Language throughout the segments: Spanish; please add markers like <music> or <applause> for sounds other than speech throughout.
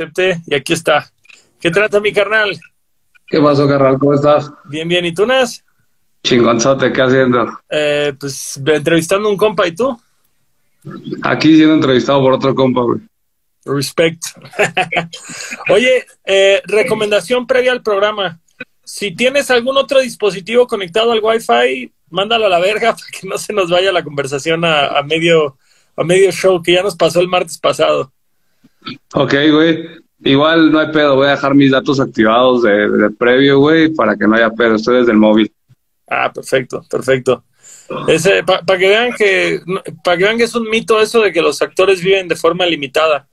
acepté y aquí está. ¿Qué trata mi carnal? ¿Qué pasó, carnal? ¿Cómo estás? Bien, bien. ¿Y tú, Nas? Chingonzote, ¿qué haciendo? Eh, pues entrevistando a un compa, ¿y tú? Aquí siendo entrevistado por otro compa, güey. Respect. <laughs> Oye, eh, recomendación previa al programa. Si tienes algún otro dispositivo conectado al Wi-Fi, mándalo a la verga <laughs> para que no se nos vaya la conversación a, medio, a medio show que ya nos pasó el martes pasado. Ok, güey. Igual no hay pedo, voy a dejar mis datos activados de, previo, güey, para que no haya pedo. Estoy desde el móvil. Ah, perfecto, perfecto. Ese, para que vean que, para que vean que es un mito eso de que los actores viven de forma limitada.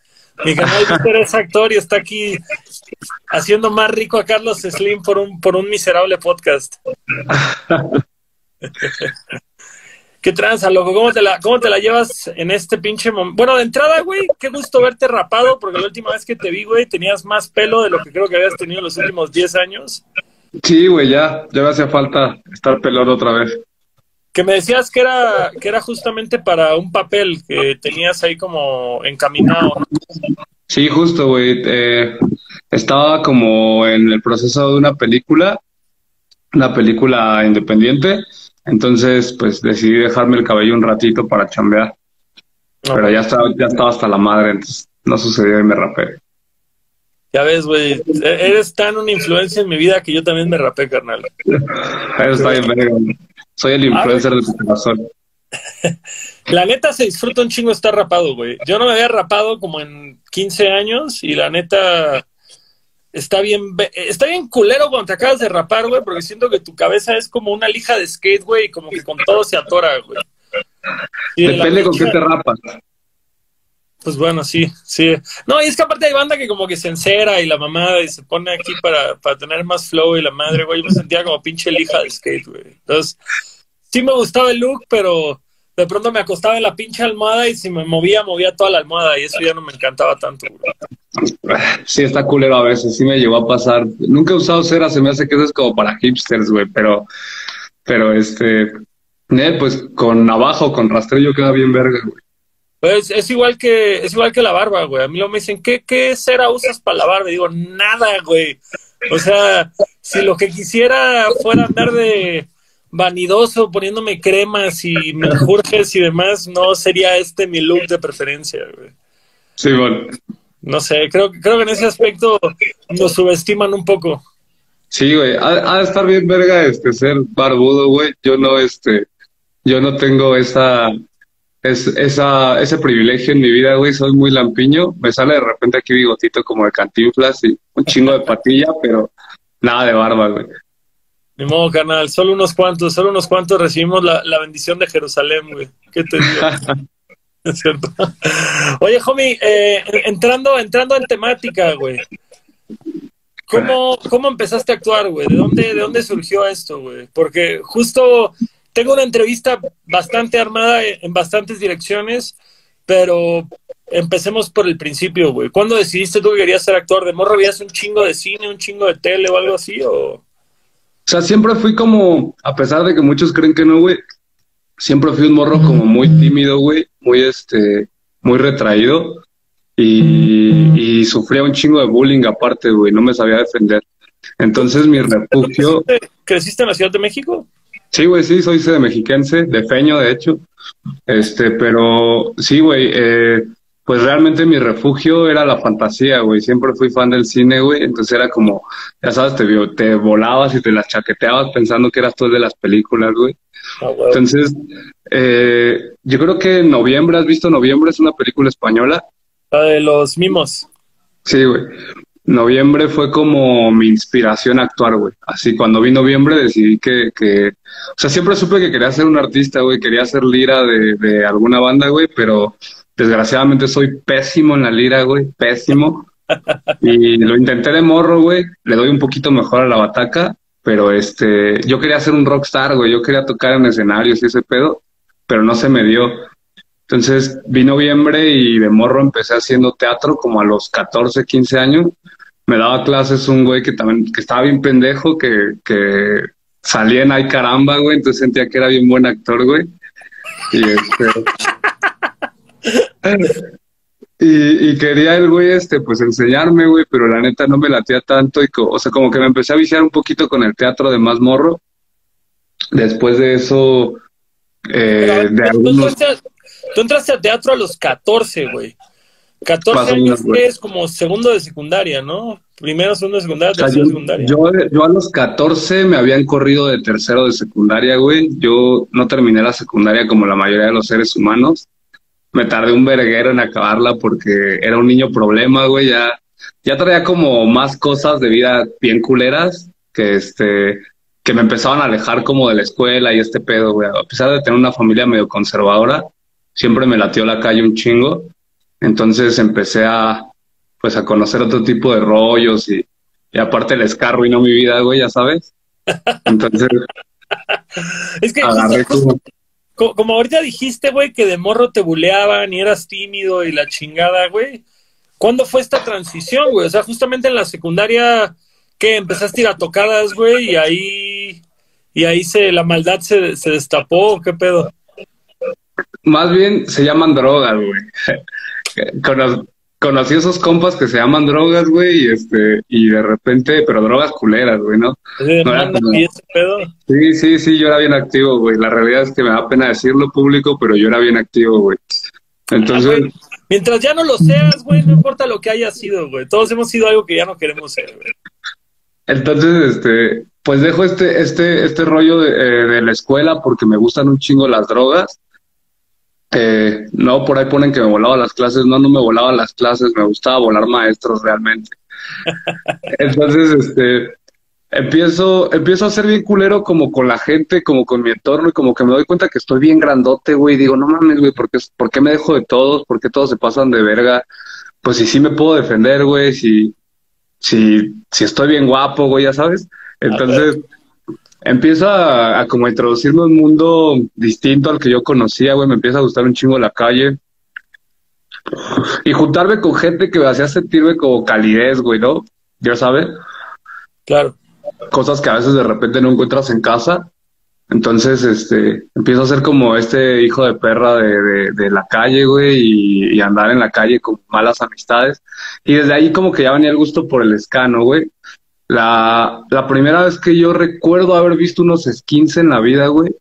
Mi canal es actor y está aquí haciendo más rico a Carlos Slim por un, por un miserable podcast. <laughs> ¿Qué tranza, loco? ¿Cómo te, la, ¿Cómo te la llevas en este pinche momento? Bueno, de entrada, güey, qué gusto verte rapado, porque la última vez que te vi, güey, tenías más pelo de lo que creo que habías tenido en los últimos 10 años. Sí, güey, ya, ya me hacía falta estar pelón otra vez. Que me decías que era, que era justamente para un papel que tenías ahí como encaminado. Sí, justo, güey. Eh, estaba como en el proceso de una película, una película independiente. Entonces, pues decidí dejarme el cabello un ratito para chambear. Pero ya estaba, ya estaba hasta la madre, entonces no sucedió y me rapé. Ya ves, güey, e-, eres tan una influencia en mi vida que yo también me rapé, carnal. <laughs> Eso está bien. Soy el influencer de tu corazón. <laughs> La neta se disfruta un chingo estar rapado, güey. Yo no me había rapado como en 15 años y la neta está bien, está bien culero cuando te acabas de rapar, güey, porque siento que tu cabeza es como una lija de skate, güey, y como que con todo se atora, güey. Depende con qué te rapas. Pues bueno, sí, sí. No, y es que aparte hay banda que como que se encera y la mamada y se pone aquí para, para tener más flow y la madre, güey. Yo me sentía como pinche lija de skate, güey. Entonces, sí me gustaba el look, pero de pronto me acostaba en la pinche almohada y si me movía, movía toda la almohada y eso ya no me encantaba tanto, güey. Sí, está culero a veces, sí me llegó a pasar. Nunca he usado cera, se me hace que eso es como para hipsters, güey, pero, pero este, pues con navajo, con rastrillo queda bien verga, güey. Pues es igual que, es igual que la barba, güey. A mí lo me dicen, ¿qué, ¿qué cera usas para la barba? Y digo, nada, güey. O sea, si lo que quisiera fuera andar de vanidoso poniéndome cremas y menjurjes y demás, no sería este mi look de preferencia, güey. Sí, bueno. No sé, creo, creo que en ese aspecto nos subestiman un poco. Sí, güey. Ha, de estar bien verga este ser barbudo, güey. Yo no, este, yo no tengo esa es, esa, ese privilegio en mi vida, güey. Soy muy lampiño. Me sale de repente aquí bigotito como de cantinflas y un chingo de patilla, <laughs> pero nada de barba, güey. Ni modo, canal. Solo unos cuantos, solo unos cuantos recibimos la, bendición de Jerusalén, güey. ¿Qué te digo? <laughs> <laughs> Oye, homie, eh, entrando, entrando en temática, güey. ¿Cómo, ¿Cómo empezaste a actuar, güey? ¿De dónde, ¿De dónde surgió esto, güey? Porque justo tengo una entrevista bastante armada en bastantes direcciones, pero empecemos por el principio, güey. ¿Cuándo decidiste tú que querías ser actor? ¿De morro veías un chingo de cine, un chingo de tele o algo así? O sea, siempre fui como, a pesar de que muchos creen que no, güey, siempre fui un morro como muy tímido, güey, muy, este, muy retraído y, y sufría un chingo de bullying aparte, güey, no me sabía defender. Entonces mi refugio... ¿Creciste en la Ciudad de México? Sí, güey, sí, soy de mexiquense, de feño, de hecho. Este, pero sí, güey, eh, pues realmente mi refugio era la fantasía, güey. Siempre fui fan del cine, güey. Entonces era como, ya sabes, te, te volabas y te las chaqueteabas pensando que eras tú de las películas, güey. Ah, Entonces, eh, yo creo que en noviembre, ¿has visto Noviembre? Es una película española. La de los mimos. Sí, güey noviembre fue como mi inspiración a actuar, güey. Así, cuando vi noviembre decidí que, que, o sea, siempre supe que quería ser un artista, güey, quería ser lira de, de alguna banda, güey, pero desgraciadamente soy pésimo en la lira, güey, pésimo. Y lo intenté de morro, güey, le doy un poquito mejor a la bataca, pero este, yo quería ser un rockstar, güey, yo quería tocar en escenarios y ese pedo, pero no se me dio. Entonces vi noviembre y de morro empecé haciendo teatro como a los 14, 15 años me daba clases un güey que también, que estaba bien pendejo, que, que salía en Ay Caramba, güey, entonces sentía que era bien buen actor, güey. Y este... <laughs> Y, y, quería el güey, este, pues enseñarme, güey, pero la neta no me latía tanto. Y o sea, como que me empecé a viciar un poquito con el teatro de más morro. Después de eso, eh, de algunos... tú, entraste a, teatro a los 14, güey. 14 años es como segundo de secundaria, ¿no? Primero, segundo de secundaria, tercero de secundaria. Yo, yo, a los 14 me habían corrido de tercero de secundaria, güey. Yo no terminé la secundaria como la mayoría de los seres humanos me tardé un verguero en acabarla porque era un niño problema, güey, ya, ya traía como más cosas de vida bien culeras que este que me empezaban a alejar como de la escuela y este pedo, güey. A pesar de tener una familia medio conservadora, siempre me latió la calle un chingo. Entonces empecé a pues a conocer otro tipo de rollos y, y aparte el escarro y no mi vida, güey, ya sabes. Entonces <laughs> es que como, ahorita dijiste, güey, que de morro te buleaban y eras tímido y la chingada, güey. ¿Cuándo fue esta transición, güey? O sea, justamente en la secundaria, ¿qué? Empezaste a ir a tocadas, güey, y ahí, y ahí se, la maldad se, se destapó, ¿qué pedo? Más bien se llaman drogas, güey. <laughs> conocí esos compas que se llaman drogas, güey, y este, y de repente, pero drogas culeras, güey, ¿no? Sí, sí, sí, yo era bien activo, güey. La realidad es que me da pena decirlo público, pero yo era bien activo, güey. Entonces. Mientras ya no lo seas, güey, no importa lo que haya sido, güey. Todos hemos sido algo que ya no queremos ser, güey. Entonces, este, pues dejo este, este, este rollo de, eh, de la escuela porque me gustan un chingo las drogas no, por ahí ponen que me volaba las clases, no, no me volaba las clases, me gustaba volar maestros realmente. <laughs> Entonces, este, empiezo, empiezo a ser bien culero como con la gente, como con mi entorno y como que me doy cuenta que estoy bien grandote, güey, digo, no mames, güey, ¿por qué, ¿por qué me dejo de todos? ¿Por qué todos se pasan de verga? Pues si sí me puedo defender, güey, si, si, si estoy bien guapo, güey, ya sabes. Entonces empiezo a, como introducirme a un mundo distinto al que yo conocía, güey, me empieza a gustar un chingo la calle. Y juntarme con gente que me hacía sentirme como calidez, güey, ¿no? Ya sabes. Claro. Cosas que a veces de repente no encuentras en casa. Entonces, este, empiezo a ser como este hijo de perra de, de, la calle, güey, y, y, andar en la calle con malas amistades. Y desde ahí como que ya venía el gusto por el escano, güey. La, la primera vez que yo recuerdo haber visto unos skins en la vida, güey,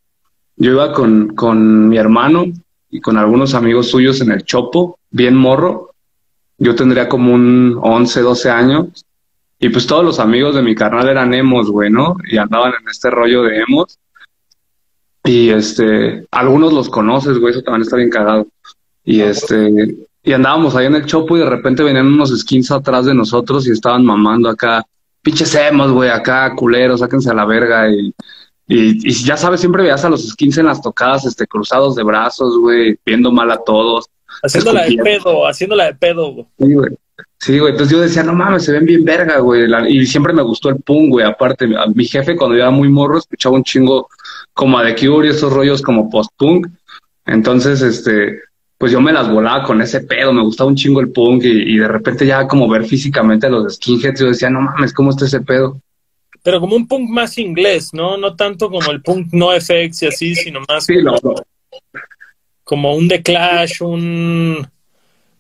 yo iba con, con mi hermano y con algunos amigos suyos en el Chopo, bien morro. Yo tendría como un 11, 12 años. Y pues todos los amigos de mi carnal eran emos, güey, ¿no? Y andaban en este rollo de emos. Y este, algunos los conoces, güey, eso también está bien cagado. Y este, y andábamos ahí en el Chopo y de repente venían unos skins atrás de nosotros y estaban mamando acá pinches emos, güey, acá, culeros, sáquense a la verga. Y, y, ya sabes, siempre veías a los skins en las tocadas, este, cruzados de brazos, güey, viendo mal a todos. Haciéndola de pedo, haciéndola de pedo, güey. Sí, güey. Sí, güey. Entonces yo decía, no mames, se ven bien verga, güey. y siempre me gustó el punk, güey. Aparte, mi jefe, cuando yo era muy morro, escuchaba un chingo como a The Cure y esos rollos como post-punk. Entonces, este, pues yo me las volaba con ese pedo, me gustaba un chingo el punk y, de repente ya como ver físicamente a los skinheads, yo decía, no mames, ¿cómo está ese pedo? Pero como un punk más inglés, ¿no? No tanto como el punk no FX y así, sino más sí, como, como un The Clash, un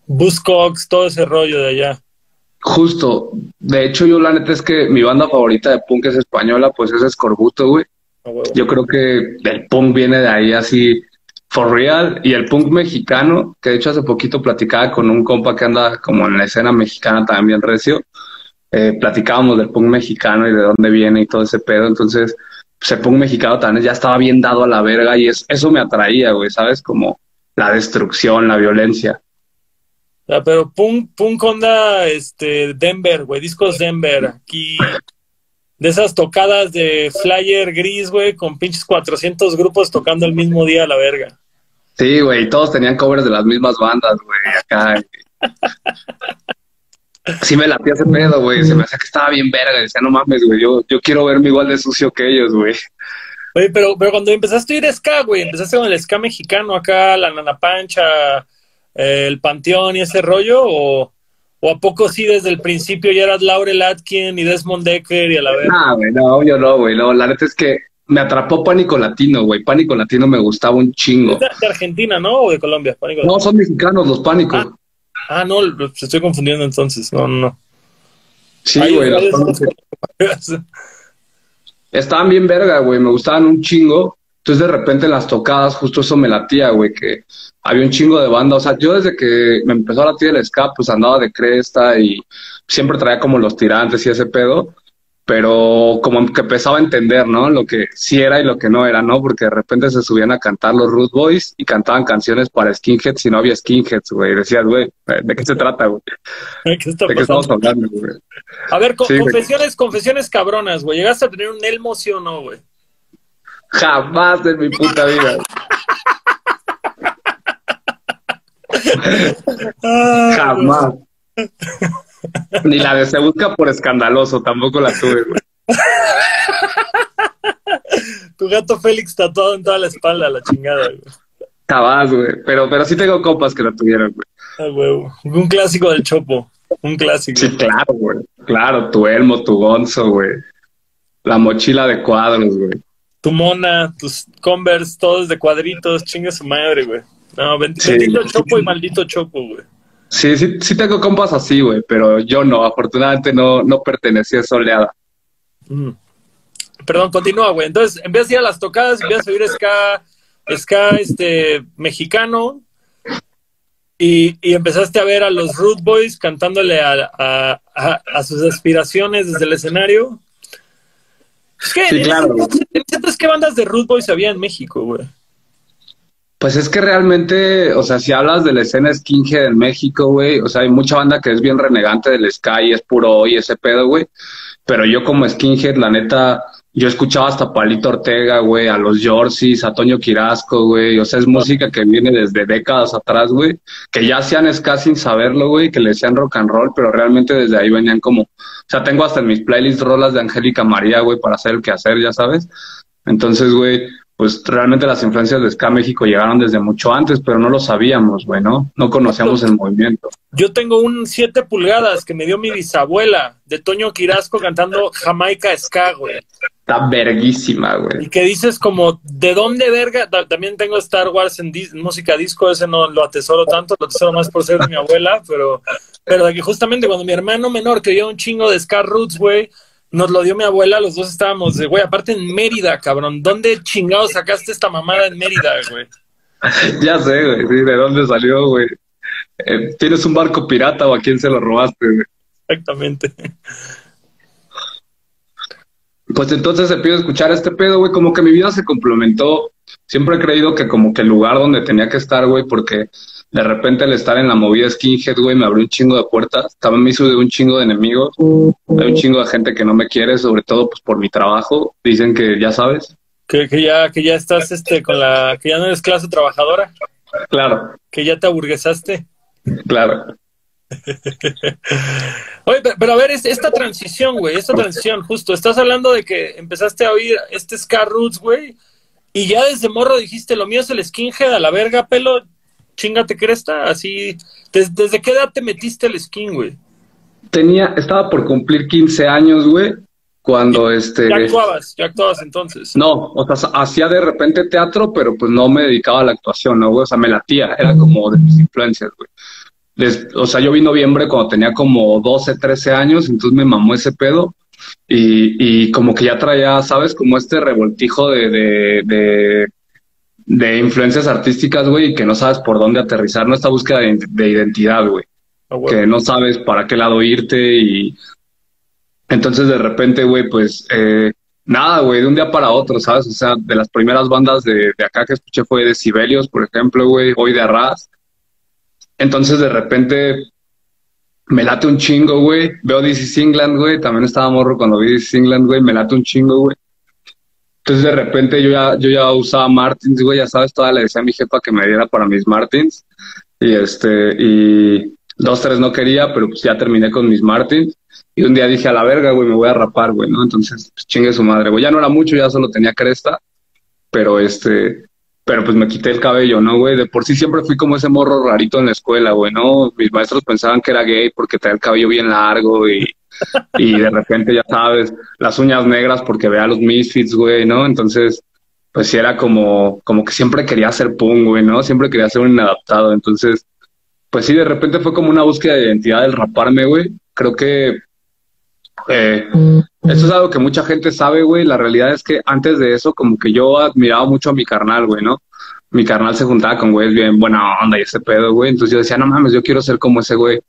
Buzzcocks, todo ese rollo de allá. Justo, de hecho yo la neta es que mi banda favorita de punk es española, pues es Escorbuto, güey. Yo creo que el punk viene de ahí así For Real y el punk mexicano, que de hecho hace poquito platicaba con un compa que anda como en la escena mexicana también recio, eh, platicábamos del punk mexicano y de dónde viene y todo ese pedo, entonces pues, el punk mexicano también ya estaba bien dado a la verga y es, eso me atraía, güey, ¿sabes? Como la destrucción, la violencia. Ya, pero punk, punk onda, este, Denver, güey, discos Denver, aquí de esas tocadas de flyer gris, güey, con pinches 400 grupos tocando el mismo día a la verga. Sí, güey, todos tenían covers de las mismas bandas, güey, acá. sí me latía ese pedo, güey, se me hacía que estaba bien verga, decía, no mames, güey, yo, yo quiero verme igual de sucio que ellos, güey. Oye, pero, pero cuando empezaste a ir a ska, güey, empezaste con el ska mexicano acá, la Nana Pancha, el Panteón y ese rollo, o, ¿O a poco sí desde el principio ya eras Laurel Atkin y Desmond Decker y a la vez? No, güey, no, yo no, güey, no, la neta es que me atrapó Pánico Latino, güey. Pánico Latino me gustaba un chingo. de, Argentina, no? ¿O de Colombia? no, son mexicanos los Pánicos. Ah, no, se estoy confundiendo entonces. No, no, no. Sí, güey. <laughs> Estaban bien verga, güey. Me gustaban un chingo. Entonces, de repente, en las tocadas, justo eso me latía, güey, que había un chingo de banda. O sea, yo desde que me empezó a latir el ska, pues andaba de cresta y siempre traía como los tirantes y ese pedo pero como que empezaba a entender, ¿no? Lo que sí era y lo que no era, ¿no? Porque de repente se subían a cantar los Root Boys y cantaban canciones para skinheads y no había skinheads, güey. Decías, güey, ¿de qué se <laughs> trata, güey? ¿De qué, estamos hablando, güey? A ver, confesiones, confesiones cabronas, güey. ¿Llegaste a tener un Elmo, sí o no, güey? Jamás en mi puta vida. Jamás. Ni la de se busca por escandaloso, tampoco la tuve, güey. tu gato Félix tatuado en toda la espalda, la chingada, güey. Güey. Pero, pero sí tengo copas que la tuvieron, güey. Ah, güey. Un clásico del Chopo. Un clásico. Sí, claro, güey. Claro, tu Elmo, tu Gonzo, güey. La mochila de cuadros, güey. Tu mona, tus Converse, todos de cuadritos, chingue su madre, güey. No, bendito Chopo y maldito Chopo, güey. Sí, sí, sí tengo compas así, güey, pero yo no, afortunadamente no, no pertenecía a esa oleada. Mm. Perdón, continúa, güey. Entonces, en vez de ir a las tocadas, empiezas a oír ska, ska este, mexicano y, y, empezaste a ver a los Root Boys cantándole a, a, a, sus aspiraciones desde el escenario. ¿Qué? Sí, claro. ¿qué bandas de Root Boys había en México, güey? Pues es que realmente, o sea, si hablas de la escena skinhead en México, güey, o sea, hay mucha banda que es bien renegante del Sky, es puro hoy ese pedo, güey. Pero yo como skinhead, la neta, yo escuchaba hasta Palito Ortega, güey, a los Yorsis, a Toño Quirasco, güey. O sea, es música que viene desde décadas atrás, güey. Que ya hacían ska sin saberlo, güey, que le decían rock and roll, pero realmente desde ahí venían como... O sea, tengo hasta en mis playlists rolas de Angélica María, güey, para hacer el que hacer, ya sabes. Entonces, güey, pues realmente las influencias de Ska México llegaron desde mucho antes, pero no lo sabíamos, güey, ¿no? No conocíamos el movimiento. Yo tengo un 7 pulgadas que me dio mi bisabuela de Toño Quirasco cantando Jamaica Ska, güey. Está verguísima, güey. Y que dices como, ¿de dónde verga? También tengo Star Wars en música disco, ese no lo atesoro tanto, lo atesoro más por ser de mi abuela, pero, pero de que justamente cuando mi hermano menor que un chingo de Ska Roots, güey, nos lo dio mi abuela, los dos estábamos de, güey, aparte en Mérida, cabrón. ¿Dónde chingados sacaste esta mamada en Mérida, güey? <laughs> ya sé, güey, sí, ¿de dónde salió, güey? Eh, ¿Tienes un barco pirata o a quién se lo robaste, güey? Exactamente. Pues entonces empiezo a escuchar este pedo, güey, como que mi vida se complementó. Siempre he creído que como que el lugar donde tenía que estar, güey, porque de repente el estar en la movida skinhead, güey, me abrió un chingo de puertas. También me hizo de un chingo de enemigos. Hay un chingo de gente que no me quiere, sobre todo pues por mi trabajo. Dicen que ya sabes. Que, que ya, que ya estás este con la, que ya no eres clase trabajadora. Claro. Que ya te aburguesaste. Claro. <laughs> Oye, pero, a ver, esta transición, güey, esta transición, justo, estás hablando de que empezaste a oír este Scar Roots, güey, y ya desde morro dijiste, lo mío es el skinhead a la verga, pelo, chingate cresta, así, ¿desde, qué edad te metiste el skin, güey? Tenía, estaba por cumplir 15 años, güey, cuando este... ¿Ya actuabas? ¿Ya actuabas entonces? No, o sea, hacía de repente teatro, pero pues no me dedicaba a la actuación, ¿no, güey? O sea, me latía, era como de mis influencias, güey. o sea, yo vi noviembre cuando tenía como 12, 13 años, entonces me mamó ese pedo. Y, y como que ya traía, ¿sabes? Como este revoltijo de, de de influencias artísticas, güey, y que no sabes por dónde aterrizar, no esta búsqueda de, identidad, güey. Ah, que no sabes para qué lado irte y entonces de repente, güey, pues eh, nada, güey, de un día para otro, ¿sabes? O sea, de las primeras bandas de, acá que escuché fue de Sibelius, por ejemplo, güey, hoy de Arras. Entonces de repente me late un chingo, güey. Veo DC England, güey. También estaba morro cuando vi DC England, güey. Me late un chingo, güey. Entonces de repente yo ya, yo ya usaba Martins, güey, ya sabes, toda le decía a mi jefa que me diera para mis Martins. Y este, y dos, tres no quería, pero pues ya terminé con mis Martins. Y un día dije, a la verga, güey, me voy a rapar, güey, ¿no? Entonces, pues chingue su madre, güey. Ya no era mucho, ya solo tenía cresta. Pero este, pero pues me quité el cabello, ¿no, güey? De por sí siempre fui como ese morro rarito en la escuela, güey, ¿no? Mis maestros pensaban que era gay porque tenía el cabello bien largo y <laughs> y de repente, ya sabes, las uñas negras porque vea los Misfits, güey, ¿no? Entonces, pues sí era como, como que siempre quería ser punk, güey, ¿no? Siempre quería ser un inadaptado. Entonces, pues sí, de repente fue como una búsqueda de identidad del raparme, güey. Creo que eh, eso es algo que mucha gente sabe, güey. La realidad es que antes de eso, como que yo admiraba mucho a mi carnal, güey, ¿no? Mi carnal se juntaba con güeyes bien buena onda y ese pedo, güey. Entonces yo decía, no mames, yo quiero ser como ese güey.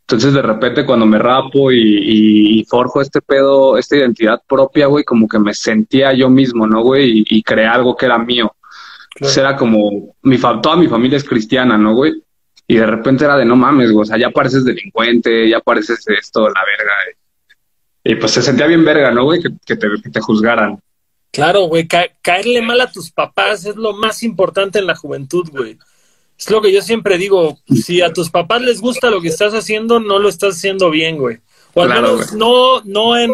Entonces de repente cuando me rapo y, forjo este pedo, esta identidad propia, güey, como que me sentía yo mismo, ¿no, güey? Y, creé algo que era mío. Entonces era como, mi toda mi familia es cristiana, ¿no, güey? Y de repente era de no mames, güey, o sea, ya pareces delincuente, ya pareces esto, la verga. Y pues se sentía bien verga, ¿no, güey? Que, te, te juzgaran. Claro, güey, caerle mal a tus papás es lo más importante en la juventud, güey. Es lo que yo siempre digo, si a tus papás les gusta lo que estás haciendo, no lo estás haciendo bien, güey. O al menos no, no en,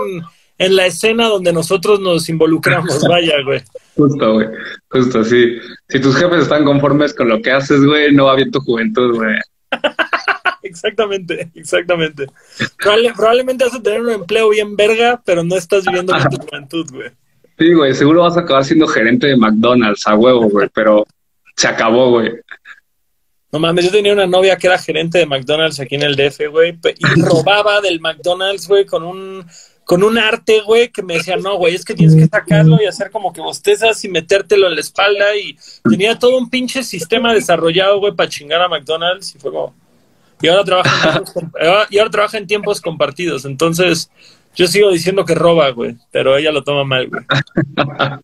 en la escena donde nosotros nos involucramos, <laughs> vaya, güey. Justo, güey. Justo, sí. Si tus jefes están conformes con lo que haces, güey, no va bien tu juventud, güey. <laughs> exactamente, exactamente. probablemente vas a tener un empleo bien verga, pero no estás viviendo con tu juventud, güey. Sí, güey, seguro vas a acabar siendo gerente de McDonald's a huevo, güey, pero se acabó, güey. No mames, yo tenía una novia que era gerente de McDonald's aquí en el DF, güey, y <laughs> robaba del McDonald's, güey, con un, con un arte, güey, que me decía, no, güey, es que tienes que sacarlo y hacer como que bostezas y metértelo en la espalda y tenía todo un pinche sistema desarrollado, güey, para chingar a McDonald's y fue como... Y ahora trabaja en tiempos, <laughs> y ahora trabaja en tiempos compartidos, entonces yo sigo diciendo que roba, güey, pero ella lo toma mal, güey. <laughs>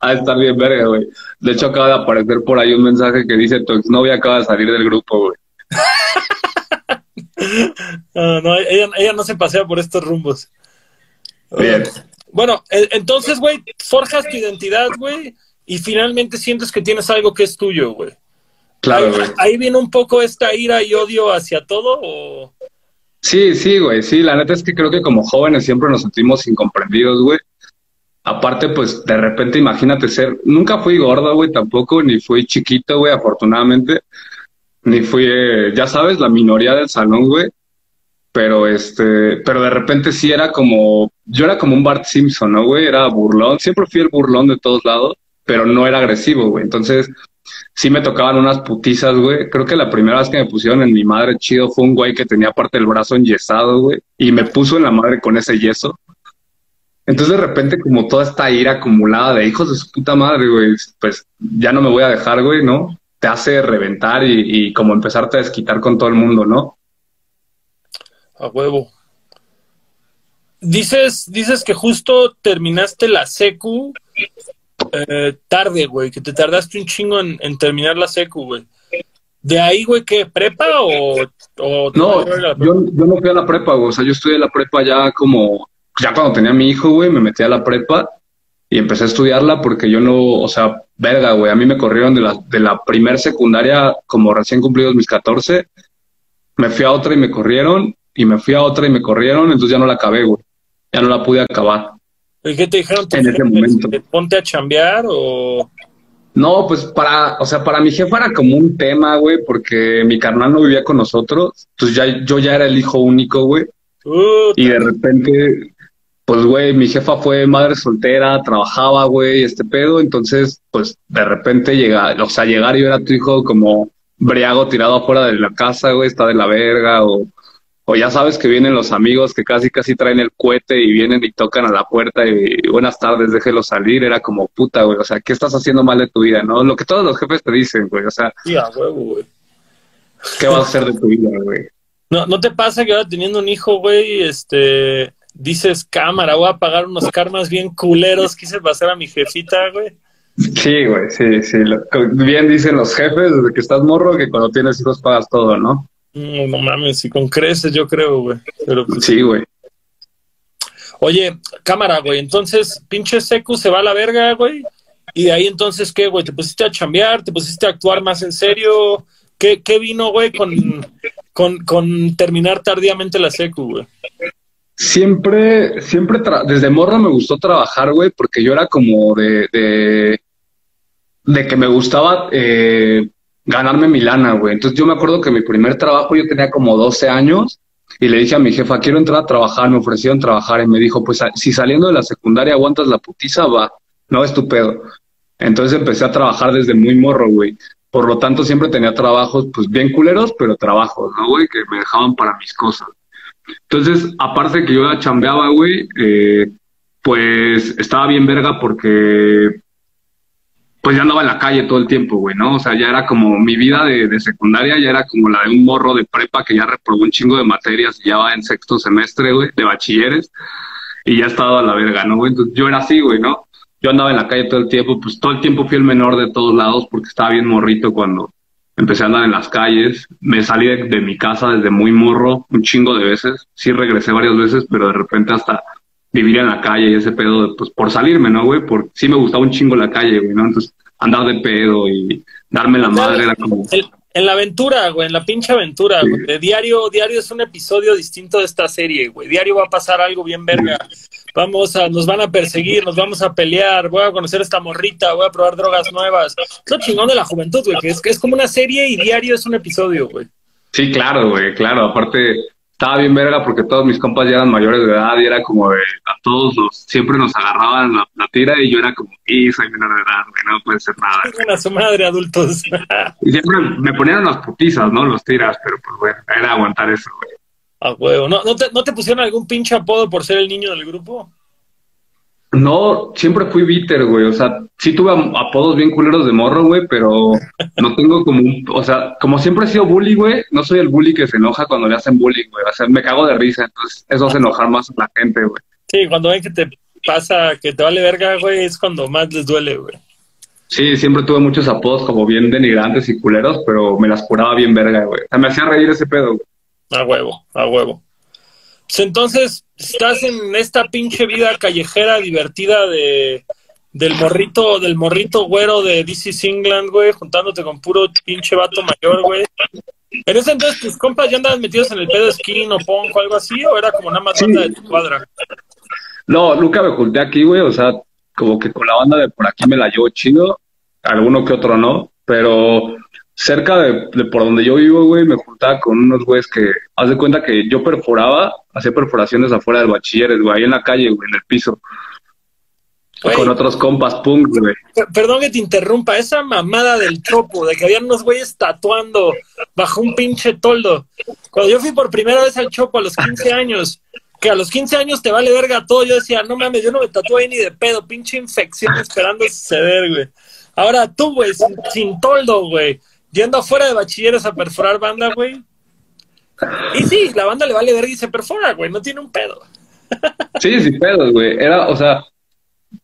Ah, está bien verga, güey. De hecho, acaba de aparecer por ahí un mensaje que dice, tu exnovia acaba de salir del grupo, güey. <laughs> no, no ella, no se pasea por estos rumbos. Bien. Bueno, e, entonces, güey, forjas tu identidad, güey, y finalmente sientes que tienes algo que es tuyo, güey. Claro, güey. Ahí, viene un poco esta ira y odio hacia todo, o... Sí, sí, güey, sí, la neta es que creo que como jóvenes siempre nos sentimos incomprendidos, güey. Aparte, pues de repente imagínate ser, nunca fui gordo, güey, tampoco, ni fui chiquito, güey, afortunadamente, ni fui, eh, ya sabes, la minoría del salón, güey. Pero este, pero de repente sí era como, yo era como un Bart Simpson, ¿no, güey? Era burlón, siempre fui el burlón de todos lados, pero no era agresivo, güey. Entonces, sí me tocaban unas putizas, güey. Creo que la primera vez que me pusieron en mi madre chido fue un güey que tenía parte del brazo enyesado, güey, y me puso en la madre con ese yeso. Entonces de repente como toda esta ira acumulada de hijos de su puta madre, güey, pues ya no me voy a dejar, güey, ¿no? Te hace reventar y, como empezarte a desquitar con todo el mundo, ¿no? A huevo. Dices, dices que justo terminaste la secu eh, tarde, güey, que te tardaste un chingo en, terminar la secu, güey. ¿De ahí, güey, qué? ¿Prepa o...? no, yo, yo no fui a la prepa, güey. O sea, yo estudié la prepa ya como ya cuando tenía mi hijo, güey, me metí a la prepa y empecé a estudiarla porque yo no, o sea, verga, güey, a mí me corrieron de la, de la primer secundaria como recién cumplidos mis 14, me fui a otra y me corrieron, y me fui a otra y me corrieron, entonces ya no la acabé, güey, ya no la pude acabar. ¿Y qué te dijeron? En ese momento. ¿Ponte a chambear o...? No, pues para, o sea, para mi jefa era como un tema, güey, porque mi carnal no vivía con nosotros, entonces ya, yo ya era el hijo único, güey. y de repente pues, güey, mi jefa fue madre soltera, trabajaba, güey, este pedo, entonces, pues, de repente llega, o sea, llegar y ver a tu hijo como briago tirado afuera de la casa, güey, está de la verga, o, o ya sabes que vienen los amigos que casi, casi traen el cohete y vienen y tocan a la puerta y, buenas tardes, déjelo salir, era como puta, güey, o sea, ¿qué estás haciendo mal de tu vida, no? Lo que todos los jefes te dicen, güey, o sea. güey. ¿Qué vas a hacer de tu vida, güey? No, ¿No te pasa que ahora teniendo un hijo, güey, este, dices, cámara, voy a pagar unos karmas bien culeros, quise pasar a mi jefita, güey. Sí, güey, sí, sí. bien dicen los jefes desde que estás morro que cuando tienes hijos pagas todo, ¿no? No, mames, y con creces yo creo, güey. Pero pues, sí, güey. Oye, cámara, güey, entonces pinche secu se va a la verga, güey. Y de ahí entonces, ¿qué, güey? ¿Te pusiste a chambear? ¿Te pusiste a actuar más en serio? ¿Qué, qué vino, güey, con, con, con terminar tardíamente la secu, güey? Siempre, siempre, desde morro me gustó trabajar, güey, porque yo era como de, de, de que me gustaba eh, ganarme mi lana, güey. Entonces yo me acuerdo que mi primer trabajo yo tenía como 12 años y le dije a mi jefa, quiero entrar a trabajar, me ofrecieron trabajar y me dijo, pues si saliendo de la secundaria aguantas la putiza, va, no es tu pedo. Entonces empecé a trabajar desde muy morro, güey. Por lo tanto, siempre tenía trabajos, pues bien culeros, pero trabajos, ¿no, güey? Que me dejaban para mis cosas. Entonces, aparte que yo la chambeaba, güey, eh, pues estaba bien verga porque pues ya andaba en la calle todo el tiempo, güey, ¿no? O sea, ya era como mi vida de, secundaria, ya era como la de un morro de prepa que ya reprobó un chingo de materias y ya va en sexto semestre, güey, de bachilleres, y ya estaba a la verga, ¿no, güey? Entonces yo era así, güey, ¿no? Yo andaba en la calle todo el tiempo, pues todo el tiempo fui el menor de todos lados porque estaba bien morrito cuando empecé a andar en las calles. Me salí de, de mi casa desde muy morro, un chingo de veces. Sí regresé varias veces, pero de repente hasta vivir en la calle y ese pedo, pues por salirme, ¿no, güey? Porque sí me gustaba un chingo la calle, güey, ¿no? Entonces andar de pedo y darme la madre era como... en la aventura, güey, en la pinche aventura, güey. Diario, diario es un episodio distinto de esta serie, güey. Diario va a pasar algo bien verga. Vamos a, nos van a perseguir, nos vamos a pelear, voy a conocer esta morrita, voy a probar drogas nuevas. Es lo chingón de la juventud, güey, que es, que es como una serie y diario es un episodio, güey. Sí, claro, güey, claro. Aparte, estaba bien verga porque todos mis compas ya eran mayores de edad y era como de, a todos los, siempre nos agarraban la, tira y yo era como, y soy menor de edad, güey, no puede ser nada. A su madre, adultos. <laughs> y siempre me ponían las putizas, ¿no? Los tiras, pero pues bueno, era aguantar eso, güey. A huevo. ¿No, no, te, ¿No te pusieron algún pinche apodo por ser el niño del grupo? No, siempre fui bitter, güey. O sea, sí tuve apodos bien culeros de morro, güey, pero no tengo como un. O sea, como siempre he sido bully, güey, no soy el bully que se enoja cuando le hacen bullying, güey. O sea, me cago de risa. Entonces, eso hace enojar más a la gente, güey. Sí, cuando ven que te pasa, que te vale verga, güey, es cuando más les duele, güey. Sí, siempre tuve muchos apodos como bien denigrantes y culeros, pero me las curaba bien verga, güey. O sea, me hacía reír ese pedo, güey. A huevo, a huevo. Pues entonces, estás en esta pinche vida callejera divertida de del morrito, del morrito güero de DC England, güey, juntándote con puro pinche vato mayor, güey. ¿En ese entonces tus compas ya andaban metidos en el pedo skin o punk o algo así? ¿O era como una más banda de tu cuadra? No, nunca me junté aquí, güey. O sea, como que con la banda de por aquí me la llevo chido. Alguno que otro no. Pero cerca de, por donde yo vivo, güey, me juntaba con unos güeyes que, haz de cuenta que yo perforaba, hacía perforaciones afuera del bachilleres, güey, ahí en la calle, güey, en el piso. con otros compas punk, güey. Perdón que te interrumpa, esa mamada del chopo, de que habían unos güeyes tatuando bajo un pinche toldo. Cuando yo fui por primera vez al chopo a los 15 años, que a los 15 años te vale verga todo, yo decía, no mames, yo no me tatué ni de pedo, pinche infección esperando suceder, güey. Ahora tú, güey, sin toldo, güey yendo afuera de bachilleres a perforar banda, güey. Y sí, la banda le vale ver y se perfora, güey, no tiene un pedo. Sí, sí, pedos, güey. Era, o sea,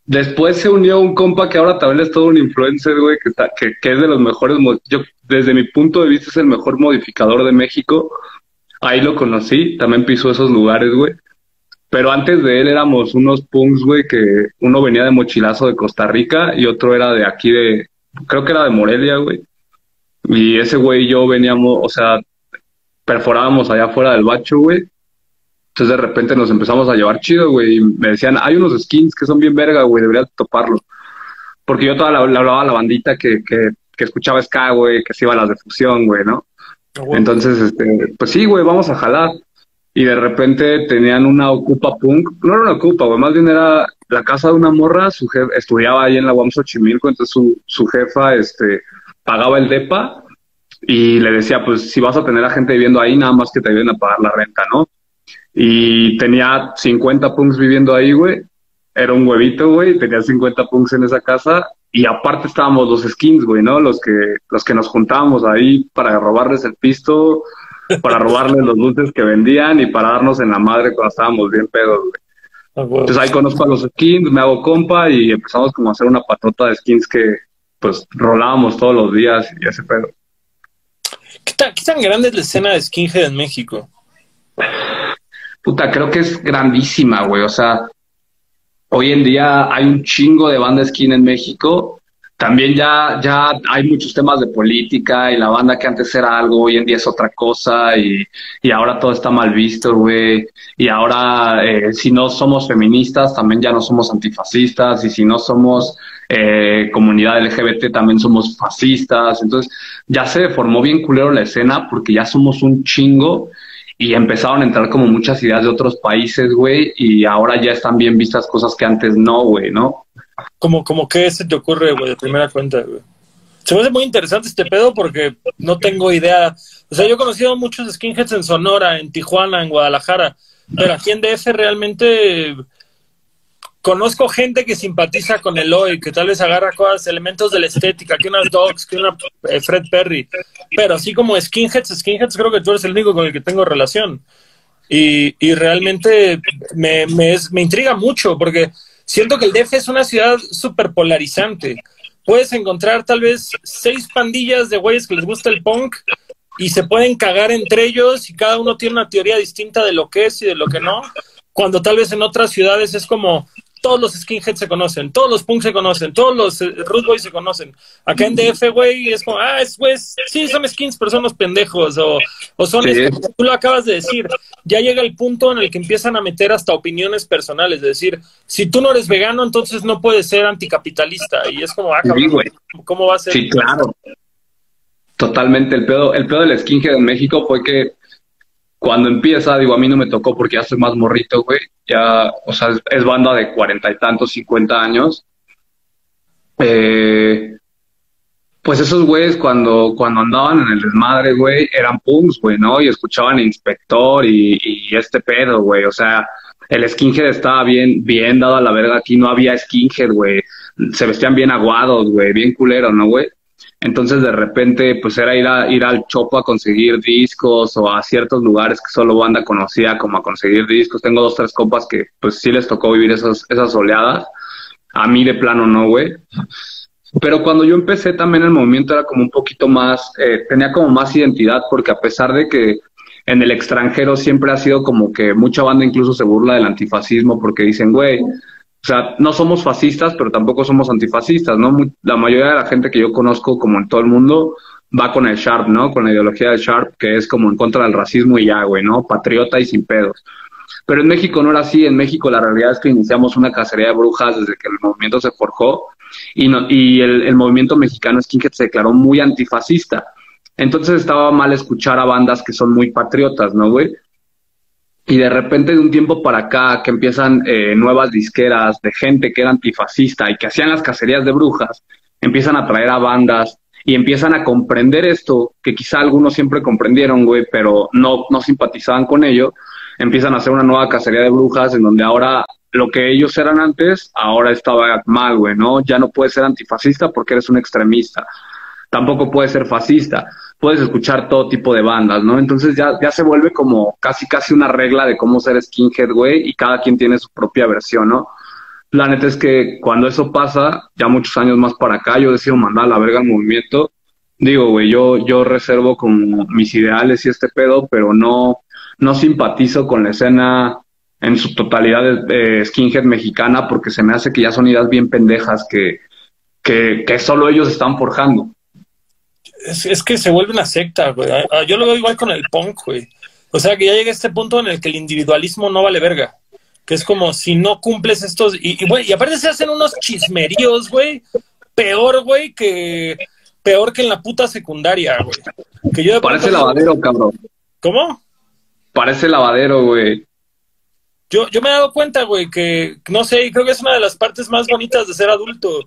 después se unió un compa que ahora también es todo un influencer, güey, que, que, que es de los mejores, yo desde mi punto de vista es el mejor modificador de México. Ahí lo conocí, también pisó esos lugares, güey. Pero antes de él éramos unos punks, güey, que uno venía de mochilazo de Costa Rica y otro era de aquí de, creo que era de Morelia, güey. Y ese güey y yo veníamos, o sea, perforábamos allá afuera del bacho, güey. Entonces de repente nos empezamos a llevar chido, güey. Y me decían, hay unos skins que son bien verga, güey, deberías toparlo. Porque yo toda la, hablaba a la bandita que, que, que escuchaba ska, güey, que se iba a las de fusión, güey, ¿no? Ah, Entonces, este, pues sí, güey, vamos a jalar. Y de repente tenían una Ocupa Punk. No era una Ocupa, güey, más bien era la casa de una morra. Su jefe estudiaba ahí en la UAM Xochimilco, entonces su, su jefa, este, pagaba el DEPA y le decía, pues si vas a tener a gente viviendo ahí, nada más que te ayuden a pagar la renta, ¿no? Y tenía 50 punks viviendo ahí, güey. Era un huevito, güey. Tenía 50 punks en esa casa. Y aparte estábamos los skins, güey, ¿no? Los que, los que nos juntábamos ahí para robarles el pisto, para robarles los dulces que vendían y para darnos en la madre cuando estábamos bien pedos, güey. Ah, Entonces ahí conozco a los skins, me hago compa y empezamos como a hacer una patota de skins que, pues rolábamos todos los días y ese pedo. ¿Qué tan, ¿Qué tan grande es la escena de skinhead en México? Puta, creo que es grandísima, güey. O sea, hoy en día hay un chingo de banda skin en México también ya, ya hay muchos temas de política y la banda que antes era algo, hoy en día es otra cosa y, y ahora todo está mal visto, güey. Y ahora, eh, si no somos feministas, también ya no somos antifascistas y si no somos eh, comunidad LGBT, también somos fascistas. Entonces, ya se formó bien culero la escena porque ya somos un chingo y empezaron a entrar como muchas ideas de otros países, güey, y ahora ya están bien vistas cosas que antes no, güey, ¿no? Como, como qué se te ocurre, güey, de primera cuenta, güey. Se me hace muy interesante este pedo porque no tengo idea. O sea, yo he conocido muchos skinheads en Sonora, en Tijuana, en Guadalajara, pero aquí en DF realmente conozco gente que simpatiza con el hoy, que tal vez agarra cosas, elementos de la estética, que unas dogs, que una eh, Fred Perry, pero así como skinheads, skinheads creo que tú eres el único con el que tengo relación. Y, y realmente me, me, me intriga mucho porque siento que el DF es una ciudad súper polarizante. Puedes encontrar tal vez seis pandillas de güeyes que les gusta el punk y se pueden cagar entre ellos y cada uno tiene una teoría distinta de lo que es y de lo que no, cuando tal vez en otras ciudades es como, todos los skinheads se conocen, todos los punks se conocen, todos los eh, root boys se conocen. Acá en DF, güey, es como, ah, es, güey, sí, son skins, pero son los pendejos, o, o son, tú lo acabas de decir, ya llega el punto en el que empiezan a meter hasta opiniones personales, es decir, si tú no eres vegano, entonces no puedes ser anticapitalista, y es como, ah, cabrón, ¿cómo va a ser? Sí, claro. Totalmente, el pedo, el pedo del skinhead en México fue que cuando empieza, digo, a mí no me tocó porque ya soy más morrito, güey. Ya, o sea, es, banda de cuarenta y tantos, cincuenta años. Eh, pues esos güeyes cuando, cuando andaban en el desmadre, güey, eran punks, güey, ¿no? Y escuchaban Inspector y, y este pedo, güey. O sea, el skinhead estaba bien, bien dado a la verga. Aquí no había skinhead, güey. Se vestían bien aguados, güey, bien culeros, ¿no, güey? Entonces de repente pues era ir, a, ir al Chopo a conseguir discos o a ciertos lugares que solo banda conocía como a conseguir discos. Tengo dos, tres compas que pues sí les tocó vivir esas, esas oleadas. A mí de plano no, güey. Pero cuando yo empecé también el movimiento era como un poquito más, eh, tenía como más identidad porque a pesar de que en el extranjero siempre ha sido como que mucha banda incluso se burla del antifascismo porque dicen, güey, o sea, no somos fascistas, pero tampoco somos antifascistas, ¿no? La mayoría de la gente que yo conozco, como en todo el mundo, va con el Sharp, ¿no? Con la ideología del Sharp, que es como en contra del racismo y ya, güey, ¿no? Patriota y sin pedos. Pero en México no era así. En México la realidad es que iniciamos una cacería de brujas desde que el movimiento se forjó y, no, y el, el movimiento mexicano skinhead se declaró muy antifascista. Entonces estaba mal escuchar a bandas que son muy patriotas, ¿no, güey? Y de repente de un tiempo para acá que empiezan eh, nuevas disqueras de gente que era antifascista y que hacían las cacerías de brujas, empiezan a traer a bandas y empiezan a comprender esto, que quizá algunos siempre comprendieron, güey, pero no, no simpatizaban con ello, empiezan a hacer una nueva cacería de brujas en donde ahora lo que ellos eran antes, ahora estaba mal, güey, ¿no? Ya no puedes ser antifascista porque eres un extremista, tampoco puedes ser fascista puedes escuchar todo tipo de bandas, ¿no? Entonces ya, ya se vuelve como casi casi una regla de cómo ser skinhead, güey, y cada quien tiene su propia versión, ¿no? La neta es que cuando eso pasa, ya muchos años más para acá, yo decido mandar a la verga al movimiento. Digo, güey, yo, yo reservo como mis ideales y este pedo, pero no, no simpatizo con la escena en su totalidad skinhead mexicana porque se me hace que ya son ideas bien pendejas que, que, que solo ellos están forjando es, que se vuelve una secta, güey. Ah, ah, yo lo veo igual con el punk, güey. O sea, que ya llega este punto en el que el individualismo no vale verga. Que es como si no cumples estos. Y, güey, y, aparte se hacen unos chismeríos, güey. Peor, güey, que. Peor que en la puta secundaria, güey. Que yo Parece lavadero, cabrón. ¿Cómo? Parece lavadero, güey. Yo, yo me he dado cuenta, güey, que no sé, creo que es una de las partes más bonitas de ser adulto.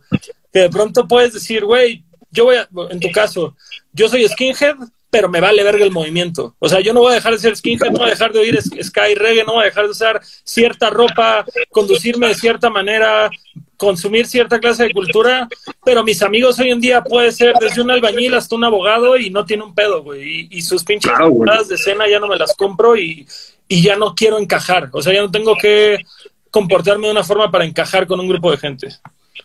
Que de pronto puedes decir, güey, yo voy a, en tu caso, yo soy skinhead, pero me vale verga el movimiento. O sea, yo no voy a dejar de ser skinhead, no voy a dejar de oír sky reggae, no voy a dejar de usar cierta ropa, conducirme de cierta manera, consumir cierta clase de cultura, pero mis amigos hoy en día puede ser desde un albañil hasta un abogado y no tiene un pedo, güey. Y, sus pinches de cena ya no me las compro y, y ya no quiero encajar. O sea, ya no tengo que comportarme de una forma para encajar con un grupo de gente.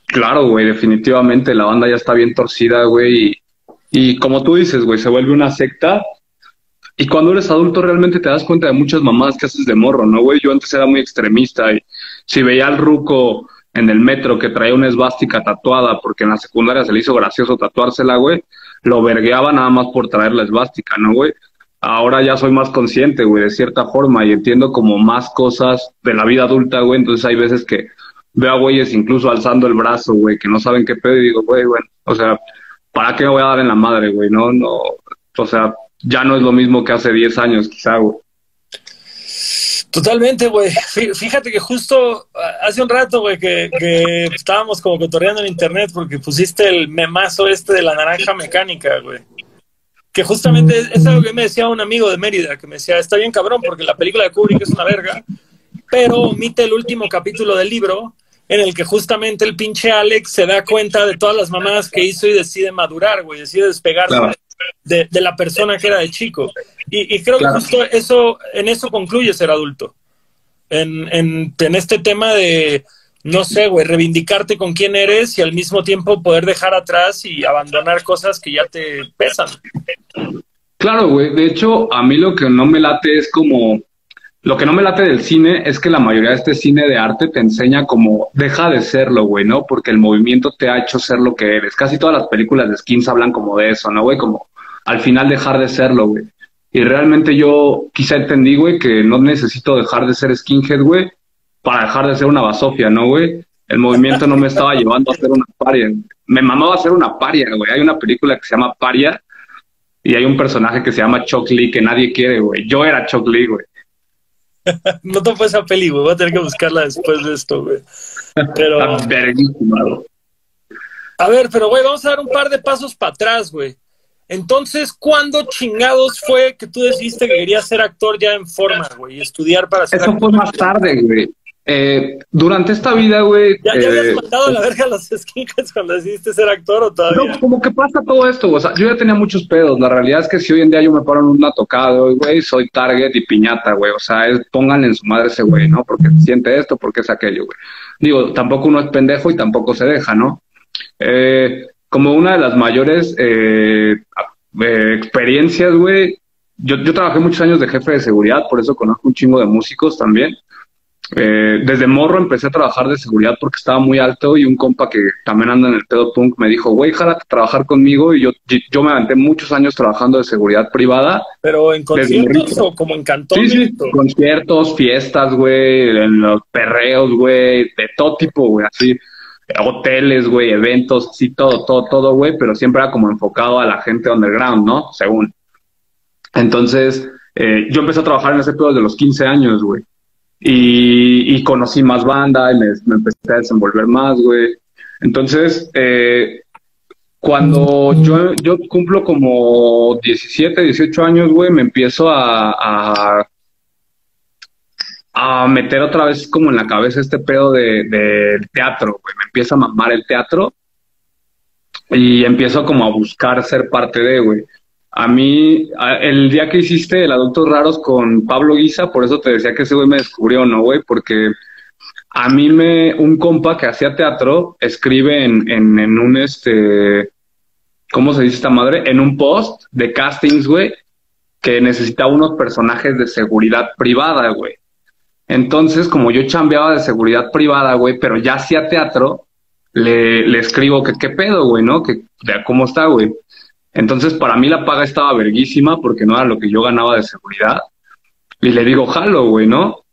Claro, güey, definitivamente la banda ya está bien torcida, güey. Y, como tú dices, güey, se vuelve una secta. Y cuando eres adulto realmente te das cuenta de muchas mamás que haces de morro, ¿no, güey? Yo antes era muy extremista y si veía al ruco en el metro que traía una esvástica tatuada porque en la secundaria se le hizo gracioso tatuársela, güey, lo vergueaba nada más por traer la esvástica, ¿no, güey? Ahora ya soy más consciente, güey, de cierta forma y entiendo como más cosas de la vida adulta, güey. Entonces hay veces que veo a güeyes incluso alzando el brazo, güey, que no saben qué pedo y digo, güey, bueno, o sea, ¿para qué me voy a dar en la madre, güey? No, no, o sea, ya no es lo mismo que hace 10 años, quizá, güey. Totalmente, güey. Fíjate que justo hace un rato, güey, que, estábamos como cotorreando en internet porque pusiste el memazo este de la naranja mecánica, güey. Que justamente es, algo que me decía un amigo de Mérida, que me decía, está bien cabrón porque la película de Kubrick es una verga, pero omite el último capítulo del libro en el que justamente el pinche Alex se da cuenta de todas las mamadas que hizo y decide madurar, güey, decide despegarse de, la persona que era de chico. Y, creo que justo eso, en eso concluye ser adulto. En, en, en este tema de, no sé, güey, reivindicarte con quién eres y al mismo tiempo poder dejar atrás y abandonar cosas que ya te pesan. Claro, güey. De hecho, a mí lo que no me late es como lo que no me late del cine es que la mayoría de este cine de arte te enseña como deja de serlo, güey, ¿no? Porque el movimiento te ha hecho ser lo que eres. Casi todas las películas de skins hablan como de eso, ¿no, güey? Como al final dejar de serlo, güey. Y realmente yo quizá entendí, güey, que no necesito dejar de ser skinhead, güey, para dejar de ser una basofia, ¿no, güey? El movimiento no me estaba llevando a ser una paria. Me mamaba a ser una paria, güey. Hay una película que se llama Paria y hay un personaje que se llama Chuck Lee que nadie quiere, güey. Yo era Chuck Lee, güey. <laughs> no te esa peli, güey. Voy a tener que buscarla después de esto, güey. Pero. A ver, pero, güey, vamos a dar un par de pasos para atrás, güey. Entonces, ¿cuándo chingados fue que tú decidiste que querías ser actor ya en forma, güey, y estudiar para ser Eso fue más tarde, güey. Eh, durante esta vida, güey. ¿Ya, ya habías eh, mandado la verga a los skinheads cuando decidiste ser actor o todavía? No, como que pasa todo esto, o sea, yo ya tenía muchos pedos. La realidad es que si hoy en día yo me paro en una tocada, güey, soy target y piñata, güey. O sea, es, pónganle en su madre ese güey, ¿no? Porque siente esto, porque es aquello, güey. Digo, tampoco uno es pendejo y tampoco se deja, ¿no? Eh, como una de las mayores eh, experiencias, güey. Yo, yo trabajé muchos años de jefe de seguridad, por eso conozco un chingo de músicos también. Eh, desde morro empecé a trabajar de seguridad porque estaba muy alto y un compa que también anda en el pedo punk me dijo, güey, jálate trabajar conmigo y yo, yo me aventé muchos años trabajando de seguridad privada. ¿Pero en conciertos o como en cantones? Sí, sí, conciertos, fiestas, güey, en los perreos, güey, de todo tipo, güey, así, hoteles, güey, eventos, así, todo, todo, todo, güey, pero siempre era como enfocado a la gente underground, ¿no? Según. Entonces, eh, yo empecé a trabajar en ese pedo desde los 15 años, güey. Y, conocí más banda y me, empecé a desenvolver más, güey. Entonces, eh, cuando yo, yo cumplo como 17, 18 años, güey, me empiezo a, a, meter otra vez como en la cabeza este pedo del de, teatro, güey. Me empieza a mamar el teatro y empiezo como a buscar ser parte de, güey. A mí, el día que hiciste el Adultos Raros con Pablo Guisa, por eso te decía que ese güey me descubrió, ¿no, güey? Porque a mí me, un compa que hacía teatro, escribe en, en, un, este, ¿cómo se dice esta madre? En un post de castings, güey, que necesitaba unos personajes de seguridad privada, güey. Entonces, como yo chambeaba de seguridad privada, güey, pero ya hacía teatro, le, le escribo que qué pedo, güey, ¿no? Que, ¿cómo está, güey? Entonces, para mí la paga estaba verguísima porque no era lo que yo ganaba de seguridad. Y le digo, jalo, güey, ¿no?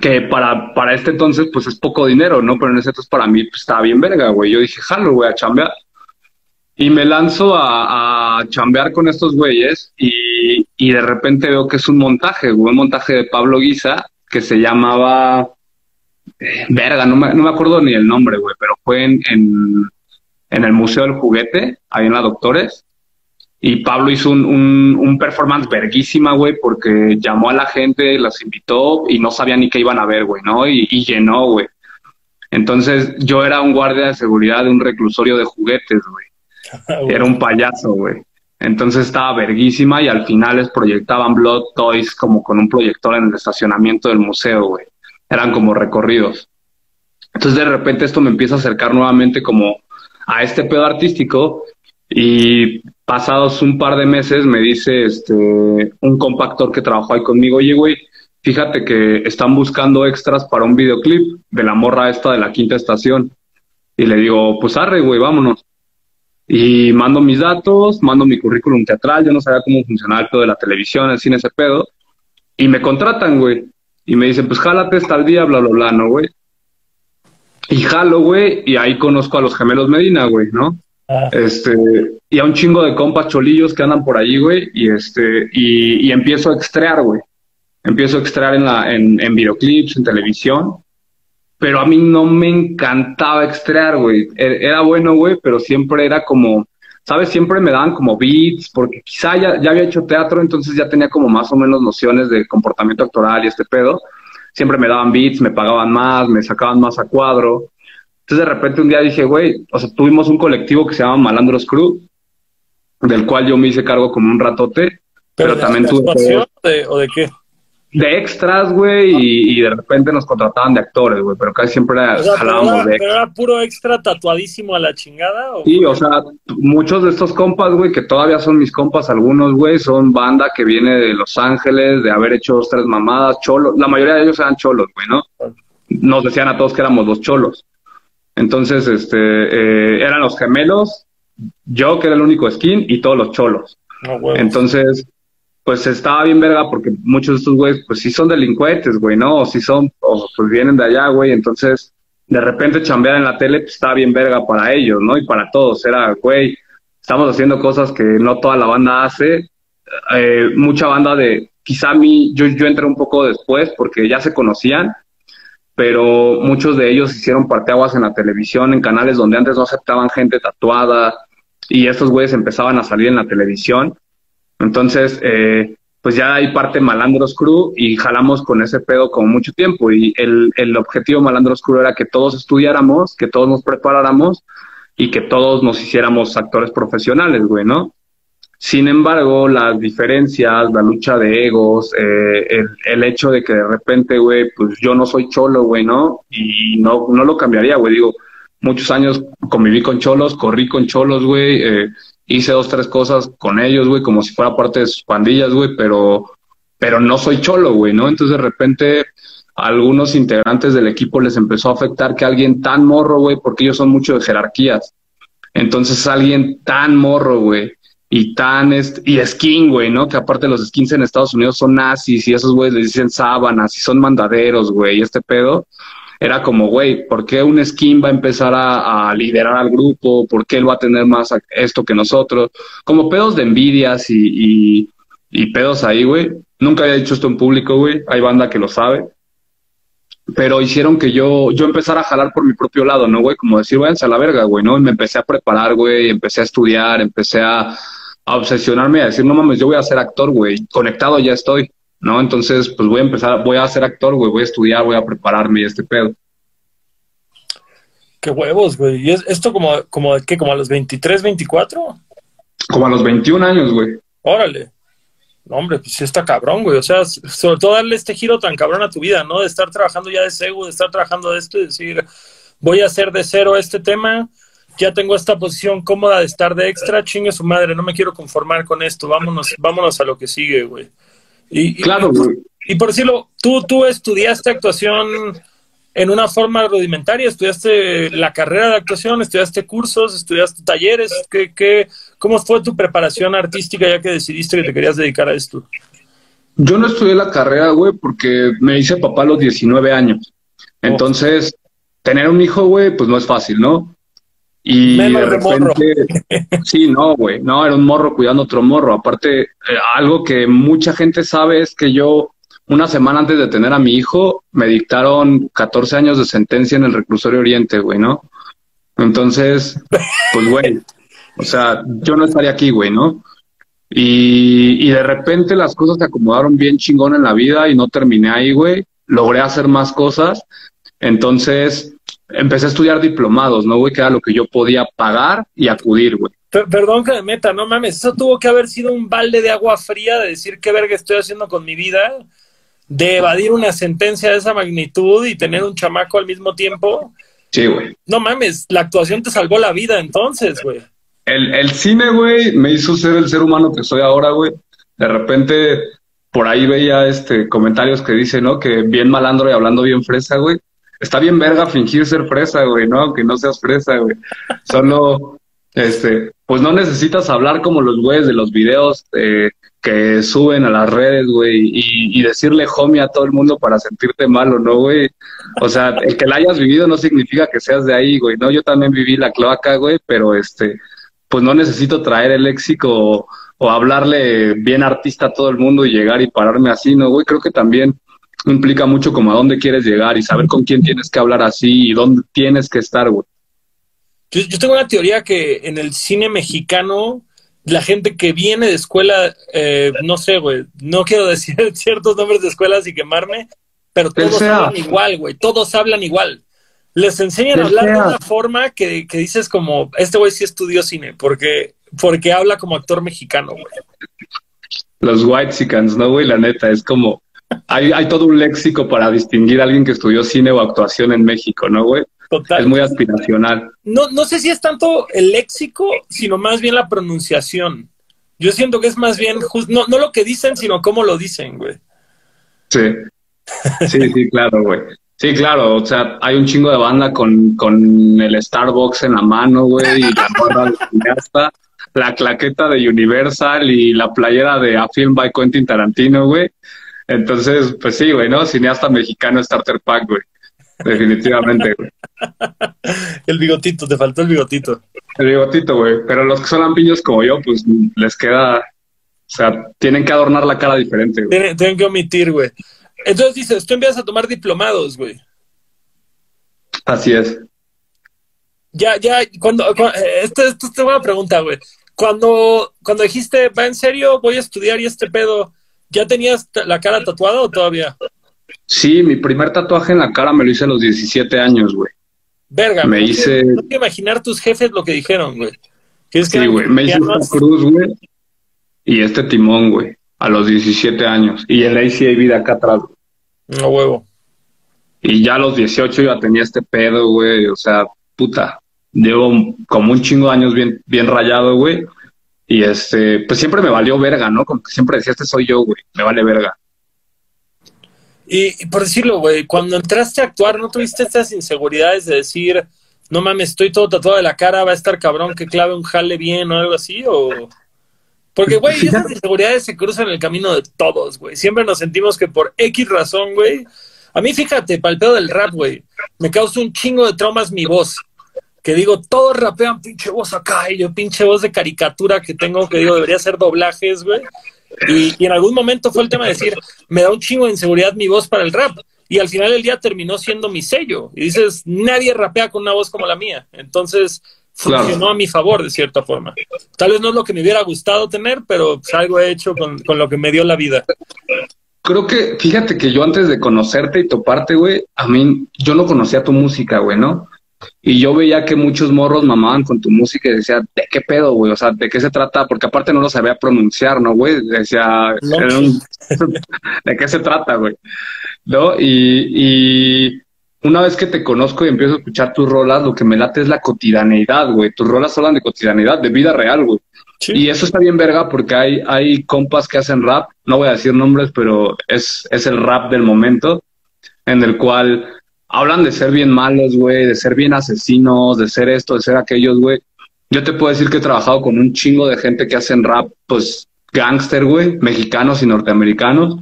Que para, para este entonces, pues es poco dinero, ¿no? Pero en ese entonces para mí pues, estaba bien verga, güey. Yo dije, jalo, güey, a chambear. Y me lanzo a, a chambear con estos güeyes y, y, de repente veo que es un montaje, un montaje de Pablo Guisa que se llamaba... Eh, verga, no me, no me acuerdo ni el nombre, güey, pero fue en, en, en el Museo del Juguete, ahí en la Doctores. Y Pablo hizo un, un, performance verguísima, güey, porque llamó a la gente, las invitó y no sabía ni qué iban a ver, güey, ¿no? Y, llenó, güey. Entonces yo era un guardia de seguridad de un reclusorio de juguetes, güey. Era un payaso, güey. Entonces estaba verguísima y al final les proyectaban Blood Toys como con un proyector en el estacionamiento del museo, güey. Eran como recorridos. Entonces de repente esto me empieza a acercar nuevamente como a este pedo artístico y pasados un par de meses me dice este un compactor que trabajó ahí conmigo, oye, güey, fíjate que están buscando extras para un videoclip de la morra esta de la quinta estación. Y le digo, pues arre, güey, vámonos. Y mando mis datos, mando mi currículum teatral, yo no sabía cómo funcionaba el pedo de la televisión, el cine, ese pedo. Y me contratan, güey. Y me dicen, pues jálate hasta el día, bla, bla, bla, ¿no, güey? Y jalo, güey, y ahí conozco a los gemelos Medina, güey, ¿no? Ah. Este, y a un chingo de compas cholillos que andan por allí, güey, y este, y, y empiezo a extrear, güey. empiezo a extraer en, la, en, en videoclips, en televisión, pero a mí no me encantaba extraer, güey. E, era bueno, güey, pero siempre era como, ¿sabes? Siempre me daban como beats, porque quizá ya, ya había hecho teatro, entonces ya tenía como más o menos nociones de comportamiento actoral y este pedo. Siempre me daban beats, me pagaban más, me sacaban más a cuadro. Entonces de repente un día dije, güey, o sea, tuvimos un colectivo que se llama Malandros Crew, del cual yo me hice cargo como un ratote, pero, también tuve... ¿O de qué? de extras, güey, y, de repente nos contrataban de actores, güey, pero casi siempre jalábamos de ¿Pero era puro extra tatuadísimo a la chingada? sí, o sea, muchos de estos compas, güey, que todavía son mis compas, algunos, güey, son banda que viene de Los Ángeles, de haber hecho dos, tres mamadas, cholos, la mayoría de ellos eran cholos, güey, ¿no? Nos decían a todos que éramos los cholos. Entonces, este, eh, eran los gemelos, yo que era el único skin y todos los cholos. Entonces, pues estaba bien verga porque muchos de estos güeyes, pues sí son delincuentes, güey, ¿no? O si son, o pues vienen de allá, güey, entonces de repente chambear en la tele, pues estaba bien verga para ellos, ¿no? Y para todos, era, güey, estamos haciendo cosas que no toda la banda hace, eh, mucha banda de, quizá a mí, yo, yo entré un poco después porque ya se conocían, pero muchos de ellos hicieron parteaguas en la televisión, en canales donde antes no aceptaban gente tatuada, y estos güeyes empezaban a salir en la televisión entonces, eh, pues ya hay parte Malandros Crew y jalamos con ese pedo como mucho tiempo. Y el, el objetivo Malandros Crew era que todos estudiáramos, que todos nos preparáramos y que todos nos hiciéramos actores profesionales, güey, ¿no? Sin embargo, las diferencias, la lucha de egos, eh, el, hecho de que de repente, güey, pues yo no soy cholo, güey, ¿no? Y no, no lo cambiaría, güey. Digo, muchos años conviví con cholos, corrí con cholos, güey. Eh, hice dos, tres cosas con ellos, güey, como si fuera parte de sus pandillas, güey, pero, pero no soy cholo, güey, ¿no? Entonces de repente a algunos integrantes del equipo les empezó a afectar que alguien tan morro, güey, porque ellos son mucho de jerarquías. Entonces alguien tan morro, güey, y tan, y skin, güey, ¿no? Que aparte los skins en Estados Unidos son nazis y esos güeyes les dicen sábanas y son mandaderos, güey, y este pedo era como, güey, ¿por qué un skin va a empezar a, liderar al grupo? ¿Por qué él va a tener más esto que nosotros? Como pedos de envidias y, pedos ahí, güey. Nunca había dicho esto en público, güey. Hay banda que lo sabe. Pero hicieron que yo, yo empezara a jalar por mi propio lado, ¿no, güey? Como decir, váyanse a la verga, güey, ¿no? Y me empecé a preparar, güey, empecé a estudiar, empecé a, a obsesionarme, a decir, no mames, yo voy a ser actor, güey. Conectado ya estoy. ¿no? Entonces, pues voy a empezar, voy a ser actor, güey, voy a estudiar, voy a prepararme y este pedo. Qué huevos, güey. ¿Y es esto como, como, ¿qué? ¿Como a los 23, 24? Como a los 21 años, güey. Órale. No, hombre, pues sí está cabrón, güey. O sea, sobre todo darle este giro tan cabrón a tu vida, ¿no? De estar trabajando ya de seguro, de estar trabajando de esto y decir, voy a hacer de cero este tema, ya tengo esta posición cómoda de estar de extra, chingue su madre, no me quiero conformar con esto, vámonos, vámonos a lo que sigue, güey. Y, claro, y, por decirlo, tú, tú estudiaste actuación en una forma rudimentaria, estudiaste la carrera de actuación, estudiaste cursos, estudiaste talleres, ¿qué, qué, ¿cómo fue tu preparación artística ya que decidiste que te querías dedicar a esto? Yo no estudié la carrera, güey, porque me hice papá a los 19 años. Entonces, tener un hijo, güey, pues no es fácil, ¿no? Y de repente, <laughs> sí, no, güey, no, era un morro cuidando otro morro. Aparte, eh, algo que mucha gente sabe es que yo, una semana antes de tener a mi hijo, me dictaron 14 años de sentencia en el reclusorio Oriente, güey, ¿no? Entonces, pues, güey, o sea, yo no estaría aquí, güey, ¿no? Y, y de repente las cosas se acomodaron bien chingón en la vida y no terminé ahí, güey. Logré hacer más cosas. Entonces, empecé a estudiar diplomados, ¿no, güey? Que era lo que yo podía pagar y acudir, güey. Perdón que me meta, no mames, eso tuvo que haber sido un balde de agua fría de decir qué verga estoy haciendo con mi vida, de evadir una sentencia de esa magnitud y tener un chamaco al mismo tiempo. Sí, güey. No mames, la actuación te salvó la vida entonces, güey. El, el cine, güey, me hizo ser el ser humano que soy ahora, güey. De repente, por ahí veía este comentarios que dicen, ¿no? Que bien malandro y hablando bien fresa, güey está bien verga fingir ser fresa, güey, ¿no? Aunque no seas fresa, güey. Solo, este, pues no necesitas hablar como los güeyes de los videos eh, que suben a las redes, güey, y, y, decirle homie a todo el mundo para sentirte malo, ¿no, güey? O sea, el que la hayas vivido no significa que seas de ahí, güey, ¿no? Yo también viví la cloaca, güey, pero este, pues no necesito traer el léxico o hablarle bien artista a todo el mundo y llegar y pararme así, ¿no, güey? Creo que también implica mucho como a dónde quieres llegar y saber con quién tienes que hablar así y dónde tienes que estar, güey. Yo, tengo una teoría que en el cine mexicano, la gente que viene de escuela, eh, no sé, güey, no quiero decir <laughs> ciertos nombres de escuelas y quemarme, pero todos hablan igual, güey, todos hablan igual. Les enseñan a hablar de una forma que, que dices como, este güey sí estudió cine, porque, porque habla como actor mexicano, güey. Los White Sicans, ¿no, güey? La neta, es como, hay, hay todo un léxico para distinguir a alguien que estudió cine o actuación en México, ¿no, güey? Es muy aspiracional. No, no sé si es tanto el léxico, sino más bien la pronunciación. Yo siento que es más bien, no, no lo que dicen, sino cómo lo dicen, güey. Sí. Sí, sí, claro, güey. Sí, claro, o sea, hay un chingo de banda con, con el Starbucks en la mano, güey, y la gorra de cineasta, la claqueta de Universal y la playera de A Film by Quentin Tarantino, güey. Entonces, pues sí, güey, ¿no? Cineasta mexicano Starter Pack, güey. Definitivamente, güey. <laughs> El bigotito, te faltó el bigotito. El bigotito, güey. Pero los que son lampiños como yo, pues les queda. O sea, tienen que adornar la cara diferente, güey. Tienen, que omitir, güey. Entonces dices, tú empiezas a tomar diplomados, güey. Así es. Ya, ya, cuando. esto, esto es una pregunta, güey. Cuando, cuando dijiste, va en serio, voy a estudiar y este pedo, ¿ya tenías la cara tatuada o todavía? Sí, mi primer tatuaje en la cara me lo hice a los 17 años, güey. Verga, me hice. No que imaginar tus jefes lo que dijeron, güey. sí, güey. Me hice esta cruz, güey. Y este timón, güey. A los 17 años. Y el ACAB de acá atrás. No huevo. Y ya a los 18 ya tenía este pedo, güey. O sea, puta. Llevo como un chingo de años bien, bien rayado, güey. Y este, pues siempre me valió verga, ¿no? Como que siempre decía, este soy yo, güey. Me vale verga. Y, por decirlo, güey, cuando entraste a actuar, ¿no tuviste estas inseguridades de decir, no mames, estoy todo tatuado de la cara, va a estar cabrón que clave un jale bien o algo así? O... Porque, güey, esas inseguridades se cruzan en el camino de todos, güey. Siempre nos sentimos que por X razón, güey. A mí, fíjate, para el pedo del rap, güey, me causa un chingo de traumas mi voz. Que digo, todos rapean pinche voz acá y yo pinche voz de caricatura que tengo, que digo, debería ser doblajes, güey. Y, en algún momento fue el tema de decir, me da un chingo de inseguridad mi voz para el rap. Y al final del día terminó siendo mi sello. Y dices, nadie rapea con una voz como la mía. Entonces funcionó a mi favor de cierta forma. Tal vez no es lo que me hubiera gustado tener, pero pues, algo he hecho con, con lo que me dio la vida. Creo que, fíjate que yo antes de conocerte y toparte, güey, a mí, yo no conocía tu música, güey, ¿no? Y yo veía que muchos morros mamaban con tu música y decía, ¿de qué pedo, güey? O sea, ¿de qué se trata? Porque aparte no lo sabía pronunciar, ¿no, güey? Decía, <laughs> ¿de qué se trata, güey? ¿No? Y, y una vez que te conozco y empiezo a escuchar tus rolas, lo que me late es la cotidianeidad, güey. Tus rolas hablan de cotidianeidad, de vida real, güey. Y eso está bien verga porque hay, hay compas que hacen rap, no voy a decir nombres, pero es, es el rap del momento, en el cual hablan de ser bien malos, güey, de ser bien asesinos, de ser esto, de ser aquellos, güey. Yo te puedo decir que he trabajado con un chingo de gente que hacen rap, pues, gangster, güey, mexicanos y norteamericanos.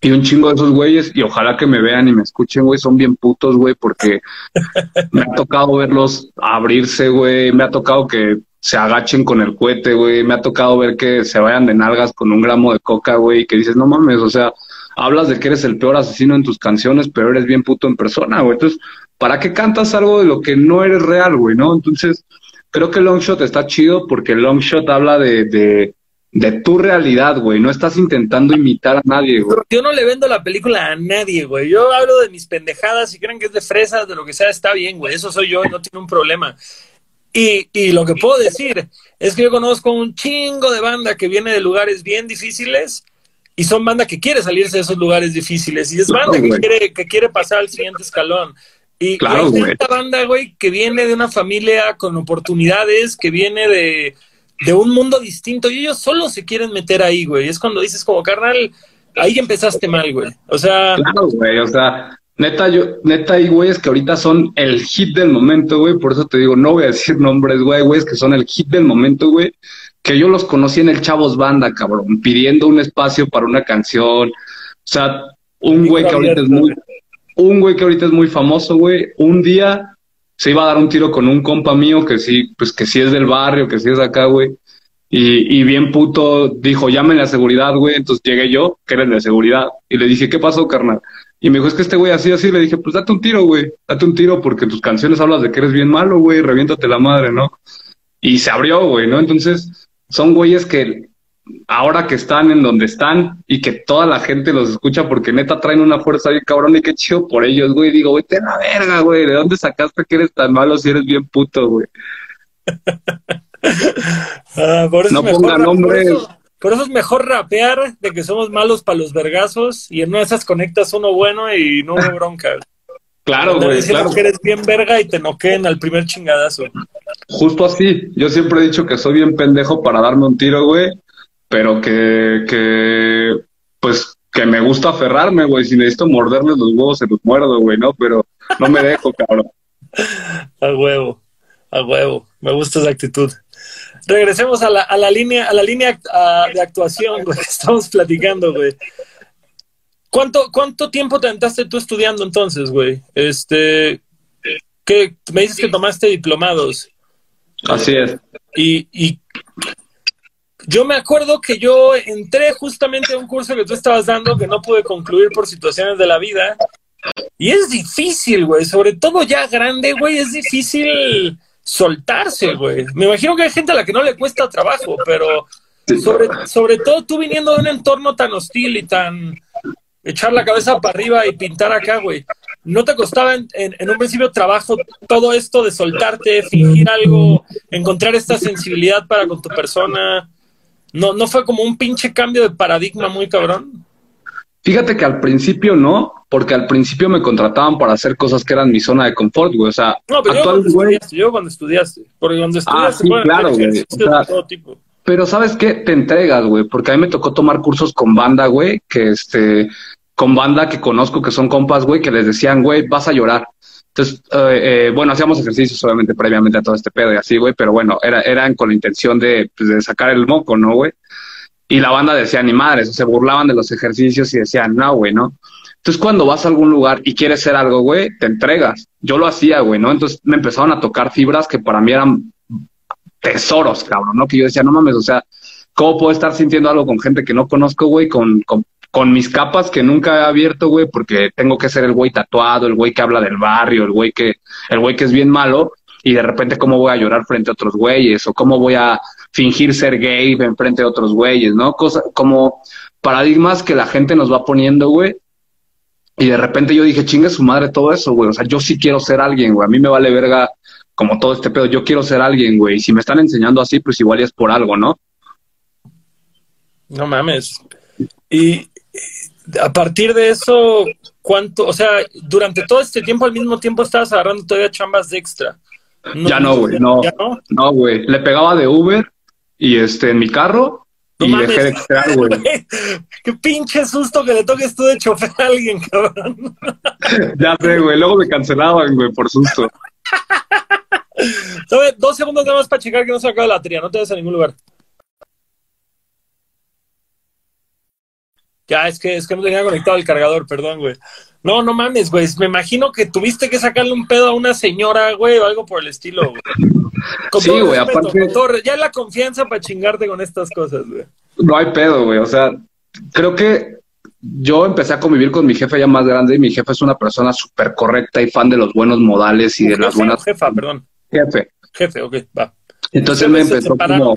Y un chingo de esos güeyes, y ojalá que me vean y me escuchen, güey, son bien putos, güey, porque <laughs> me ha tocado verlos abrirse, güey, me ha tocado que se agachen con el cohete, güey, me ha tocado ver que se vayan de nalgas con un gramo de coca, güey, y que dices, no mames, o sea, hablas de que eres el peor asesino en tus canciones, pero eres bien puto en persona, güey. Entonces, ¿para qué cantas algo de lo que no eres real, güey, no? Entonces, creo que Longshot está chido porque Longshot habla de, de, de tu realidad, güey. No estás intentando imitar a nadie, güey. Yo no le vendo la película a nadie, güey. Yo hablo de mis pendejadas y creen que es de fresas, de lo que sea, está bien, güey. Eso soy yo y no tiene un problema. Y, y lo que puedo decir es que yo conozco un chingo de banda que viene de lugares bien difíciles y son banda que quiere salirse de esos lugares difíciles y es banda que, quiere, que quiere pasar al siguiente escalón. Y claro, esta banda, güey, que viene de una familia con oportunidades, que viene de, de un mundo distinto y ellos solo se quieren meter ahí, güey. Es cuando dices como, carnal, ahí empezaste mal, güey. O sea... Claro, güey, o sea, neta, yo, neta hay güeyes que ahorita son el hit del momento, güey. Por eso te digo, no voy a decir nombres, güey, güeyes que son el hit del momento, güey que yo los conocí en el Chavos Banda, cabrón, pidiendo un espacio para una canción. O sea, un güey que ahorita es muy, un güey que ahorita es muy famoso, güey, un día se iba a dar un tiro con un compa mío que sí, pues que sí es del barrio, que sí es acá, güey. Y, y bien puto dijo, llamen a seguridad, güey. Entonces llegué yo, que era el de seguridad, y le dije, ¿qué pasó, carnal? Y me dijo, es que este güey así, así. Le dije, pues date un tiro, güey. Date un tiro porque en tus canciones hablas de que eres bien malo, güey. Reviéntate la madre, ¿no? Y se abrió, güey, ¿no? Entonces, son güeyes que ahora que están en donde están y que toda la gente los escucha porque neta traen una fuerza bien cabrón y qué chido por ellos, güey. Digo, güey, te la verga, güey. ¿De dónde sacaste que eres tan malo si eres bien puto, güey? <laughs> Ah, por eso No mejor ponga nombres. Por eso, por eso es mejor rapear de que somos malos para los vergazos y en una de esas conectas uno bueno y no hubo <laughs> bronca. Claro, güey, claro. que eres bien verga y te noqueen al primer chingadazo. Justo así. Yo siempre he dicho que soy bien pendejo para darme un tiro, güey. Pero que, que, pues, que me gusta aferrarme, güey. Si necesito morderles los huevos, se los muerdo, güey, ¿no? Pero no me dejo, <laughs> cabrón. A huevo, a huevo. Me gusta esa actitud. Regresemos a la, a la línea, a la línea de actuación, güey, que estamos platicando, güey. ¿Cuánto, ¿Cuánto tiempo te aventaste tú estudiando entonces, güey? Este, ¿qué? Me dices que tomaste diplomados. Así es. Y, y yo me acuerdo que yo entré justamente a un curso que tú estabas dando que no pude concluir por situaciones de la vida. Y es difícil, güey. Sobre todo ya grande, güey, es difícil soltarse, güey. Me imagino que hay gente a la que no le cuesta trabajo, pero sobre, sobre todo tú viniendo de un entorno tan hostil y tan echar la cabeza para arriba y pintar acá, güey. ¿No te costaba en, en- en un principio trabajo todo esto de soltarte, fingir algo, encontrar esta sensibilidad para con tu persona? ¿No, no fue como un pinche cambio de paradigma muy cabrón? Fíjate que al principio no, porque al principio me contrataban para hacer cosas que eran mi zona de confort, güey. O sea, No, pero yo actual, cuando, güey, estudiaste, yo cuando estudiaste. Porque cuando estudiaste, sí, pueden claro, güey. ejercicios O sea, de todo tipo. Pero ¿sabes qué? Te entregas, güey, porque a mí me tocó tomar cursos con banda, güey, que este, con banda que conozco que son compas, güey, que les decían, güey, vas a llorar. Entonces, eh, eh, bueno, hacíamos ejercicios obviamente previamente a todo este pedo y así, güey, pero bueno, era, eran con la intención de, pues, sacar el moco, ¿no, güey? Y la banda decía, ni madres, se burlaban de los ejercicios y decían, no, güey, ¿no? Entonces, cuando vas a algún lugar y quieres ser algo, güey, te entregas. Yo lo hacía, güey, ¿no? Entonces me empezaron a tocar fibras que para mí eran tesoros, cabrón, ¿no? Que yo decía, no mames, o sea, ¿cómo puedo estar sintiendo algo con gente que no conozco, güey? Con, con mis capas que nunca he abierto, güey, porque tengo que ser el güey tatuado, el güey que habla del barrio, el güey que, el güey que es bien malo, y de repente cómo voy a llorar frente a otros güeyes, o cómo voy a fingir ser gay en frente a otros güeyes, ¿no? Cosas como paradigmas que la gente nos va poniendo, güey. Y de repente yo dije, chingue su madre todo eso, güey. O sea, yo sí quiero ser alguien, güey. A mí me vale verga como todo este pedo. Yo quiero ser alguien, güey. Y si me están enseñando así, pues igual es por algo, ¿no? No mames. Y a partir de eso, ¿cuánto? O sea, durante todo este tiempo, al mismo tiempo, estabas agarrando todavía chambas de extra. Ya no, güey, no. ¿Ya no? No, güey. Le pegaba de Uber y este en mi carro No y mames. dejé de extraer, <laughs> güey. Qué pinche susto que le toques tú de chofer a alguien, cabrón. <laughs> ya sé, güey. Luego me cancelaban, güey, por susto. <laughs> ¿Sabes? Dos segundos nada más para checar que no se acabe la batería. No te vayas a ningún lugar. Ya, es que, es que no tenía conectado el cargador, perdón, güey. No, no mames, güey. Me imagino que tuviste que sacarle un pedo a una señora, güey, o algo por el estilo, güey. Con Sí, güey, aparte- con todo ya la confianza para chingarte con estas cosas, güey. No hay pedo, güey. O sea, creo que yo empecé a convivir con mi jefe ya más grande y mi jefe es una persona súper correcta y fan de los buenos modales y de las Jefe buenas... jefa, perdón. Jefe. Jefe, ok, va. Entonces me empezó como...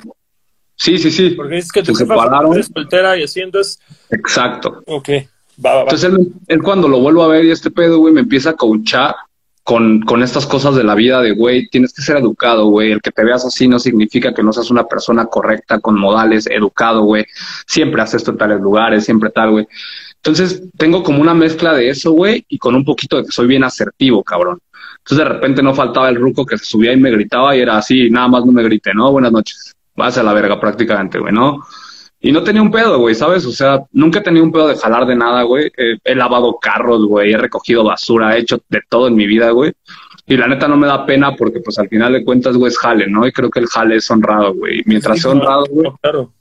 Sí, sí, sí. Porque dices que tu Se jefa separaron. fue soltera y así, entonces, Exacto. ok, va, va, va. Entonces él, él cuando lo vuelvo a ver y este pedo, güey, me empieza a coachar con, con estas cosas de la vida de, güey, tienes que ser educado, güey. El que te veas así no significa que no seas una persona correcta, con modales, educado, güey. Siempre haces esto en tales lugares, siempre tal, güey. Entonces tengo como una mezcla de eso, güey, y con un poquito de que soy bien asertivo, cabrón. Entonces de repente no faltaba el ruco que se subía y me gritaba y era así, nada más no me grite, ¿no? Buenas noches. Vas a la verga prácticamente, güey, ¿no? Y no tenía un pedo, güey, ¿sabes? O sea, nunca he tenido un pedo de jalar de nada, güey. Eh, he lavado carros, güey, he recogido basura, he hecho de todo en mi vida, güey. Y la neta no me da pena porque, pues, al final de cuentas, güey, es jale, ¿no? Y creo que el jale es honrado, güey. Mientras Sí, sea honrado, güey. claro.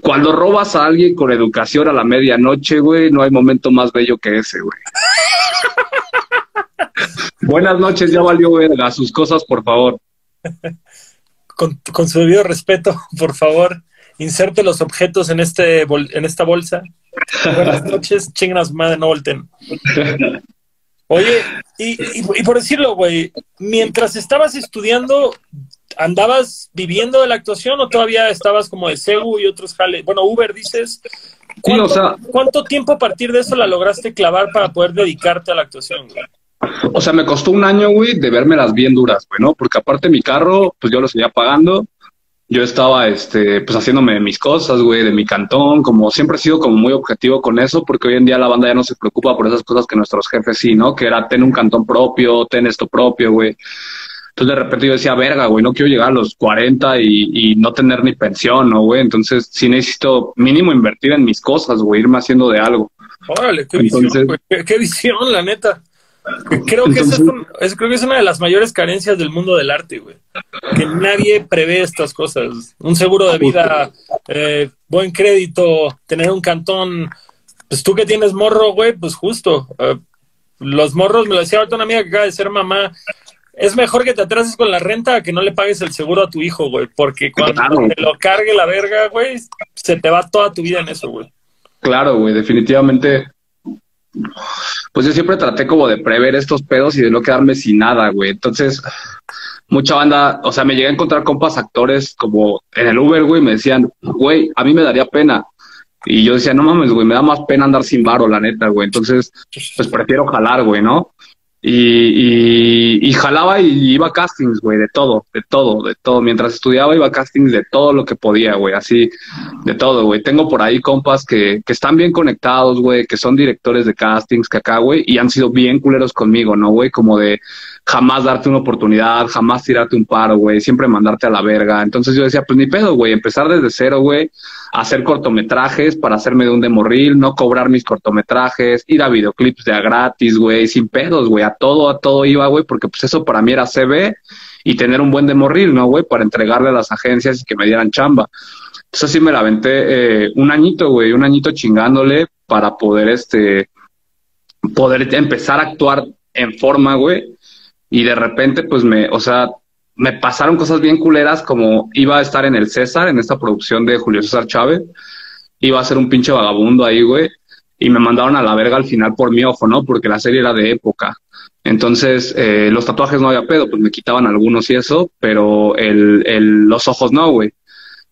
Cuando robas a alguien con educación a la medianoche, güey, no hay momento más bello que ese, güey. <laughs> Buenas noches, ya valió verga. Sus cosas, por favor. <laughs> con, con su debido respeto, <laughs> por favor, inserte los objetos en, este en esta bolsa. Buenas <laughs> noches, chingas madre, no volten. Oye, y, y, por decirlo, güey, mientras estabas estudiando, ¿andabas viviendo de la actuación o todavía estabas como de Segu y otros jales? Bueno, Uber dices. ¿Cuánto, Sí, o sea- ¿Cuánto tiempo a partir de eso la lograste clavar para poder dedicarte a la actuación, güey? O sea, me costó un año, güey, de vérmelas bien duras, güey, ¿no? Porque aparte mi carro, pues yo lo seguía pagando. Yo estaba, este, pues haciéndome mis cosas, güey, de mi cantón, como siempre he sido como muy objetivo con eso, porque hoy en día la banda ya no se preocupa por esas cosas que nuestros jefes sí, ¿no? Que era ten un cantón propio, ten esto propio, güey. Entonces de repente yo decía, verga, güey, no quiero llegar a los 40 y, y no tener ni pensión, ¿no, güey? Entonces sí necesito mínimo invertir en mis cosas, güey, irme haciendo de algo. Órale, qué Entonces- visión, güey. Qué, qué visión, la neta. Creo que, es, Entonces- un- es- creo que es una de las mayores carencias del mundo del arte, güey. Que nadie prevé estas cosas. Un seguro de vida, eh, buen crédito, tener un cantón. Pues tú que tienes morro, güey, pues justo. eh, los morros, me lo decía ahorita una amiga que acaba de ser mamá. Es mejor que te atrases con la renta a que no le pagues el seguro a tu hijo, güey. Porque cuando Claro. te lo cargue la verga, güey, se te va toda tu vida en eso, güey. Claro, güey, definitivamente. Pues yo siempre traté como de prever estos pedos y de no quedarme sin nada, güey. Entonces, mucha banda, o sea, me llegué a encontrar compas actores como en el Uber, güey, me decían, güey, a mí me daría pena. Y yo decía, no mames, güey, me da más pena andar sin varo, la neta, güey. Entonces, pues prefiero jalar, güey, ¿no? Y, y, y jalaba y iba castings, güey, de todo, de todo, de todo. Mientras estudiaba iba castings de todo lo que podía, güey, así, de todo, güey. Tengo por ahí compas que, que están bien conectados, güey, que son directores de castings que acá, güey, y han sido bien culeros conmigo, ¿no, güey? Como de jamás darte una oportunidad, jamás tirarte un paro, güey, siempre mandarte a la verga. Entonces yo decía, pues ni pedo, güey, empezar desde cero, güey, hacer cortometrajes para hacerme de un demo reel, no cobrar mis cortometrajes, ir a videoclips de a gratis, güey, sin pedos, güey, a todo, a todo iba, güey, porque pues eso para mí era CB y tener un buen demo reel, ¿no, güey? Para entregarle a las agencias y que me dieran chamba. Eso sí me la aventé eh, un añito, güey, un añito chingándole para poder, este, poder empezar a actuar en forma, güey. Y de repente, pues me, o sea, me pasaron cosas bien culeras como iba a estar en el César, en esta producción de Julio César Chávez. Iba a ser un pinche vagabundo ahí, güey. Y me mandaron a la verga al final por mi ojo, ¿no? Porque la serie era de época. Entonces, eh, los tatuajes no había pedo, pues me quitaban algunos y eso, pero el, el, los ojos no, güey.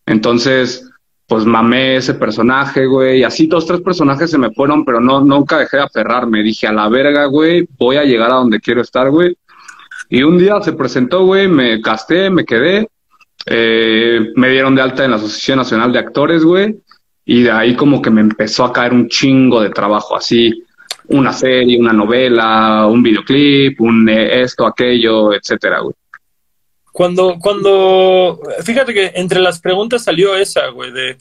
Entonces, pues mamé ese personaje, güey, y así dos, tres personajes se me fueron, pero no, nunca dejé de aferrarme. Dije, a la verga, güey, voy a llegar a donde quiero estar, güey. Y un día se presentó, güey, me casté, me quedé, eh, me dieron de alta en la Asociación Nacional de Actores, güey, y de ahí como que me empezó a caer un chingo de trabajo, así, una serie, una novela, un videoclip, un eh, esto, aquello, etcétera, güey. Cuando, cuando, fíjate que entre las preguntas salió esa, güey, de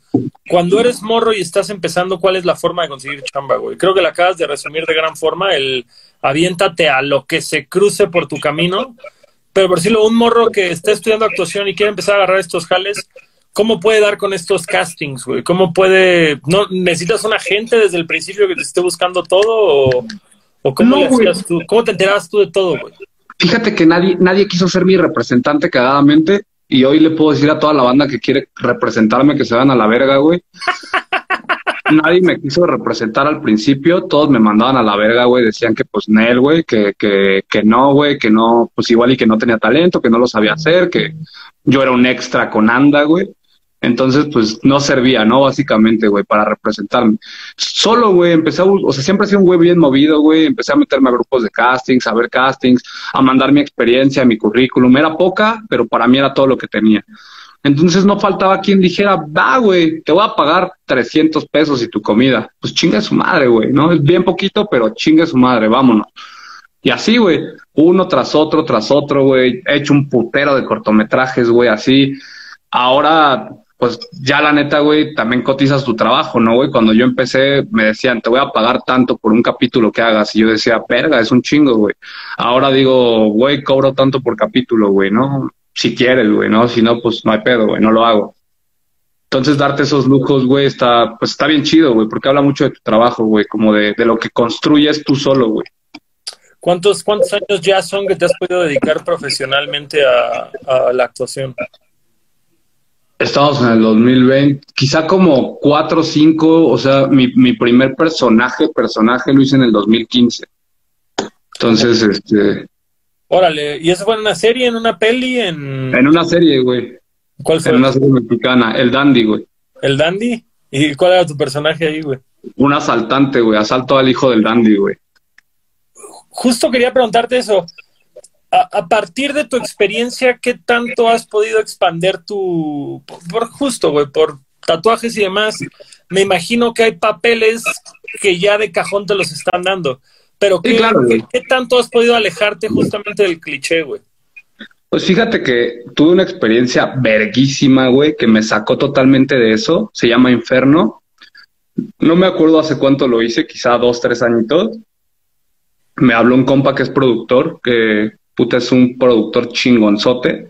cuando eres morro y estás empezando, ¿cuál es la forma de conseguir chamba, güey? Creo que la acabas de resumir de gran forma, el aviéntate a lo que se cruce por tu camino, pero por decirlo, un morro que está estudiando actuación y quiere empezar a agarrar estos jales, ¿cómo puede dar con estos castings, güey? ¿Cómo puede, no, necesitas un agente desde el principio que te esté buscando todo o, o cómo No, le güey. hacías tú? ¿Cómo te enterabas tú de todo, güey? Fíjate que nadie, nadie quiso ser mi representante cagadamente y hoy le puedo decir a toda la banda que quiere representarme que se van a la verga, güey. <laughs> Nadie me quiso representar al principio, todos me mandaban a la verga, güey, decían que pues Nel, güey, que, que, que no, güey, que no, pues igual y que no tenía talento, que no lo sabía hacer, que yo era un extra con anda, güey. Entonces, pues no servía, ¿no? Básicamente, güey, para representarme. Solo, güey, empecé a, o sea, siempre he sido un güey bien movido, güey, empecé a meterme a grupos de castings, a ver castings, a mandar mi experiencia, mi currículum. Era poca, pero para mí era todo lo que tenía. Entonces no faltaba quien dijera, va, güey, te voy a pagar 300 pesos y tu comida. Pues chinga su madre, güey, ¿no? Es bien poquito, pero chinga su madre, vámonos. Y así, güey, uno tras otro, tras otro, güey. He hecho un putero de cortometrajes, güey, así. Ahora, pues ya la neta, güey, también cotizas tu trabajo, ¿no, güey? Cuando yo empecé, me decían, te voy a pagar tanto por un capítulo que hagas. Y yo decía, verga, es un chingo, güey. Ahora digo, güey, cobro tanto por capítulo, güey, ¿no? Si quieres, güey, ¿no? Si no, pues no hay pedo, güey, no lo hago. Entonces, darte esos lujos, güey, está, pues está bien chido, güey, porque habla mucho de tu trabajo, güey, como de, de lo que construyes tú solo, güey. ¿Cuántos, ¿Cuántos años ya son que te has podido dedicar profesionalmente a, a la actuación? Estamos en el 2020, quizá como cuatro o cinco, o sea, mi, mi primer personaje, personaje lo hice en el 2015. Entonces, este... Órale, ¿y eso fue en una serie, en una peli, en...? En una serie, güey. ¿Cuál fue? En una serie mexicana, El Dandy, güey. ¿El Dandy? ¿Y cuál era tu personaje ahí, güey? Un asaltante, güey, asalto al hijo del Dandy, güey. Justo quería preguntarte eso a, partir de tu experiencia, ¿qué tanto has podido expander tu, por, justo, güey, por tatuajes y demás? Me imagino que hay papeles que ya de cajón te los están dando, pero ¿qué, ¿qué, tanto has podido alejarte justamente del cliché, güey? Pues fíjate que tuve una experiencia verguísima, güey, que me sacó totalmente de eso. Se llama Inferno. No me acuerdo hace cuánto lo hice, quizá dos, tres añitos. Me habló un compa que es productor, que puta, es un productor chingonzote,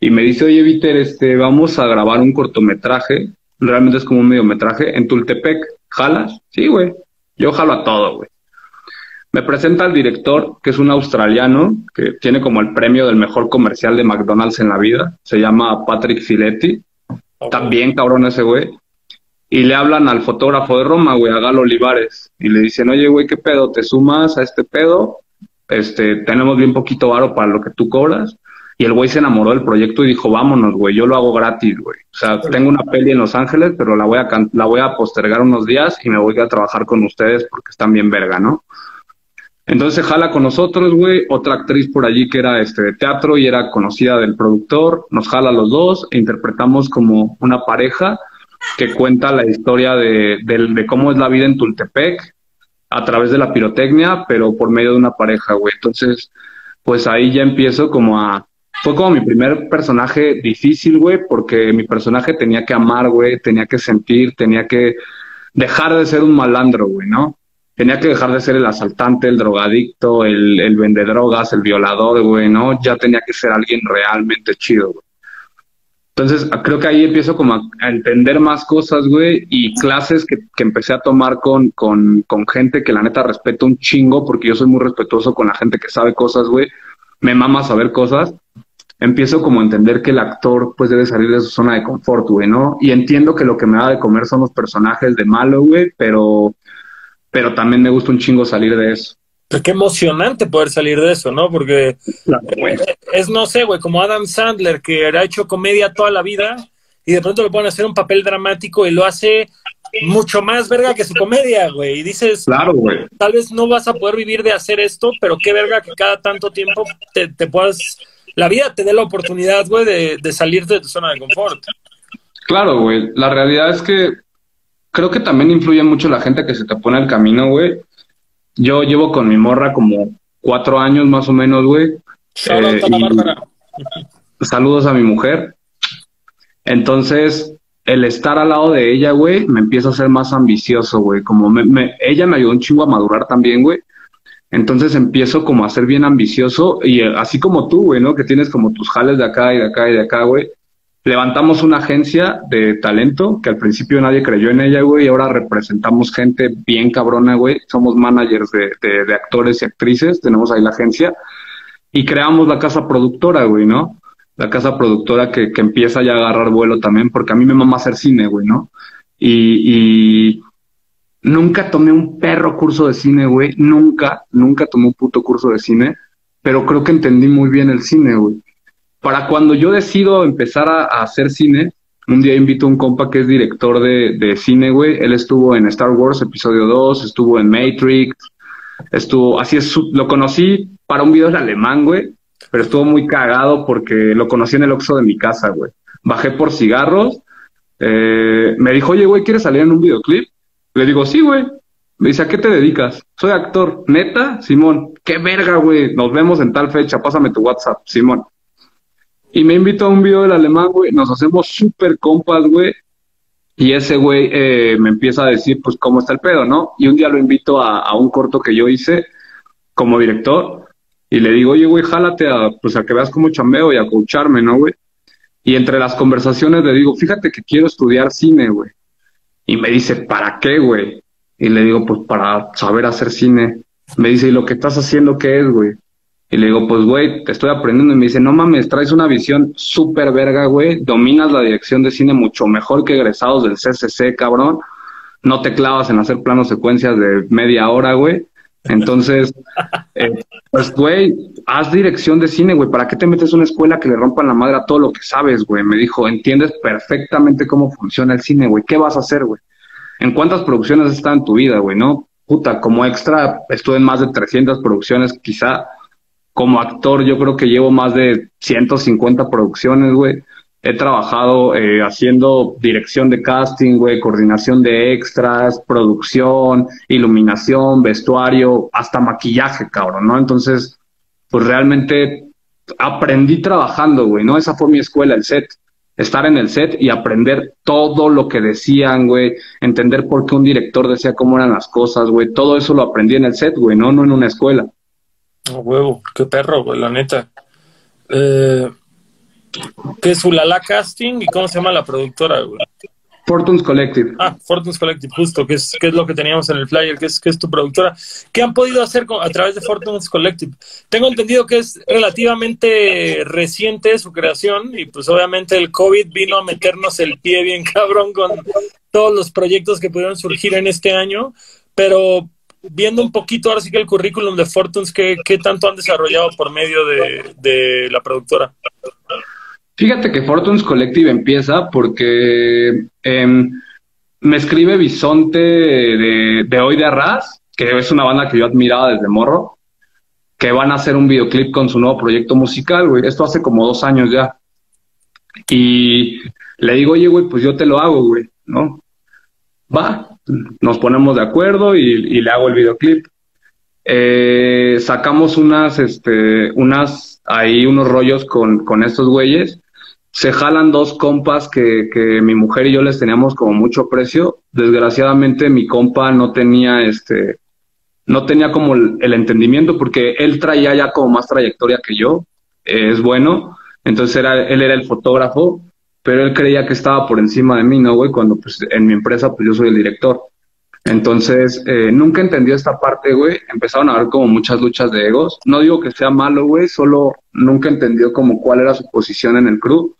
y me dice, oye, Viter, este, vamos a grabar un cortometraje, realmente es como un mediometraje, en Tultepec, ¿jalas? Sí, güey, yo jalo a todo, güey. Me presenta al director, que es un australiano, que tiene como el premio del mejor comercial de McDonald's en la vida, se llama Patrick Filetti, también cabrón ese güey, y le hablan al fotógrafo de Roma, güey, a Galo Olivares, y le dicen, oye, güey, ¿qué pedo? ¿Te sumas a este pedo? Este, tenemos bien poquito varo para lo que tú cobras. Y el güey se enamoró del proyecto y dijo, vámonos, güey, yo lo hago gratis, güey. O sea, tengo una peli en Los Ángeles, pero la voy a, la voy a postergar unos días y me voy a trabajar con ustedes porque están bien verga, ¿no? Entonces se jala con nosotros, güey, otra actriz por allí que era este de teatro y era conocida del productor, nos jala los dos e interpretamos como una pareja que cuenta la historia de, de cómo es la vida en Tultepec, a través de la pirotecnia, pero por medio de una pareja, güey. Entonces, pues ahí ya empiezo como a... Fue como mi primer personaje difícil, güey, porque mi personaje tenía que amar, güey, tenía que sentir, tenía que dejar de ser un malandro, güey, ¿no? Tenía que dejar de ser el asaltante, el drogadicto, el, el vendedrogas, el violador, güey, ¿no? Ya tenía que ser alguien realmente chido, güey. Entonces, creo que ahí empiezo como a, entender más cosas, güey, y clases que, que empecé a tomar con, con, con, gente que la neta respeto un chingo, porque yo soy muy respetuoso con la gente que sabe cosas, güey. Me mama saber cosas. Empiezo como a entender que el actor, pues, debe salir de su zona de confort, güey, ¿no? Y entiendo que lo que me da de comer son los personajes de malo, güey, pero, pero también me gusta un chingo salir de eso. Pues qué emocionante poder salir de eso, ¿no? Porque es, no sé, güey, como Adam Sandler, que ha hecho comedia toda la vida y de pronto le pueden hacer un papel dramático y lo hace mucho más verga que su comedia, güey. Y dices, claro, güey. Tal vez no vas a poder vivir de hacer esto, pero qué verga que cada tanto tiempo te, te puedas, la vida te dé la oportunidad, güey, de, de salirte de tu zona de confort. Claro, güey. La realidad es que creo que también influye mucho la gente que se te pone al camino, güey yo llevo con mi morra como cuatro años más o menos, güey. Eh, saludos a mi mujer. Entonces, el estar al lado de ella, güey, me empieza a ser más ambicioso, güey. Como me, ella me ayudó un chingo a madurar también, güey. Entonces empiezo como a ser bien ambicioso y eh, así como tú, güey, ¿no? Que tienes como tus jales de acá y de acá y de acá, güey levantamos una agencia de talento que al principio nadie creyó en ella, güey, y ahora representamos gente bien cabrona, güey. Somos managers de, de, actores y actrices, tenemos ahí la agencia y creamos la casa productora, güey, ¿no? La casa productora que, que empieza ya a agarrar vuelo también, porque a mí me mama hacer cine, güey, ¿no? Y, y nunca tomé un perro curso de cine, güey, nunca, nunca tomé un puto curso de cine, pero creo que entendí muy bien el cine, güey para cuando yo decido empezar a, hacer cine, un día invito a un compa que es director de, cine, güey. Él estuvo en Star Wars Episodio 2, estuvo en Matrix, estuvo, así es, lo conocí para un video en alemán, güey, pero estuvo muy cagado porque lo conocí en el Oxxo de mi casa, güey. Bajé por cigarros, eh, me dijo, oye, güey, ¿quieres salir en un videoclip? Le digo, sí, güey. Me dice, ¿a qué te dedicas? Soy actor. ¿Neta? Simón. ¿Qué verga, güey? Nos vemos en tal fecha. Pásame tu WhatsApp, Simón. Y me invitó a un video del alemán, güey. Nos hacemos súper compas, güey. Y ese güey eh, me empieza a decir, pues, cómo está el pedo, ¿no? Y un día lo invito a, un corto que yo hice como director. Y le digo, oye, güey, jálate a, pues, a que veas cómo chambeo y a coacharme, ¿no, güey? Y entre las conversaciones le digo, fíjate que quiero estudiar cine, güey. Y me dice, ¿para qué, güey? Y le digo, pues para saber hacer cine. Me dice, ¿y lo que estás haciendo qué es, güey? Y le digo, pues, güey, te estoy aprendiendo. Y me dice, no mames, traes una visión súper verga, güey. Dominas la dirección de cine mucho mejor que egresados del CCC, cabrón. No te clavas en hacer planos secuencias de media hora, güey. Entonces, <laughs> eh, pues, güey, haz dirección de cine, güey. ¿Para qué te metes a una escuela que le rompan la madre a todo lo que sabes, güey? Me dijo, entiendes perfectamente cómo funciona el cine, güey. ¿Qué vas a hacer, güey? ¿En cuántas producciones has estado en tu vida, güey? No, puta, como extra estuve en más de 300 producciones, quizá como actor yo creo que llevo más de 150 producciones, güey. He trabajado eh, haciendo dirección de casting, güey, coordinación de extras, producción, iluminación, vestuario, hasta maquillaje, cabrón, ¿no? Entonces, pues realmente aprendí trabajando, güey, ¿no? Esa fue mi escuela, el set. Estar en el set y aprender todo lo que decían, güey. Entender por qué un director decía cómo eran las cosas, güey. Todo eso lo aprendí en el set, güey, no, no en una escuela. Huevo, qué perro, güey, la neta. Eh, ¿Qué es Ulala Casting y cómo se llama la productora, güey? Fortunes Collective. Ah, Fortunes Collective, justo, que es, que es lo que teníamos en el flyer, que es, que es tu productora. ¿Qué han podido hacer a través de Fortunes Collective? Tengo entendido que es relativamente reciente su creación y pues obviamente el COVID vino a meternos el pie bien <laughs> cabrón con todos los proyectos que pudieron surgir en este año, pero viendo un poquito ahora sí que el currículum de Fortunes, ¿qué, qué tanto han desarrollado por medio de, de la productora? Fíjate que Fortunes Collective empieza porque em, me escribe Bisonte de, de, Hoy de Arras, que es una banda que yo admiraba desde morro, que van a hacer un videoclip con su nuevo proyecto musical, güey. Esto hace como dos años ya. Y le digo, oye, güey, pues yo te lo hago, güey, ¿no? Va, nos ponemos de acuerdo y, le hago el videoclip. Eh, sacamos unas, este, unas, ahí unos rollos con, con estos güeyes. Se jalan dos compas que, que mi mujer y yo les teníamos como mucho precio. Desgraciadamente mi compa no tenía este, no tenía como el, entendimiento porque él traía ya como más trayectoria que yo. es bueno. Entonces era, él era el fotógrafo pero él creía que estaba por encima de mí, ¿no, güey? Cuando pues en mi empresa pues yo soy el director. Entonces, eh, nunca entendió esta parte, güey. Empezaron a haber como muchas luchas de egos. No digo que sea malo, güey, solo nunca entendió como cuál era su posición en el crew.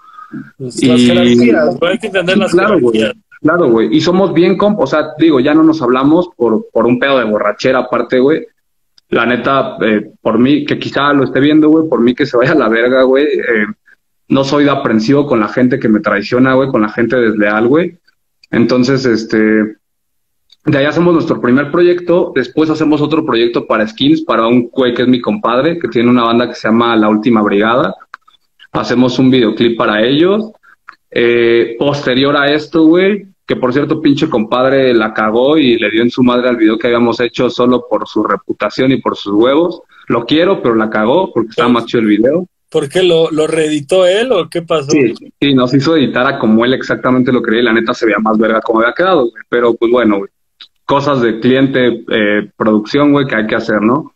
Pues, y... hay que entender las claro, güey. Claro, güey. Y somos bien comp, o sea, digo, ya no nos hablamos por, por un pedo de borrachera aparte, güey. La neta, eh, por mí, que quizá lo esté viendo, güey, por mí que se vaya a la verga, güey. Eh, no soy de aprensivo con la gente que me traiciona, güey, con la gente desleal, güey. Entonces, este, de ahí hacemos nuestro primer proyecto, después hacemos otro proyecto para skins, para un güey que es mi compadre, que tiene una banda que se llama La Última Brigada. Hacemos un videoclip para ellos. Eh, posterior a esto, güey, que por cierto, pinche compadre la cagó y le dio en su madre al video que habíamos hecho solo por su reputación y por sus huevos. Lo quiero, pero la cagó porque estaba más chido el video. ¿Por qué lo, lo reeditó él o qué pasó? Sí, sí, nos hizo editar a como él exactamente lo quería y la neta se veía más verga como había quedado, güey. Pero pues bueno, cosas de cliente, eh, producción, güey, que hay que hacer, ¿no?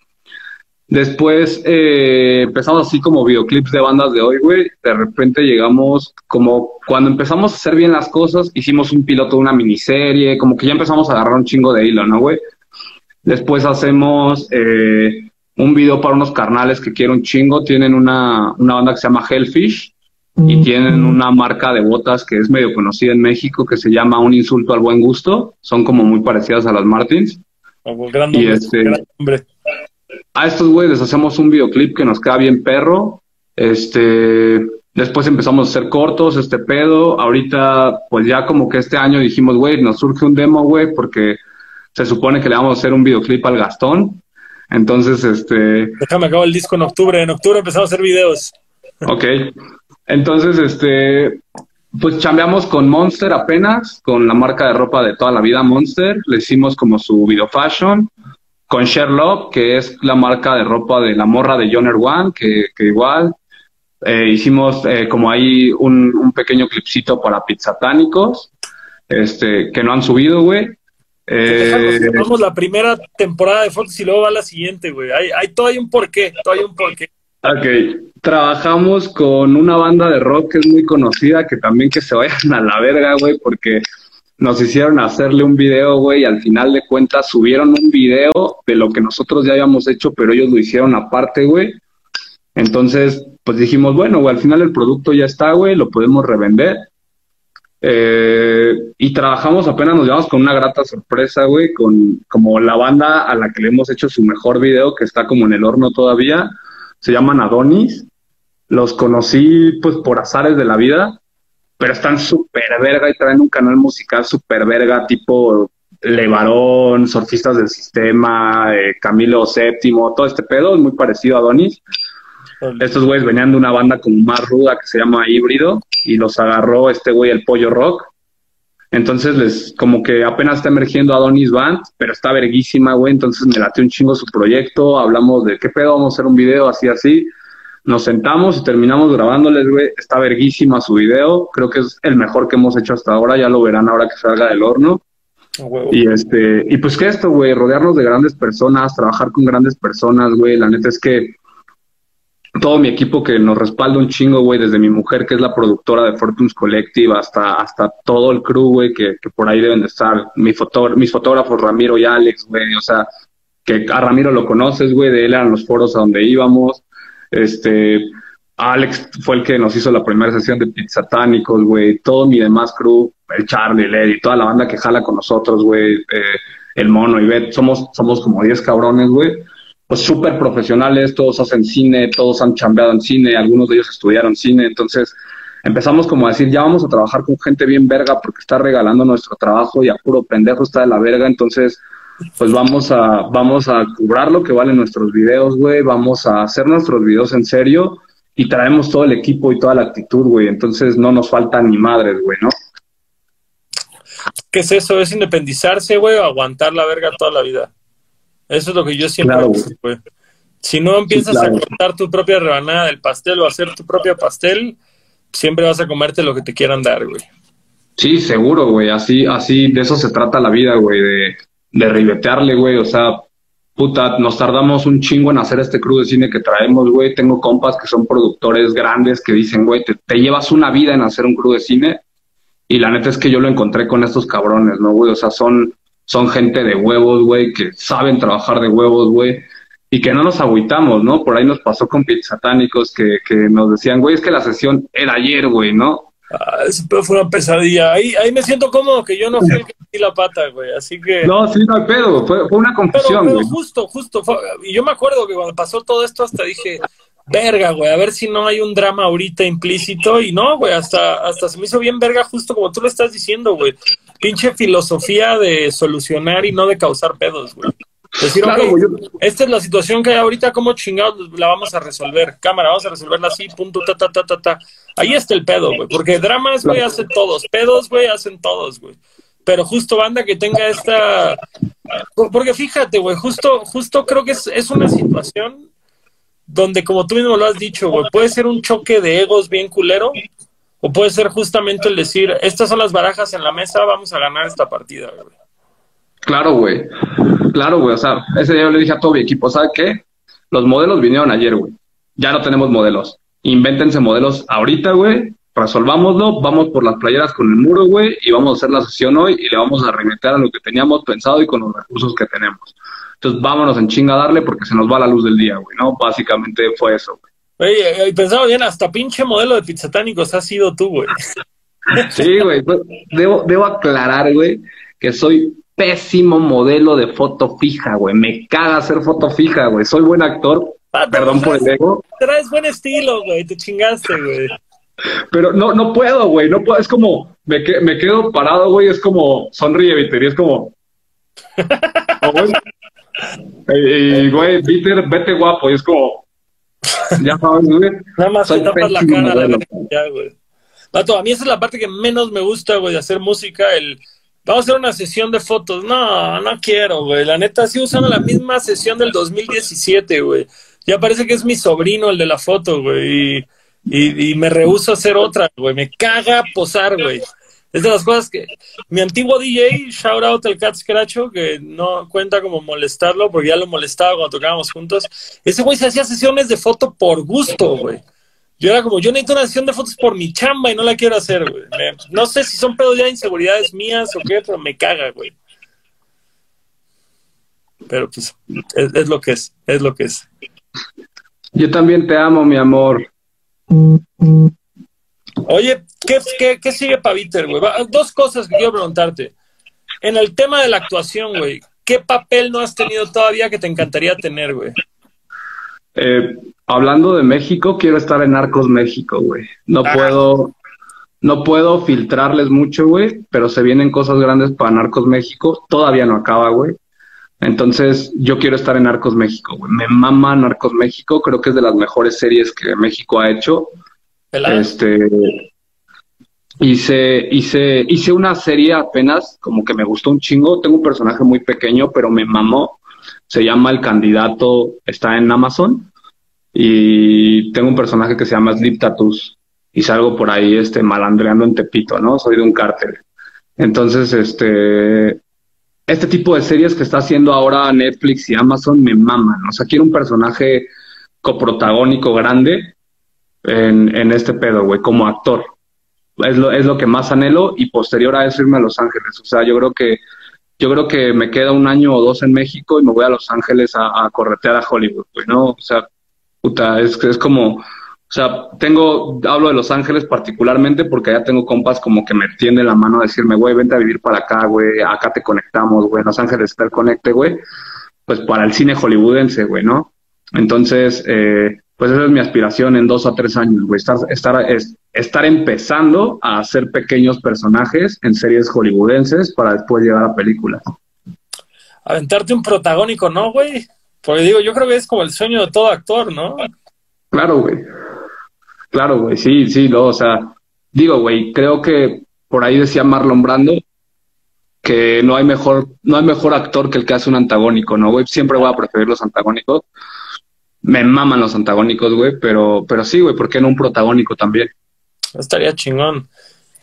Después eh, empezamos así como videoclips de bandas de hoy, güey. De repente llegamos, como cuando empezamos a hacer bien las cosas, hicimos un piloto de una miniserie, como que ya empezamos a agarrar un chingo de hilo, ¿no, güey? Después hacemos eh, un video para unos carnales que quiero un chingo. Tienen una, una banda que se llama Hellfish y tienen una marca de botas que es medio conocida en México que se llama Un Insulto al Buen Gusto. Son como muy parecidas a las Martins. y este, A estos güeyes hacemos un videoclip que nos queda bien perro. Este, después empezamos a hacer cortos, este pedo. Ahorita, pues ya como que este año dijimos, güey, nos surge un demo, güey, porque se supone que le vamos a hacer un videoclip al Gastón. Entonces, este... Déjame acabo el disco en octubre. En octubre empezamos a hacer videos. Ok. Entonces, este... Pues chambeamos con Monster apenas, con la marca de ropa de toda la vida Monster. Le hicimos como su video fashion. Con Sherlock, que es la marca de ropa de la morra de Joner One, que, que igual. Eh, hicimos eh, como ahí un, un, pequeño clipcito para Pizzatánicos, este, que no han subido, güey. Eh, Vamos la primera temporada de Fox y luego va la siguiente, güey. Hay, hay todo hay un porqué, todo hay un porqué. Ok, trabajamos con una banda de rock que es muy conocida, que también que se vayan a la verga, güey, porque nos hicieron hacerle un video, güey, y al final de cuentas subieron un video de lo que nosotros ya habíamos hecho, pero ellos lo hicieron aparte, güey. Entonces, pues dijimos, bueno, güey, al final el producto ya está, güey, lo podemos revender. Eh, y trabajamos, apenas nos llevamos con una grata sorpresa, güey, con como la banda a la que le hemos hecho su mejor video, que está como en el horno todavía, se llaman Adonis. Los conocí, pues, por azares de la vida, pero están súper verga y traen un canal musical súper verga, tipo Levarón, Surfistas del Sistema, eh, Camilo VII, todo este pedo, es muy parecido a Adonis. Estos güeyes venían de una banda como más ruda que se llama Híbrido y los agarró este güey el Pollo Rock. Entonces les como que apenas está emergiendo Adonis Band, pero está verguísima, güey. Entonces me late un chingo su proyecto, hablamos de qué pedo, vamos a hacer un video así así. Nos sentamos y terminamos grabándoles, güey. Está verguísima su video. Creo que es el mejor que hemos hecho hasta ahora. Ya lo verán ahora que salga del horno. Y este, y pues que esto, güey, rodearnos de grandes personas, trabajar con grandes personas, güey. La neta es que todo mi equipo que nos respalda un chingo, güey, desde mi mujer, que es la productora de Fortunes Collective, hasta, hasta todo el crew, güey, que, que por ahí deben de estar. Mi fotor mis fotógrafos, Ramiro y Alex, güey, o sea, que a Ramiro lo conoces, güey, de él eran los foros a donde íbamos. Este, Alex fue el que nos hizo la primera sesión de Pizzatánicos, güey, todo mi demás crew, el Charlie, el Eddie, toda la banda que jala con nosotros, güey, eh, el Mono y Bet, somos, somos como 10 cabrones, güey pues súper profesionales, todos hacen cine, todos han chambeado en cine, algunos de ellos estudiaron cine, entonces empezamos como a decir, ya vamos a trabajar con gente bien verga porque está regalando nuestro trabajo y a puro pendejo está de la verga, entonces pues vamos a, vamos a cobrar lo que valen nuestros videos, güey, vamos a hacer nuestros videos en serio y traemos todo el equipo y toda la actitud, güey, entonces no nos falta ni madres, güey, ¿no? ¿Qué es eso? ¿Es independizarse, güey, o aguantar la verga toda la vida? Eso es lo que yo siempre hago, Si no empiezas a cortar tu propia rebanada del pastel o hacer tu propio pastel, siempre vas a comerte lo que te quieran dar, güey. Sí, seguro, güey. Así, así, de eso se trata la vida, güey, de, de ribetearle, güey. O sea, puta, nos tardamos un chingo en hacer este crew de cine que traemos, güey. Tengo compas que son productores grandes que dicen, güey, te, te, llevas una vida en hacer un crew de cine. Y la neta es que yo lo encontré con estos cabrones, ¿no, güey? O sea, son, son gente de huevos, güey, que saben trabajar de huevos, güey, y que no nos agüitamos, ¿no? Por ahí nos pasó con satánicos que, que nos decían, güey, es que la sesión era ayer, güey, ¿no? Ah, eso fue una pesadilla. Ahí, ahí me siento cómodo que yo no fui el que metí la pata, güey. Así que. No, sí, no hay pedo. Fue, fue una confusión, pero, pero justo, justo. y yo me acuerdo que cuando pasó todo esto, hasta dije, verga, güey, a ver si no hay un drama ahorita implícito. Y no, güey, hasta, hasta se me hizo bien verga, justo como tú lo estás diciendo, güey. Pinche filosofía de solucionar y no de causar pedos, güey. Decir, esta es la situación que hay ahorita, ¿cómo chingados la vamos a resolver? Cámara, vamos a resolverla así, punto, ta, ta, ta, ta, ta. Ahí está el pedo, güey. Porque dramas, güey, hacen todos. Pedos, güey, hacen todos, güey. Pero justo banda que tenga esta... Porque fíjate, güey, justo, justo creo que es, es una situación donde, como tú mismo lo has dicho, güey, puede ser un choque de egos bien culero, o puede ser justamente el decir, estas son las barajas en la mesa, vamos a ganar esta partida, güey. Claro, güey. Claro, güey. O sea, ese día yo le dije a todo mi equipo, ¿sabe qué? Los modelos vinieron ayer, güey. Ya no tenemos modelos. Invéntense modelos ahorita, güey. Resolvámoslo, vamos por las playeras con el muro, güey, y vamos a hacer la sesión hoy y le vamos a remeter a lo que teníamos pensado y con los recursos que tenemos. Entonces vámonos en chinga a darle porque se nos va la luz del día, güey, ¿no? Básicamente fue eso, güey. Oye, pensaba bien, hasta pinche modelo de pizzatánicos has sido tú, güey. <laughs> Sí, güey. Pues, debo, debo aclarar, güey, que soy pésimo modelo de foto fija, güey. Me caga hacer foto fija, güey. Soy buen actor. Ah, Perdón por el ego. Traes buen estilo, güey. Te chingaste, güey. Pero no, no puedo, güey. No puedo. Es como, me, me quedo parado, güey. Es como, sonríe, Víctor. Y es como. <laughs> Y, güey, Peter, vete guapo. Y es como, ya sabes, güey. Nada más te tapas la cara, ya, güey. a mí esa es la parte que menos me gusta, güey, de hacer música, el... Vamos a hacer una sesión de fotos. No, no quiero, güey. La neta, sigo usando la misma sesión del 2017, güey. Ya parece que es mi sobrino el de la foto, güey. Y, y, y me rehuso a hacer otra, güey. Me caga posar, güey. Es de las cosas que mi antiguo DJ, shout out al Cat Scratcho, que no cuenta como molestarlo, porque ya lo molestaba cuando tocábamos juntos. Ese güey se hacía sesiones de foto por gusto, güey. Yo era como, yo necesito una sesión de fotos por mi chamba y no la quiero hacer, güey. no sé si son pedos ya de inseguridades mías o qué, pero me caga, güey. Pero pues, es, es lo que es, es lo que es. Yo también te amo, mi amor. Oye, ¿qué, qué, sigue para Viter, güey? Dos cosas que quiero preguntarte. En el tema de la actuación, güey, ¿qué papel no has tenido todavía que te encantaría tener, güey? Eh, hablando de México, quiero estar en Arcos México, güey. No ah. puedo, no puedo filtrarles mucho, güey, pero se vienen cosas grandes para Narcos México. Todavía no acaba, güey. Entonces, yo quiero estar en Narcos México, güey. Me mama Narcos México, creo que es de las mejores series que México ha hecho. Este, hice, hice, hice una serie apenas, como que me gustó un chingo. Tengo un personaje muy pequeño, pero me mamó. Se llama El Candidato, está en Amazon. Y tengo un personaje que se llama Sleep Tattoos. Y salgo por ahí este, malandreando en Tepito, ¿no? Soy de un cártel. Entonces, este, este tipo de series que está haciendo ahora Netflix y Amazon me maman. O sea, quiero un personaje coprotagónico grande en, en este pedo, güey, como actor. Es lo, es lo que más anhelo y posterior a eso irme a Los Ángeles. O sea, yo creo que yo creo que me queda un año o dos en México y me voy a Los Ángeles a, a corretear a Hollywood, güey, ¿no? O sea, puta, es, es como, sea, tengo, hablo de Los Ángeles particularmente porque allá tengo compas como que me tienden la mano a decirme, güey, vente a vivir para acá, güey, acá te conectamos, güey, Los Ángeles está el conecte, güey, pues para el cine hollywoodense, güey, ¿no? Entonces, eh, pues esa es mi aspiración en dos o tres años, güey, estar, estar, estar empezando a hacer pequeños personajes en series hollywoodenses para después llegar a películas. Aventarte un protagónico, ¿no, güey? Porque digo, yo creo que es como el sueño de todo actor, ¿no? Claro, güey. Claro, güey, sí, sí, lo, o sea, digo, güey, creo que por ahí decía Marlon Brando que no hay mejor, no hay mejor actor que el que hace un antagónico, ¿no, güey? Siempre voy a preferir los antagónicos me maman los antagónicos, güey, pero, pero sí, güey, ¿por qué no un protagónico también? Estaría chingón.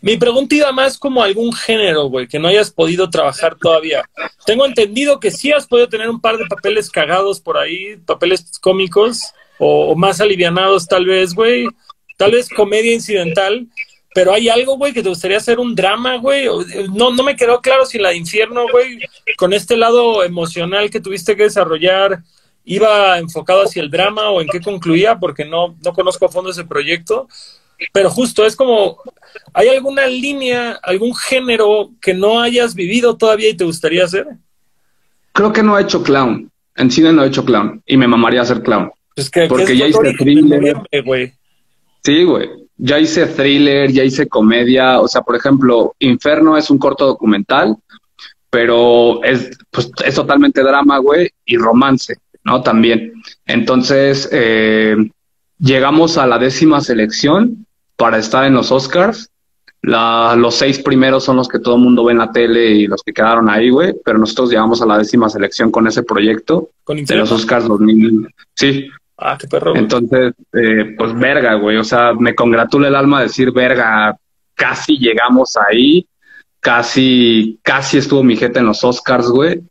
Mi pregunta más como algún género, güey, que no hayas podido trabajar todavía. Tengo entendido que sí has podido tener un par de papeles cagados por ahí, papeles cómicos o, más alivianados tal vez, güey. Tal vez comedia incidental, pero hay algo, güey, que te gustaría hacer un drama, güey. No, no me quedó claro si la de infierno, güey, con este lado emocional que tuviste que desarrollar, iba enfocado hacia el drama o en qué concluía, porque no, no conozco a fondo ese proyecto. Pero justo es como, ¿hay alguna línea, algún género que no hayas vivido todavía y te gustaría hacer? Creo que no he hecho clown. En cine no he hecho clown y me mamaría hacer clown. porque ya hice thriller. Sí, güey. Ya hice thriller, ya hice comedia. O sea, por ejemplo, Inferno es un corto documental, pero es, pues, es totalmente drama, güey, y romance. ¿no? También. Entonces, eh, llegamos a la décima selección para estar en los Oscars. La, los seis primeros son los que todo el mundo ve en la tele y los que quedaron ahí, güey, pero nosotros llegamos a la décima selección con ese proyecto de los Oscars 2000. Sí. Ah, qué perro. Entonces, eh, pues verga, güey, o sea, me congratula el alma decir, verga, casi llegamos ahí, casi, casi estuvo mi gente en los Oscars, güey,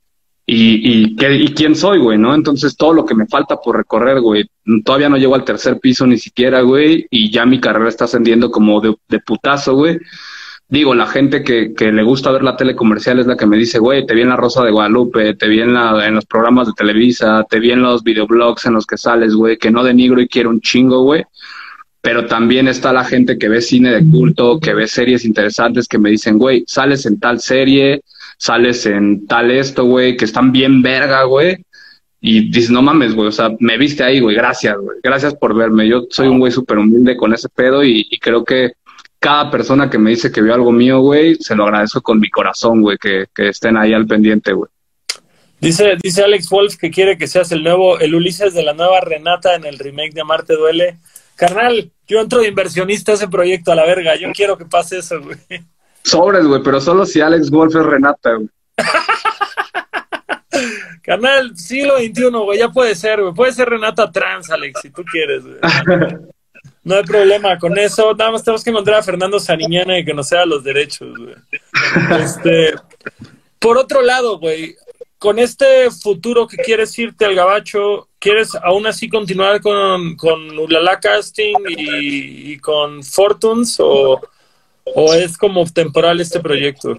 y, y, quién soy, güey, ¿no? Entonces todo lo que me falta por recorrer, güey, todavía no llego al tercer piso ni siquiera, güey, y ya mi carrera está ascendiendo como de putazo, güey. Digo, la gente que, que, le gusta ver la tele comercial es la que me dice, güey, te vi en La Rosa de Guadalupe, te vi en, la, en los programas de Televisa, te vi en los videoblogs en los que sales, güey, que no denigro y quiero un chingo, güey. Pero también está la gente que ve cine de culto, que ve series interesantes, que me dicen, güey, sales en tal serie, sales en tal esto, güey, que están bien verga, güey. Y dices, no mames, güey, o sea, me viste ahí, güey, gracias, güey, gracias por verme. Yo soy un güey súper humilde con ese pedo y, creo que cada persona que me dice que vio algo mío, güey, se lo agradezco con mi corazón, güey, que, estén ahí al pendiente, güey. Dice, dice Alex Wolf que quiere que seas el nuevo, el Ulises de la nueva Renata en el remake de Amarte Duele. Carnal, yo entro de inversionista a ese proyecto a la verga. Yo quiero que pase eso, güey. Sobres, güey, pero solo si Alex Wolf es Renata, güey. <laughs> Carnal, siglo XXI, güey, ya puede ser, güey. Puede ser Renata trans, Alex, si tú quieres, güey. <laughs> No hay problema con eso. Nada más tenemos que encontrar a Fernando Sariñana y que nos sea los derechos. Este, por otro lado, güey, con este futuro que quieres irte al gabacho, ¿quieres aún así continuar con, con Ulala Casting y, y con Fortunes o, ¿O es como temporal este proyecto?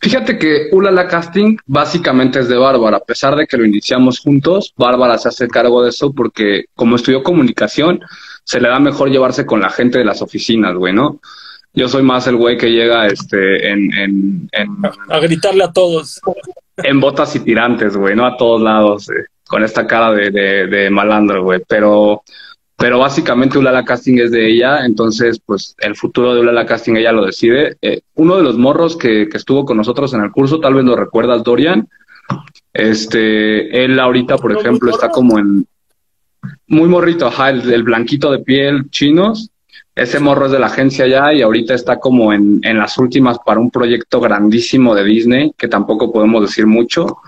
Fíjate que Ulala Casting básicamente es de Bárbara. A pesar de que lo iniciamos juntos, Bárbara se hace cargo de eso porque como estudió comunicación, se le da mejor llevarse con la gente de las oficinas, güey, ¿no? Yo soy más el güey que llega este, en, en, A gritarle a todos. En botas y tirantes, güey, ¿no? A todos lados, eh, con esta cara de, de, de malandro, güey. Pero pero básicamente Ulala Casting es de ella, entonces pues el futuro de Ulala Casting ella lo decide. Eh, uno de los morros que, que, estuvo con nosotros en el curso, tal vez lo recuerdas, Dorian, este, él ahorita, por ejemplo, está como en muy morrito, ajá, el, blanquito de piel chinos, ese morro es de la agencia ya y ahorita está como en, en las últimas para un proyecto grandísimo de Disney, que tampoco podemos decir mucho.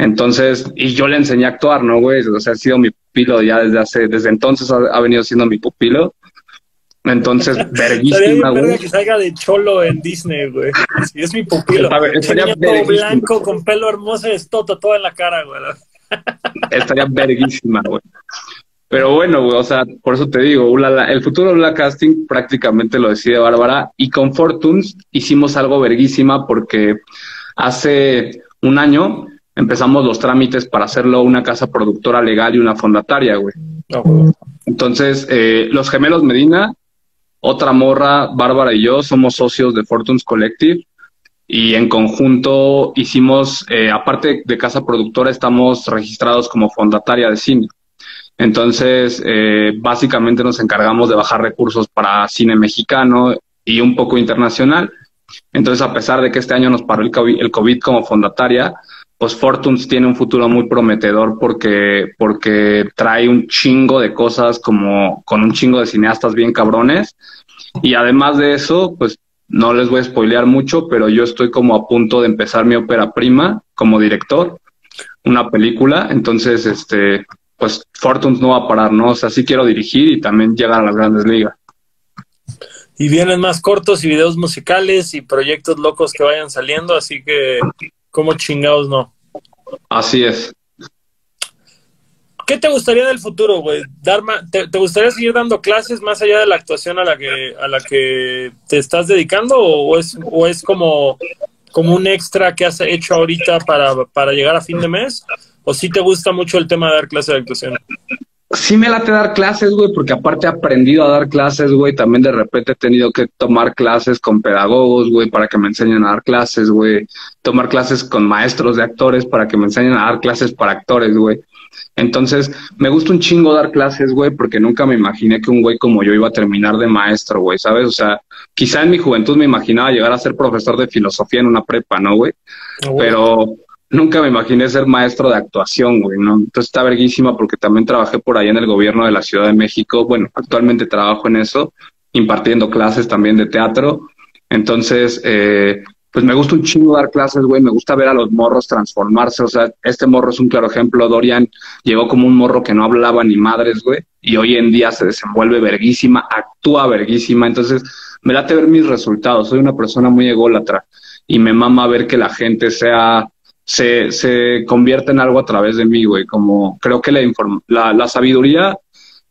Entonces, y yo le enseñé a actuar, ¿no, güey? O sea, ha sido mi pupilo ya desde hace, desde entonces ha, venido siendo mi pupilo. Entonces, <laughs> verguísima, güey. que salga de cholo en Disney, güey. Sí, es mi pupilo. Estaría todo blanco, con pelo hermoso y todo en la cara, güey. Estaría verguísima, güey. Pero bueno, güey, o sea, por eso te digo, el futuro de la casting prácticamente lo decide Bárbara y con Fortunes hicimos algo verguísima porque hace un año empezamos los trámites para hacerlo una casa productora legal y una fondataria, güey. Ah, Entonces, eh, los gemelos Medina, otra morra, Bárbara y yo somos socios de Fortunes Collective y en conjunto hicimos, eh, aparte de casa productora, estamos registrados como fondataria de cine. Entonces, eh, básicamente nos encargamos de bajar recursos para cine mexicano y un poco internacional. Entonces, a pesar de que este año nos paró el COVID, como fondataria, pues Fortunes tiene un futuro muy prometedor porque, porque trae un chingo de cosas como con un chingo de cineastas bien cabrones. Y además de eso, pues no les voy a spoilear mucho, pero yo estoy como a punto de empezar mi ópera prima como director, una película. Entonces, este, pues Fortunes no va a parar, ¿no? O sea, sí quiero dirigir y también llegar a las grandes ligas. Y vienen más cortos y videos musicales y proyectos locos que vayan saliendo, así que ¿Cómo chingados no? Así es. ¿Qué te gustaría del futuro, güey? te, te, gustaría seguir dando clases más allá de la actuación a la que, a la que te estás dedicando o, es, o es como, como un extra que has hecho ahorita para, para llegar a fin de mes? ¿O sí te gusta mucho el tema de dar clases de actuación? sí me late dar clases, güey, porque aparte he aprendido a dar clases, güey. También de repente he tenido que tomar clases con pedagogos, güey, para que me enseñen a dar clases, güey. Tomar clases con maestros de actores para que me enseñen a dar clases para actores, güey. Entonces, me gusta un chingo dar clases, güey, porque nunca me imaginé que un güey como yo iba a terminar de maestro, güey, ¿sabes? O sea, quizá en mi juventud me imaginaba llegar a ser profesor de filosofía en una prepa, ¿no, güey? Ah, Pero nunca me imaginé ser maestro de actuación, güey, ¿no? Entonces está verguísima porque también trabajé por ahí en el gobierno de la Ciudad de México. Bueno, actualmente trabajo en eso, impartiendo clases también de teatro. Entonces, eh, pues me gusta un chingo dar clases, güey, me gusta ver a los morros transformarse, o sea, este morro es un claro ejemplo, Dorian llegó como un morro que no hablaba ni madres, güey, y hoy en día se desenvuelve verguísima, actúa verguísima, entonces me late ver mis resultados, soy una persona muy ególatra y me mama ver que la gente sea se, se convierte en algo a través de mí, güey. Como creo que la, la, la sabiduría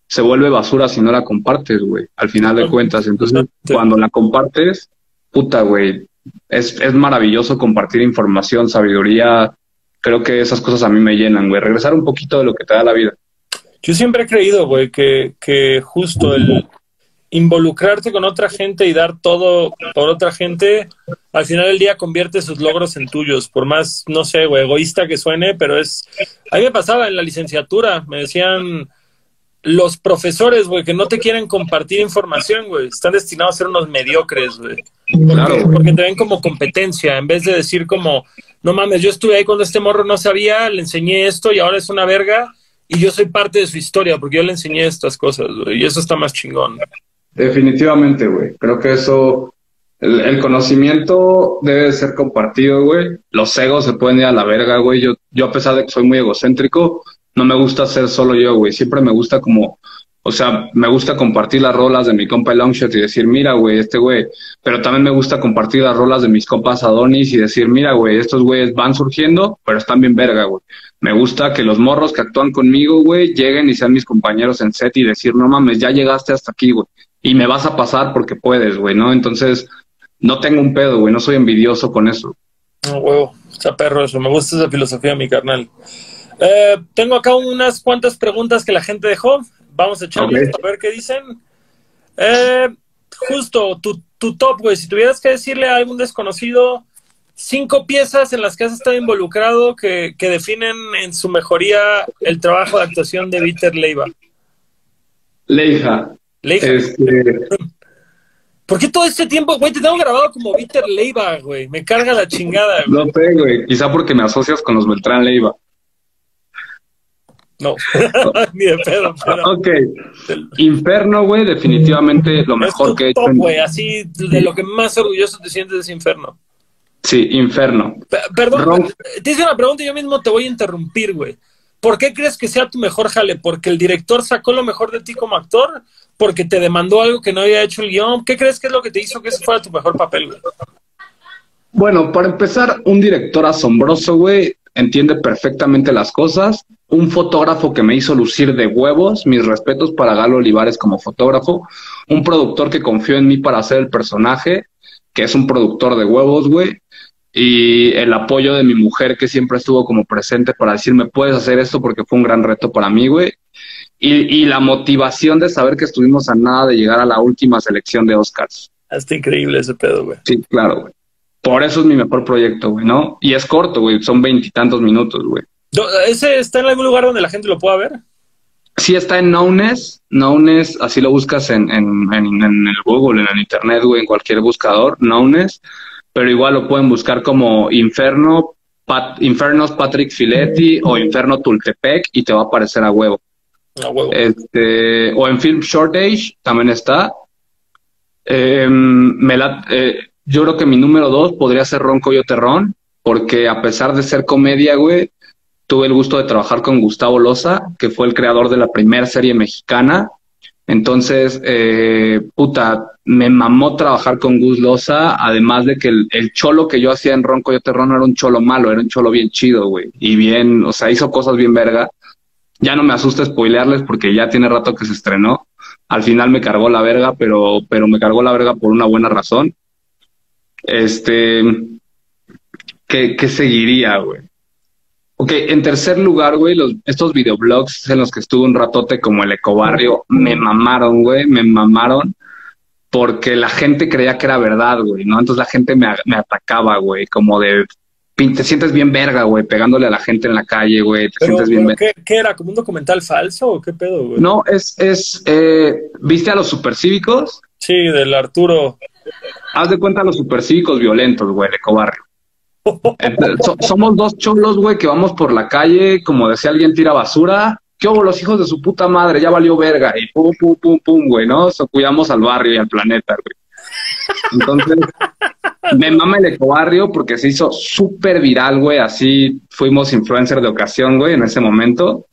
se vuelve basura si no la compartes, güey, al final de cuentas. Entonces, cuando la compartes, puta, güey, es, es maravilloso compartir información, sabiduría. Creo que esas cosas a mí me llenan, güey. Regresar un poquito de lo que te da la vida. Yo siempre he creído, güey, que, que justo el, involucrarte con otra gente y dar todo por otra gente, al final del día convierte sus logros en tuyos, por más, no sé, güey, egoísta que suene, pero es... A mí me pasaba en la licenciatura, me decían los profesores, güey, que no te quieren compartir información, güey, están destinados a ser unos mediocres, güey. Claro, porque te ven como competencia, en vez de decir como, no mames, yo estuve ahí cuando este morro no sabía, le enseñé esto y ahora es una verga, y yo soy parte de su historia porque yo le enseñé estas cosas, güey, y eso está más chingón. Definitivamente, güey. Creo que eso, el, conocimiento debe ser compartido, güey. Los egos se pueden ir a la verga, güey. Yo, yo a pesar de que soy muy egocéntrico, no me gusta ser solo yo, güey. Siempre me gusta como, o sea, me gusta compartir las rolas de mi compa Longshot y decir, mira, güey, este güey. Pero también me gusta compartir las rolas de mis compas Adonis y decir, mira, güey, estos güeyes van surgiendo, pero están bien verga, güey. Me gusta que los morros que actúan conmigo, güey, lleguen y sean mis compañeros en set y decir, no mames, ya llegaste hasta aquí, güey y me vas a pasar porque puedes, güey, ¿no? Entonces, no tengo un pedo, güey, no soy envidioso con eso. No, huevo, está perro eso. Me gusta esa filosofía, mi carnal. Eh, tengo acá unas cuantas preguntas que la gente dejó. Vamos a echarles a ver qué dicen. Eh, justo, tu, tu top, güey. Si tuvieras que decirle a algún desconocido cinco piezas en las que has estado involucrado que, que definen en su mejoría el trabajo de actuación de Víctor Leiva. Leija. Leija. Este, ¿Por qué todo este tiempo, güey? Te tengo grabado como Víctor Leiva, güey. Me carga la chingada, güey. no sé, güey. Quizá porque me asocias con los Beltrán Leiva. No, <laughs> ni de pedo, pero Ok. Inferno, güey, definitivamente lo es mejor tu que he hecho. en-. Así, de lo que más orgulloso te sientes de ese infierno. Sí, Inferno. Pe- Perdón, Ron- te hice una pregunta y yo mismo te voy a interrumpir, güey. ¿Por qué crees que sea tu mejor jale? ¿Porque el director sacó lo mejor de ti como actor? ¿Porque te demandó algo que no había hecho el guion? ¿Qué crees que es lo que te hizo que ese fuera tu mejor papel, güey? Bueno, para empezar, un director asombroso, güey, entiende perfectamente las cosas. Un fotógrafo que me hizo lucir de huevos, mis respetos para Galo Olivares como fotógrafo. Un productor que confió en mí para hacer el personaje, que es un productor de huevos, güey. Y el apoyo de mi mujer que siempre estuvo como presente para decirme, puedes hacer esto porque fue un gran reto para mí, güey. Y, y la motivación de saber que estuvimos a nada de llegar a la última selección de Oscars. Está increíble ese pedo, güey. Sí, claro, güey. Por eso es mi mejor proyecto, güey, ¿no? Y es corto, güey, son veintitantos minutos, güey. ¿Ese está en algún lugar donde la gente lo pueda ver? Sí está en Knownness, Knownness, así lo buscas en, en, en, en el Google, en el Internet, güey, en cualquier buscador, Knownness, pero igual lo pueden buscar como Inferno, Pat- Infernos Patrick Filetti o Inferno Tultepec y te va a aparecer a huevo. A huevo. Este, o en Film Shortage también está. Eh, me la- eh, yo creo que mi número dos podría ser Ron Coyote Ron, porque a pesar de ser comedia, güey, tuve el gusto de trabajar con Gustavo Loza, que fue el creador de la primera serie mexicana. Entonces, eh, puta, me mamó trabajar con Gus Loza, además de que el, cholo que yo hacía en Ron Coyote Ron no era un cholo malo, era un cholo bien chido, güey, y bien, o sea, hizo cosas bien verga. Ya no me asusta spoilearles porque ya tiene rato que se estrenó. Al final me cargó la verga, pero, pero me cargó la verga por una buena razón. Este, ¿qué, qué seguiría, güey? Ok, en tercer lugar, güey, los, estos videoblogs en los que estuve un ratote como el Ecobarrio, me mamaron, güey, me mamaron porque la gente creía que era verdad, güey, ¿no? Entonces la gente me, atacaba, güey, como de, "Pin- te sientes bien verga, güey, pegándole a la gente en la calle, güey, te Pero, sientes bien verga. ¿qué, qué era? ¿Como un documental falso o qué pedo, güey? No, es, es, eh, ¿viste a los supercívicos? Sí, del Arturo. Haz de cuenta a los supercívicos violentos, güey, el Ecobarrio. So- somos dos cholos, güey, que vamos por la calle, como decía alguien tira basura. ¿Qué hubo los hijos de su puta madre? Ya valió verga. Y pum, pum, pum, pum, güey, ¿no? So, cuidamos al barrio y al planeta, güey. Entonces, me mama el ecobarrio porque se hizo súper viral, güey. Así fuimos influencer de ocasión, güey, en ese momento.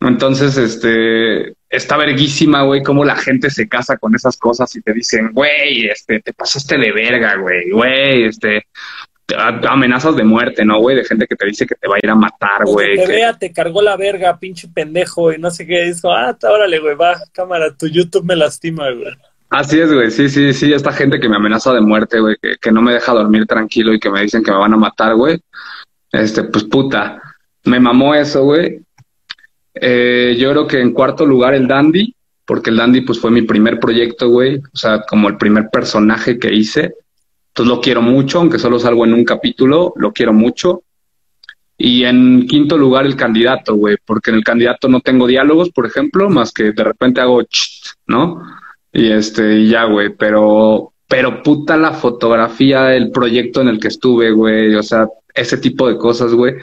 Entonces, este, está verguísima, güey, cómo la gente se casa con esas cosas y te dicen, güey, este, te pasaste de verga, güey, güey, este, amenazas de muerte, ¿no, güey? De gente que te dice que te va a ir a matar, güey. Te que- vea, te cargó la verga, pinche pendejo, y no sé qué. Dijo, ah, órale, güey, va, cámara, tu YouTube me lastima, güey. Así es, güey, sí, sí, sí, esta gente que me amenaza de muerte, güey, que, que no me deja dormir tranquilo y que me dicen que me van a matar, güey. Este, pues puta, me mamó eso, güey. Eh, yo creo que en cuarto lugar el Dandy, porque el Dandy pues fue mi primer proyecto, güey, o sea, como el primer personaje que hice. Entonces lo quiero mucho, aunque solo salgo en un capítulo, lo quiero mucho. Y en quinto lugar el candidato, güey, porque en el candidato no tengo diálogos, por ejemplo, más que de repente hago cht, ¿no? Y este, y ya, güey, pero, pero puta la fotografía, el proyecto en el que estuve, güey, o sea, ese tipo de cosas, güey.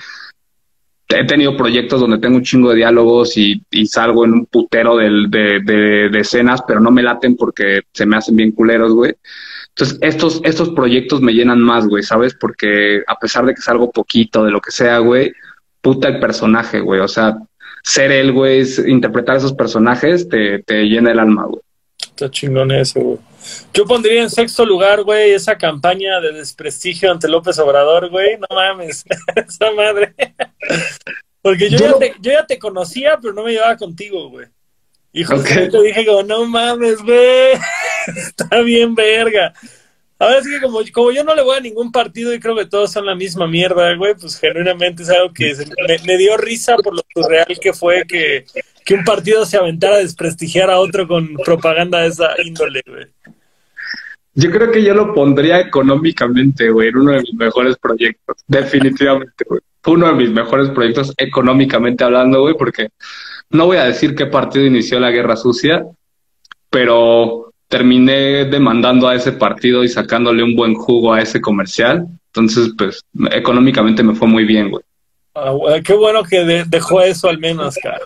He tenido proyectos donde tengo un chingo de diálogos y, salgo en un putero de, de escenas, pero no me laten porque se me hacen bien culeros, güey. Entonces, estos, estos proyectos me llenan más, güey, ¿sabes? Porque a pesar de que salgo poquito, de lo que sea, güey, puta el personaje, güey. O sea, ser él, güey, es- interpretar esos personajes te, te llena el alma, güey. Está chingón eso, güey. Yo pondría en sexto lugar, güey, esa campaña de desprestigio ante López Obrador, güey. No mames, <laughs> esa madre. Porque yo, Yo ya no- te, yo ya te conocía, pero no me llevaba contigo, güey. Y justo Ok. te dije como, no mames, güey. <laughs> Está bien verga. A ver, es que como, como yo no le voy a ningún partido y creo que todos son la misma mierda, güey, pues genuinamente es algo que me, me, dio risa por lo surreal que fue que, que un partido se aventara a desprestigiar a otro con propaganda de esa índole, güey. Yo creo que yo lo pondría económicamente, güey, en uno de mis mejores proyectos. Definitivamente, güey. Fue uno de mis mejores proyectos económicamente hablando, güey, porque no voy a decir qué partido inició la guerra sucia, pero terminé demandando a ese partido y sacándole un buen jugo a ese comercial. Entonces, pues, económicamente me fue muy bien, güey. Ah, qué bueno que dejó eso al menos, cara.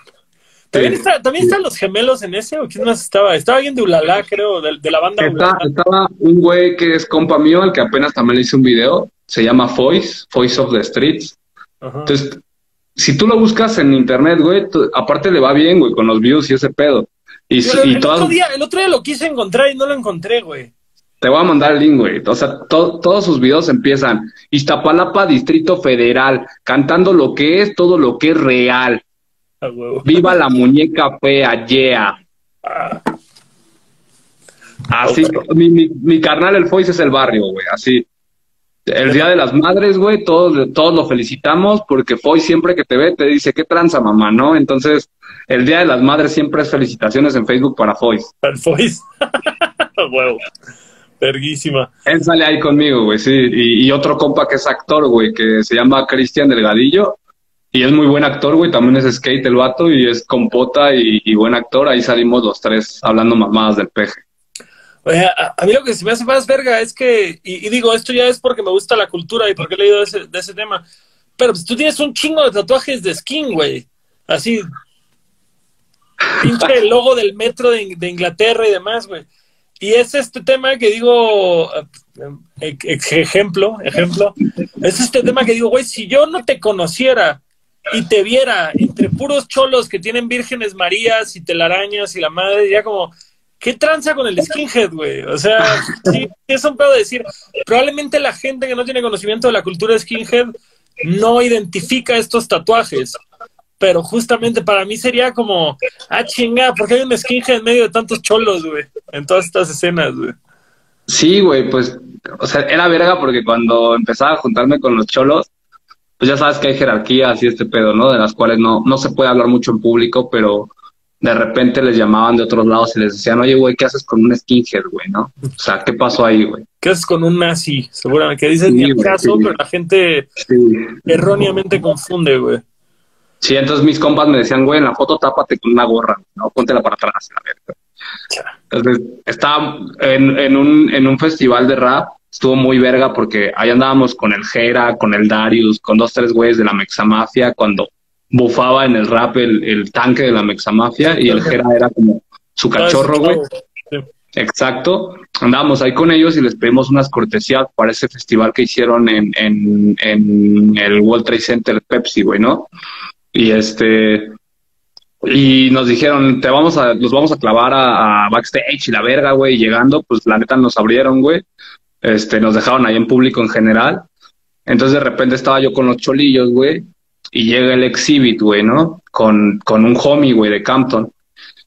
¿También, está, ¿También están los gemelos en ese? ¿O quién más estaba? Estaba alguien de Ulala, creo, de, la banda Está, Estaba un güey que es compa mío, al que apenas también le hice un video. Se llama Voice, Voice of the Streets. Entonces, si tú lo buscas en internet, güey, aparte le va bien, güey, con los views y ese pedo. Y, el, otro día, el otro día lo quise encontrar y no lo encontré, güey. Te voy a mandar el link, güey. O sea, todos sus videos empiezan Iztapalapa, Distrito Federal, cantando lo que es, todo lo que es real. Viva la muñeca fea, yeah. Ah. Así, mi, mi, mi, carnal el Foix es el barrio, güey, así. El Día de las Madres, güey, todos, todos lo felicitamos porque Foy siempre que te ve te dice, ¿qué tranza, mamá? ¿No? Entonces, el Día de las Madres siempre es felicitaciones en Facebook para Foy. Para Foy. <laughs> Huevo. Verguísima. Él sale ahí conmigo, güey, sí. Y, otro compa que es actor, güey, que se llama Cristian Delgadillo. Y es muy buen actor, güey. También es skate el vato y es compota y, y buen actor. Ahí salimos los tres hablando mamadas del peje. A, mí lo que se me hace más verga es que, y, digo, esto ya es porque me gusta la cultura y porque he leído de ese, de ese tema, pero pues, tú tienes un chingo de tatuajes de skin, güey. Así, pinche el <laughs> logo del metro de, Inglaterra y demás, güey. Y es este tema que digo, eh, ejemplo, ejemplo, es este tema que digo, güey, si yo no te conociera y te viera entre puros cholos que tienen vírgenes marías y telarañas y la madre, ya como, ¿qué tranza con el skinhead, güey? O sea, sí, es un pedo de decir, probablemente la gente que no tiene conocimiento de la cultura skinhead no identifica estos tatuajes. Pero justamente para mí sería como, ah, chinga, porque hay un skinhead en medio de tantos cholos, güey, en todas estas escenas, güey. Sí, güey, pues, o sea, era verga porque cuando empezaba a juntarme con los cholos, pues ya sabes que hay jerarquías y este pedo, ¿no? De las cuales no, no se puede hablar mucho en público, pero de repente les llamaban de otros lados y les decían, oye, güey, ¿qué haces con un skinhead, güey, no? O sea, ¿qué pasó ahí, güey? ¿Qué haces con un nazi? Seguramente, que dicen sí, caso, pero la gente erróneamente confunde, güey. Sí, entonces mis compas me decían, güey, en la foto tápate con una gorra, ¿no? Póntela para atrás, a ver. Entonces, estaba en, en, un, en un festival de rap, estuvo muy verga porque ahí andábamos con el Jera, con el Darius, con dos, tres güeyes de la Mexamafia, cuando bufaba en el rap el, tanque de la Mexamafia y el Jera era como su cachorro, güey. Exacto. Andábamos ahí con ellos y les pedimos unas cortesías para ese festival que hicieron en, en, en el World Trade Center Pepsi, güey, ¿no? Y este, y nos dijeron, te vamos a, los vamos a clavar a, backstage y la verga, güey, llegando, pues la neta nos abrieron, güey. Este, nos dejaron ahí en público en general. Entonces de repente estaba yo con los cholillos, güey, y llega el exhibit, güey, ¿no? Con, con un homie, güey, de Campton.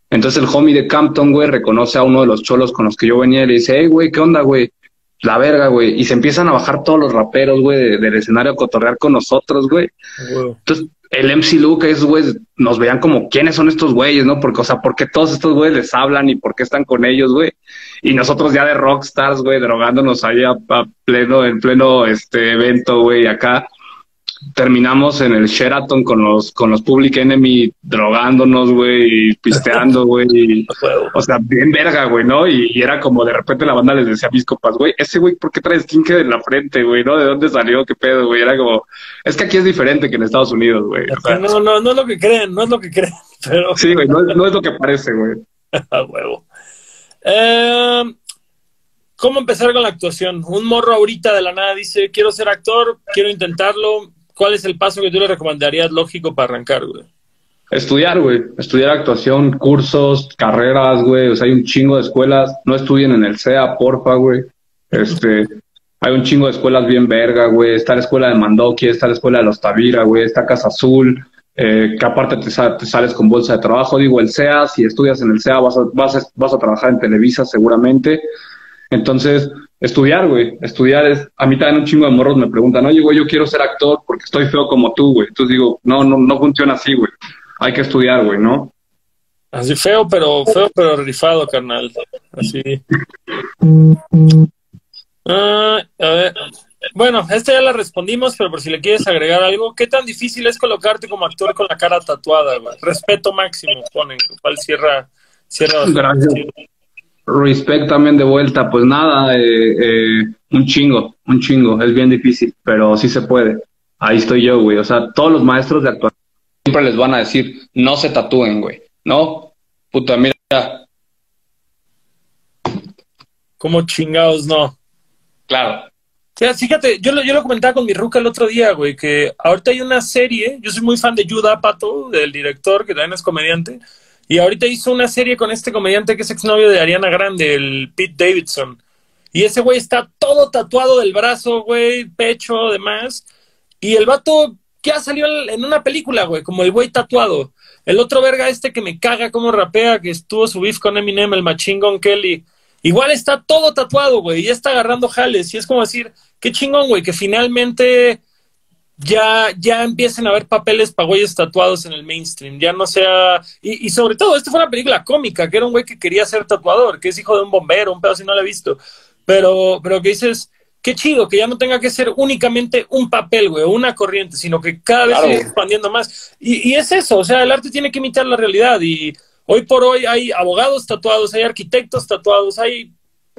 Entonces el homie de Campton, güey, reconoce a uno de los cholos con los que yo venía y le dice, hey, güey, ¿qué onda, güey? La verga, güey. Y se empiezan a bajar todos los raperos, güey, del escenario a cotorrear con nosotros, güey. Entonces el MC Luke, esos güeyes nos veían como, ¿quiénes son estos güeyes, no? Porque, o sea, ¿por qué todos estos güeyes les hablan y por qué están con ellos, güey? Y nosotros ya de rockstars, güey, drogándonos ahí a, a pleno, en pleno este evento, güey, acá terminamos en el Sheraton con los, con los Public Enemy drogándonos, güey, y pisteando, güey. <laughs> o sea, bien verga, güey, ¿no? Y, era como de repente la banda les decía a mis copas, güey, ese güey, ¿por qué traes skinhead en la frente, güey? ¿No? ¿De dónde salió? ¿Qué pedo, güey? Era como, es que aquí es diferente que en Estados Unidos, güey. no, no, no es lo que creen, no es lo que creen, <laughs> pero... Sí, güey, no, es lo que parece, güey. <laughs> a huevo. Eh, ¿Cómo empezar con la actuación? Un morro ahorita de la nada dice, quiero ser actor, quiero intentarlo, ¿cuál es el paso que tú le recomendarías lógico para arrancar, güey? Estudiar, güey. Estudiar actuación, cursos, carreras, güey. O sea, hay un chingo de escuelas. No estudien en el CEA, porfa, güey. Este, hay un chingo de escuelas bien verga, güey. Está la escuela de Mandoki, está la escuela de los Tavira, güey. Está Casa Azul, eh, que aparte te, sales con bolsa de trabajo. Digo, el CEA, si estudias en el CEA vas a, vas vas a trabajar en Televisa seguramente. Entonces, estudiar, güey. Estudiar es, a mí también un chingo de morros me preguntan, oye, güey, yo quiero ser actor porque estoy feo como tú, güey. Entonces digo, no, no, no funciona así, güey. Hay que estudiar, güey, ¿no? Así feo, pero feo, pero rifado, carnal. Así. <laughs> Ah, a ver. Bueno, esta ya la respondimos, pero por si le quieres agregar algo, ¿qué tan difícil es colocarte como actor con la cara tatuada? Güey? Respeto máximo, ponen, cual cierra, cierra. Gracias. Respect también de vuelta, pues nada, eh, eh, un chingo, un chingo, es bien difícil, pero sí se puede. Ahí estoy yo, güey. O sea, todos los maestros de actuación siempre les van a decir, no se tatúen, güey. No, puta, mira. Como chingados, no. Claro. fíjate, yo lo, yo lo comentaba con mi ruca el otro día, güey, que ahorita hay una serie, yo soy muy fan de Judah Pato, del director, que también es comediante, y ahorita hizo una serie con este comediante que es exnovio de Ariana Grande, el Pete Davidson. Y ese güey está todo tatuado del brazo, güey, pecho, demás. Y el vato ya salió en una película, güey, como el güey tatuado. El otro verga este que me caga como rapea, que estuvo su beef con Eminem, el Machine Gun Kelly. Igual está todo tatuado, güey, y ya está agarrando jales. Y es como decir, qué chingón, güey, que finalmente ya, ya empiecen a haber papeles para güeyes tatuados en el mainstream. Ya no sea. Y, y, sobre todo, esta fue una película cómica, que era un güey que quería ser tatuador, que es hijo de un bombero, un pedo si no lo he visto. Pero, pero que dices, qué chido, que ya no tenga que ser únicamente un papel, güey, una corriente, sino que cada vez sigue expandiendo más. Y, y es eso, o sea, el arte tiene que imitar la realidad. Y Hoy por hoy hay abogados tatuados, hay arquitectos tatuados, hay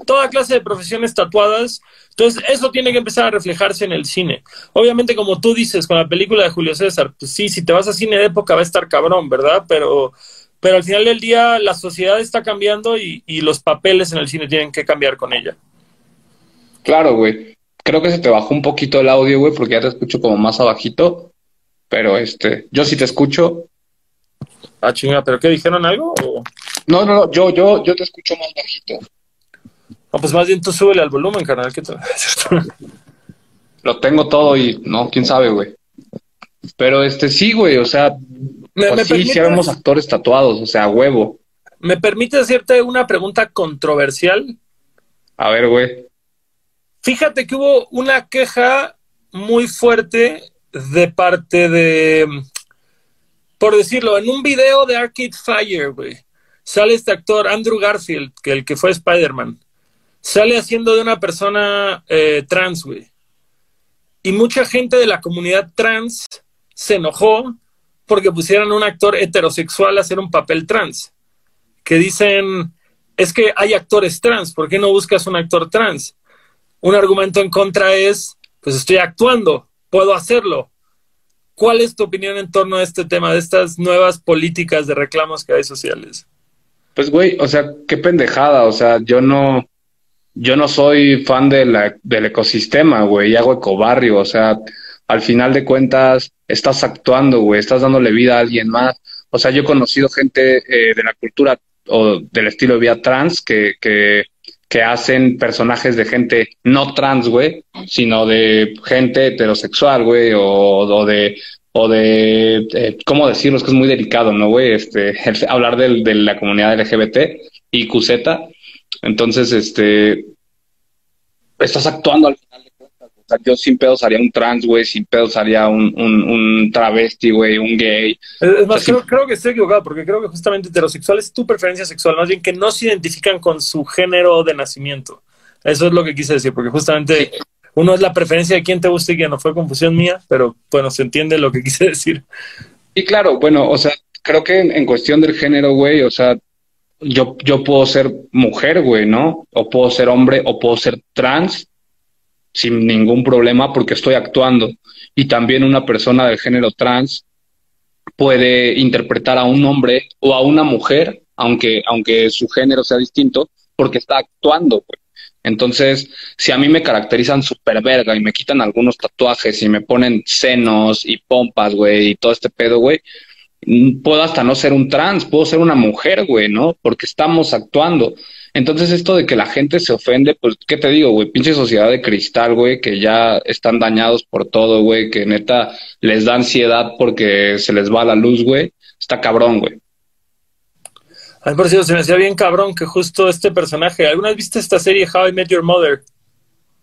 toda clase de profesiones tatuadas. Entonces, eso tiene que empezar a reflejarse en el cine. Obviamente, como tú dices, con la película de Julio César, pues sí, si te vas a cine de época va a estar cabrón, ¿verdad? Pero, pero al final del día la sociedad está cambiando y, y los papeles en el cine tienen que cambiar con ella. Claro, güey. Creo que se te bajó un poquito el audio, güey, porque ya te escucho como más abajito. Pero este, yo sí te escucho Ah, chinga, ¿pero qué dijeron algo? No, no, no, yo, yo, yo te escucho más bajito. No, pues más bien tú súbele al volumen, carnal. ¿qué <laughs> Lo tengo todo y no, quién sabe, güey. Pero este sí, güey, o sea, me, pues sí, sí vemos actores tatuados, o sea, huevo. ¿Me permite hacerte una pregunta controversial? A ver, güey. Fíjate que hubo una queja muy fuerte de parte de por decirlo, en un video de Arcade Fire, güey, sale este actor Andrew Garfield, que el que fue Spider-Man, sale haciendo de una persona eh, trans, güey. Y mucha gente de la comunidad trans se enojó porque pusieran a un actor heterosexual a hacer un papel trans. Que dicen, es que hay actores trans, ¿por qué no buscas un actor trans? Un argumento en contra es, pues estoy actuando, puedo hacerlo. ¿Cuál es tu opinión en torno a este tema, de estas nuevas políticas de reclamos que hay sociales? Pues, güey, o sea, qué pendejada, o sea, yo no, yo no soy fan de la, del ecosistema, güey, y hago ecobarrio, o sea, al final de cuentas, estás actuando, güey, estás dándole vida a alguien más. O sea, yo he conocido gente eh, de la cultura o del estilo de vida trans que, que, que hacen personajes de gente no trans, güey, sino de gente heterosexual, güey, o, o, de o de, eh, ¿cómo decirlo? Es que es muy delicado, ¿no, güey? Este, <laughs> hablar de, de la comunidad LGBT y QZ. Entonces, este, estás actuando al final de cuentas. O sea, yo sin pedos haría un trans, güey, sin pedos haría un, un, un travesti, güey, un gay. Es más, creo, creo, que estoy equivocado, porque creo que justamente heterosexual es tu preferencia sexual, más bien que no se identifican con su género de nacimiento. Eso es lo que quise decir, porque justamente sí uno es la preferencia de quién te gusta y quién no fue confusión mía, pero bueno, se entiende lo que <laughs> quise decir. Y claro, bueno, o sea, creo que en, cuestión del género, güey, o sea, yo, yo puedo ser mujer, güey, ¿no? O puedo ser hombre o puedo ser trans sin ningún problema porque estoy actuando. Y también una persona del género trans puede interpretar a un hombre o a una mujer, aunque, aunque su género sea distinto, porque está actuando, güey. Entonces, si a mí me caracterizan super verga y me quitan algunos tatuajes y me ponen senos y pompas, güey, y todo este pedo, güey, puedo hasta no ser un trans, puedo ser una mujer, güey, ¿no? Porque estamos actuando. Entonces, esto de que la gente se ofende, pues, ¿qué te digo, güey? Pinche sociedad de cristal, güey, que ya están dañados por todo, güey, que neta les da ansiedad porque se les va la luz, güey. Está cabrón, güey. A mí por cierto se me hacía bien cabrón que justo este personaje, ¿alguna vez viste esta serie How I Met Your Mother?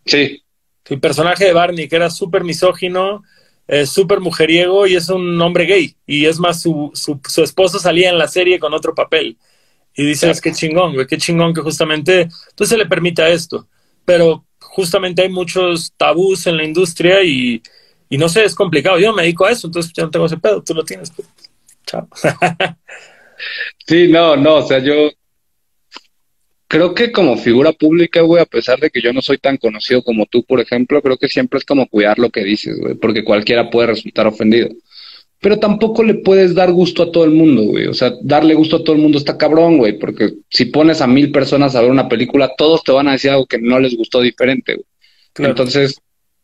Sí. El personaje de Barney, que era súper misógino, eh, súper mujeriego y es un hombre gay. Y es más, su, su, su, esposo salía en la serie con otro papel. Y dices, qué chingón, güey, qué chingón que justamente tú se le permita esto. Pero justamente hay muchos tabús en la industria y, y no sé, es complicado. Yo me dedico a eso, entonces yo no tengo ese pedo, tú lo tienes. Pues. Chao. <laughs> sí, no, no, o sea, yo creo que como figura pública, güey, a pesar de que yo no soy tan conocido como tú, por ejemplo, creo que siempre es como cuidar lo que dices, güey, porque cualquiera puede resultar ofendido. Pero tampoco le puedes dar gusto a todo el mundo, güey. O sea, darle gusto a todo el mundo está cabrón, güey, porque si pones a mil personas a ver una película, todos te van a decir algo que no les gustó diferente, güey. Entonces,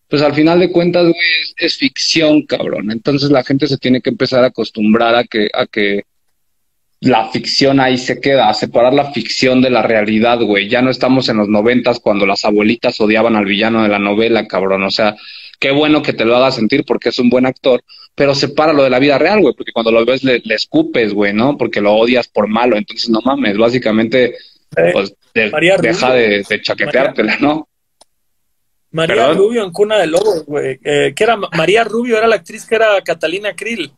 pues al final de cuentas, güey, es, es, ficción, cabrón. Entonces la gente se tiene que empezar a acostumbrar a que, a que la ficción ahí se queda, a separar la ficción de la realidad, güey. Ya no estamos en los noventas cuando las abuelitas odiaban al villano de la novela, cabrón. O sea, qué bueno que te lo haga sentir porque es un buen actor, pero sepáralo de la vida real, güey, porque cuando lo ves le, le escupes, güey, ¿no? Porque lo odias por malo. Entonces, no mames, básicamente, eh, pues de, deja de, de, chaqueteártela, María. ¿no? María ¿Perdón? Rubio en Cuna de Lobos, güey. Eh, que era María Rubio, era la actriz que era Catalina Krill.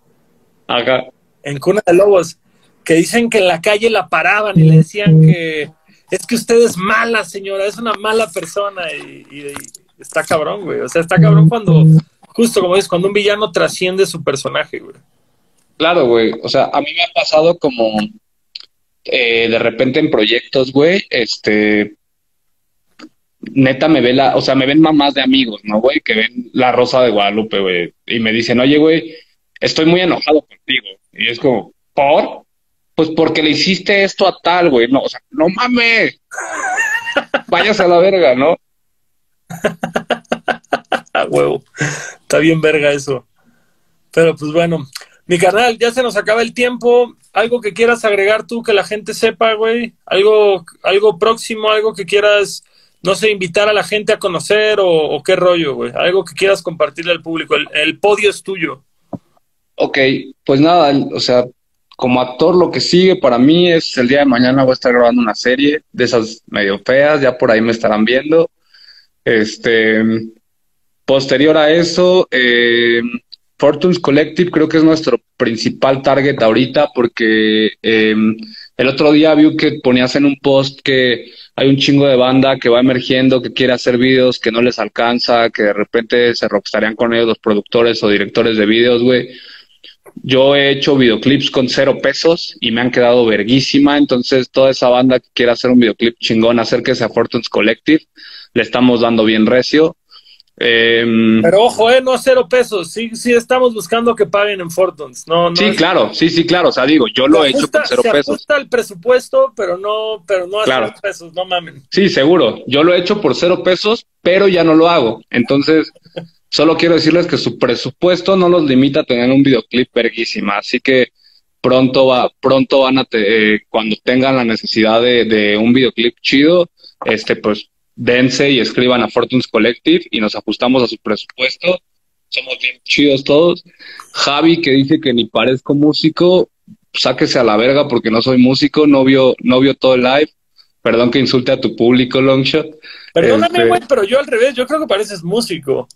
Acá. En Cuna de Lobos que dicen que en la calle la paraban y le decían que es que usted es mala, señora, es una mala persona y, y, y está cabrón, güey. O sea, está cabrón cuando, justo como dices, cuando un villano trasciende su personaje, güey. Claro, güey. O sea, a mí me ha pasado como eh, de repente en proyectos, güey, este, neta me ve la, o sea, me ven mamás de amigos, ¿no, güey? Que ven la Rosa de Guadalupe, güey. Y me dicen, oye, güey, estoy muy enojado contigo. Y es como, ¿por? Pues porque le hiciste esto a tal, güey. No, o sea, no mames. <laughs> Vayas a la verga, ¿no? <laughs> a huevo. Está bien verga eso. Pero pues bueno, mi canal, ya se nos acaba el tiempo. Algo que quieras agregar tú que la gente sepa, güey. Algo, algo próximo, algo que quieras, no sé, invitar a la gente a conocer o, o qué rollo, güey. Algo que quieras compartirle al público. El, el podio es tuyo. Ok, pues nada, o sea, como actor lo que sigue para mí es el día de mañana voy a estar grabando una serie de esas medio feas, ya por ahí me estarán viendo. Este, posterior a eso, eh, Fortunes Collective creo que es nuestro principal target ahorita porque eh, el otro día vi que ponías en un post que hay un chingo de banda que va emergiendo, que quiere hacer videos, que no les alcanza, que de repente se rockstarían con ellos los productores o directores de videos, güey yo he hecho videoclips con cero pesos y me han quedado verguísima. Entonces, toda esa banda que quiera hacer un videoclip chingón, acérquese a Fortunes Collective. Le estamos dando bien recio. Eh, Pero ojo, eh, no a cero pesos. Sí, sí estamos buscando que paguen en Fortunes. No, no sí, es... claro, sí, sí, claro. O sea, digo, yo lo he hecho con cero se pesos. ajusta el presupuesto, pero no, pero no a Claro. cero pesos, no mamen. Sí, seguro. Yo lo he hecho por cero pesos, pero ya no lo hago. Entonces, solo quiero decirles que su presupuesto no los limita a tener un videoclip verguísima. Así que pronto va, pronto van a, te- eh, cuando tengan la necesidad de, de un videoclip chido, este, pues dense y escriban a Fortunes Collective y nos ajustamos a su presupuesto. Somos bien chidos todos. Javi, que dice que ni parezco músico, sáquese a la verga porque no soy músico, no vio, no vio todo el live. Perdón que insulte a tu público, Longshot. Perdóname, Este- güey, pero yo al revés, yo creo que pareces músico.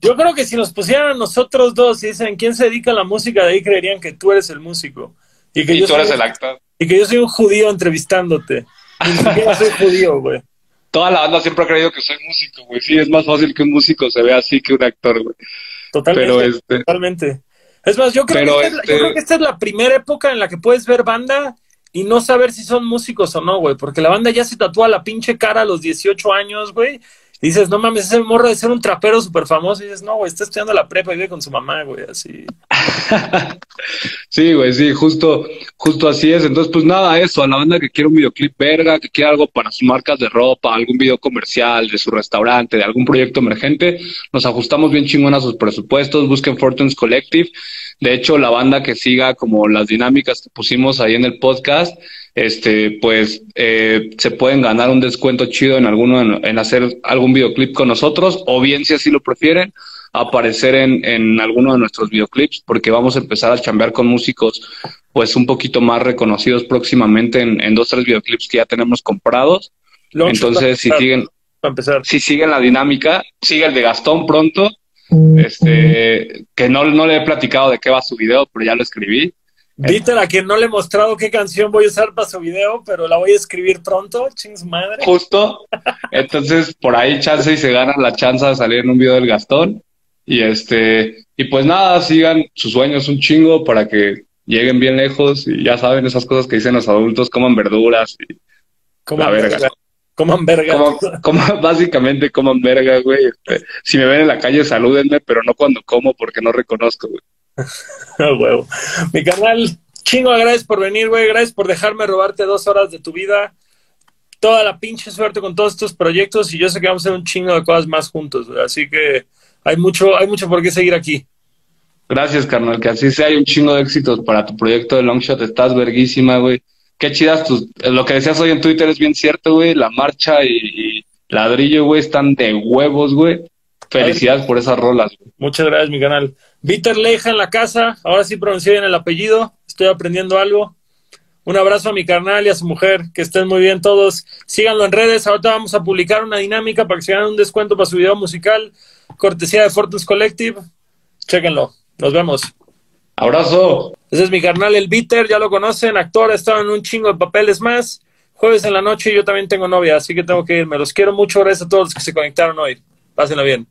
Yo creo que si nos pusieran a nosotros dos y dicen quién se dedica a la música, de ahí creerían que tú eres el músico. Y que, Y yo, tú soy, eres el actor. y que yo soy un judío entrevistándote. Ni siquiera soy judío, güey. Toda la banda siempre ha creído que soy músico, güey. Sí, es más fácil que un músico se vea así que un actor, güey. Totalmente. Pero este, Totalmente. Es más, yo creo, Pero que esta es la- este- yo creo que esta es la primera época en la que puedes ver banda y no saber si son músicos o no, güey. Porque la banda ya se tatúa la pinche cara a los 18 años, güey. Dices, no mames, ese morro de ser un trapero súper famoso. Y dices, no, güey, está estudiando la prepa y vive con su mamá, güey, así. <laughs> sí, güey, sí, justo, justo así es. Entonces, pues nada, eso, a la banda que quiere un videoclip verga, que quiere algo para sus marcas de ropa, algún video comercial de su restaurante, de algún proyecto emergente, nos ajustamos bien chingón a sus presupuestos, busquen Fortunes Collective. De hecho, la banda que siga como las dinámicas que pusimos ahí en el podcast, este, pues eh, se pueden ganar un descuento chido en alguno, en, en hacer algún videoclip con nosotros, o bien si así lo prefieren, aparecer en, en alguno de nuestros videoclips, porque vamos a empezar a chambear con músicos pues un poquito más reconocidos próximamente en, en dos, tres videoclips que ya tenemos comprados. Entonces, si siguen, para empezar. Sí, sigue la dinámica. Sigue el de Gastón pronto. Este, que no, no le he platicado de qué va su video, pero ya lo escribí. Víctor, a quien no le he mostrado qué canción voy a usar para su video, pero la voy a escribir pronto, chings madre. Justo. Entonces, por ahí chance y se gana la chance de salir en un video del Gastón. Y este, y pues nada, sigan sus sueños un chingo para que lleguen bien lejos y ya saben esas cosas que dicen los adultos, coman verduras y coman verga. Coman verga. <laughs> básicamente coman verga, güey. Este, si me ven en la calle, salúdenme, pero no cuando como porque no reconozco, güey. <laughs> huevo. Mi carnal, chingo, gracias por venir, güey. Gracias por dejarme robarte dos horas de tu vida. Toda la pinche suerte con todos estos proyectos y yo sé que vamos a hacer un chingo de cosas más juntos, güey. Así que hay mucho, hay mucho por qué seguir aquí. Gracias, carnal. Que así sea, hay un chingo de éxitos para tu proyecto de Longshot. Estás verguísima, güey. Qué chidas tus... Lo que decías hoy en Twitter es bien cierto, güey. La marcha y, y ladrillo, güey, están de huevos, güey. Felicidades por esas rolas. Güey. Muchas gracias, mi canal. Víctor Leja en la casa. Ahora sí pronuncié bien el apellido. Estoy aprendiendo algo. Un abrazo a mi carnal y a su mujer. Que estén muy bien todos. Síganlo en redes. Ahorita vamos a publicar una dinámica para que se hagan un descuento para su video musical. Cortesía de Fortus Collective. Chéquenlo. Nos vemos. Abrazo. Ese es mi carnal, el Bitter. Ya lo conocen. Actor. Ha estado en un chingo de papeles más. Jueves en la noche yo también tengo novia, así que tengo que irme. Los quiero mucho. Gracias a todos los que se conectaron hoy. Pásenlo bien.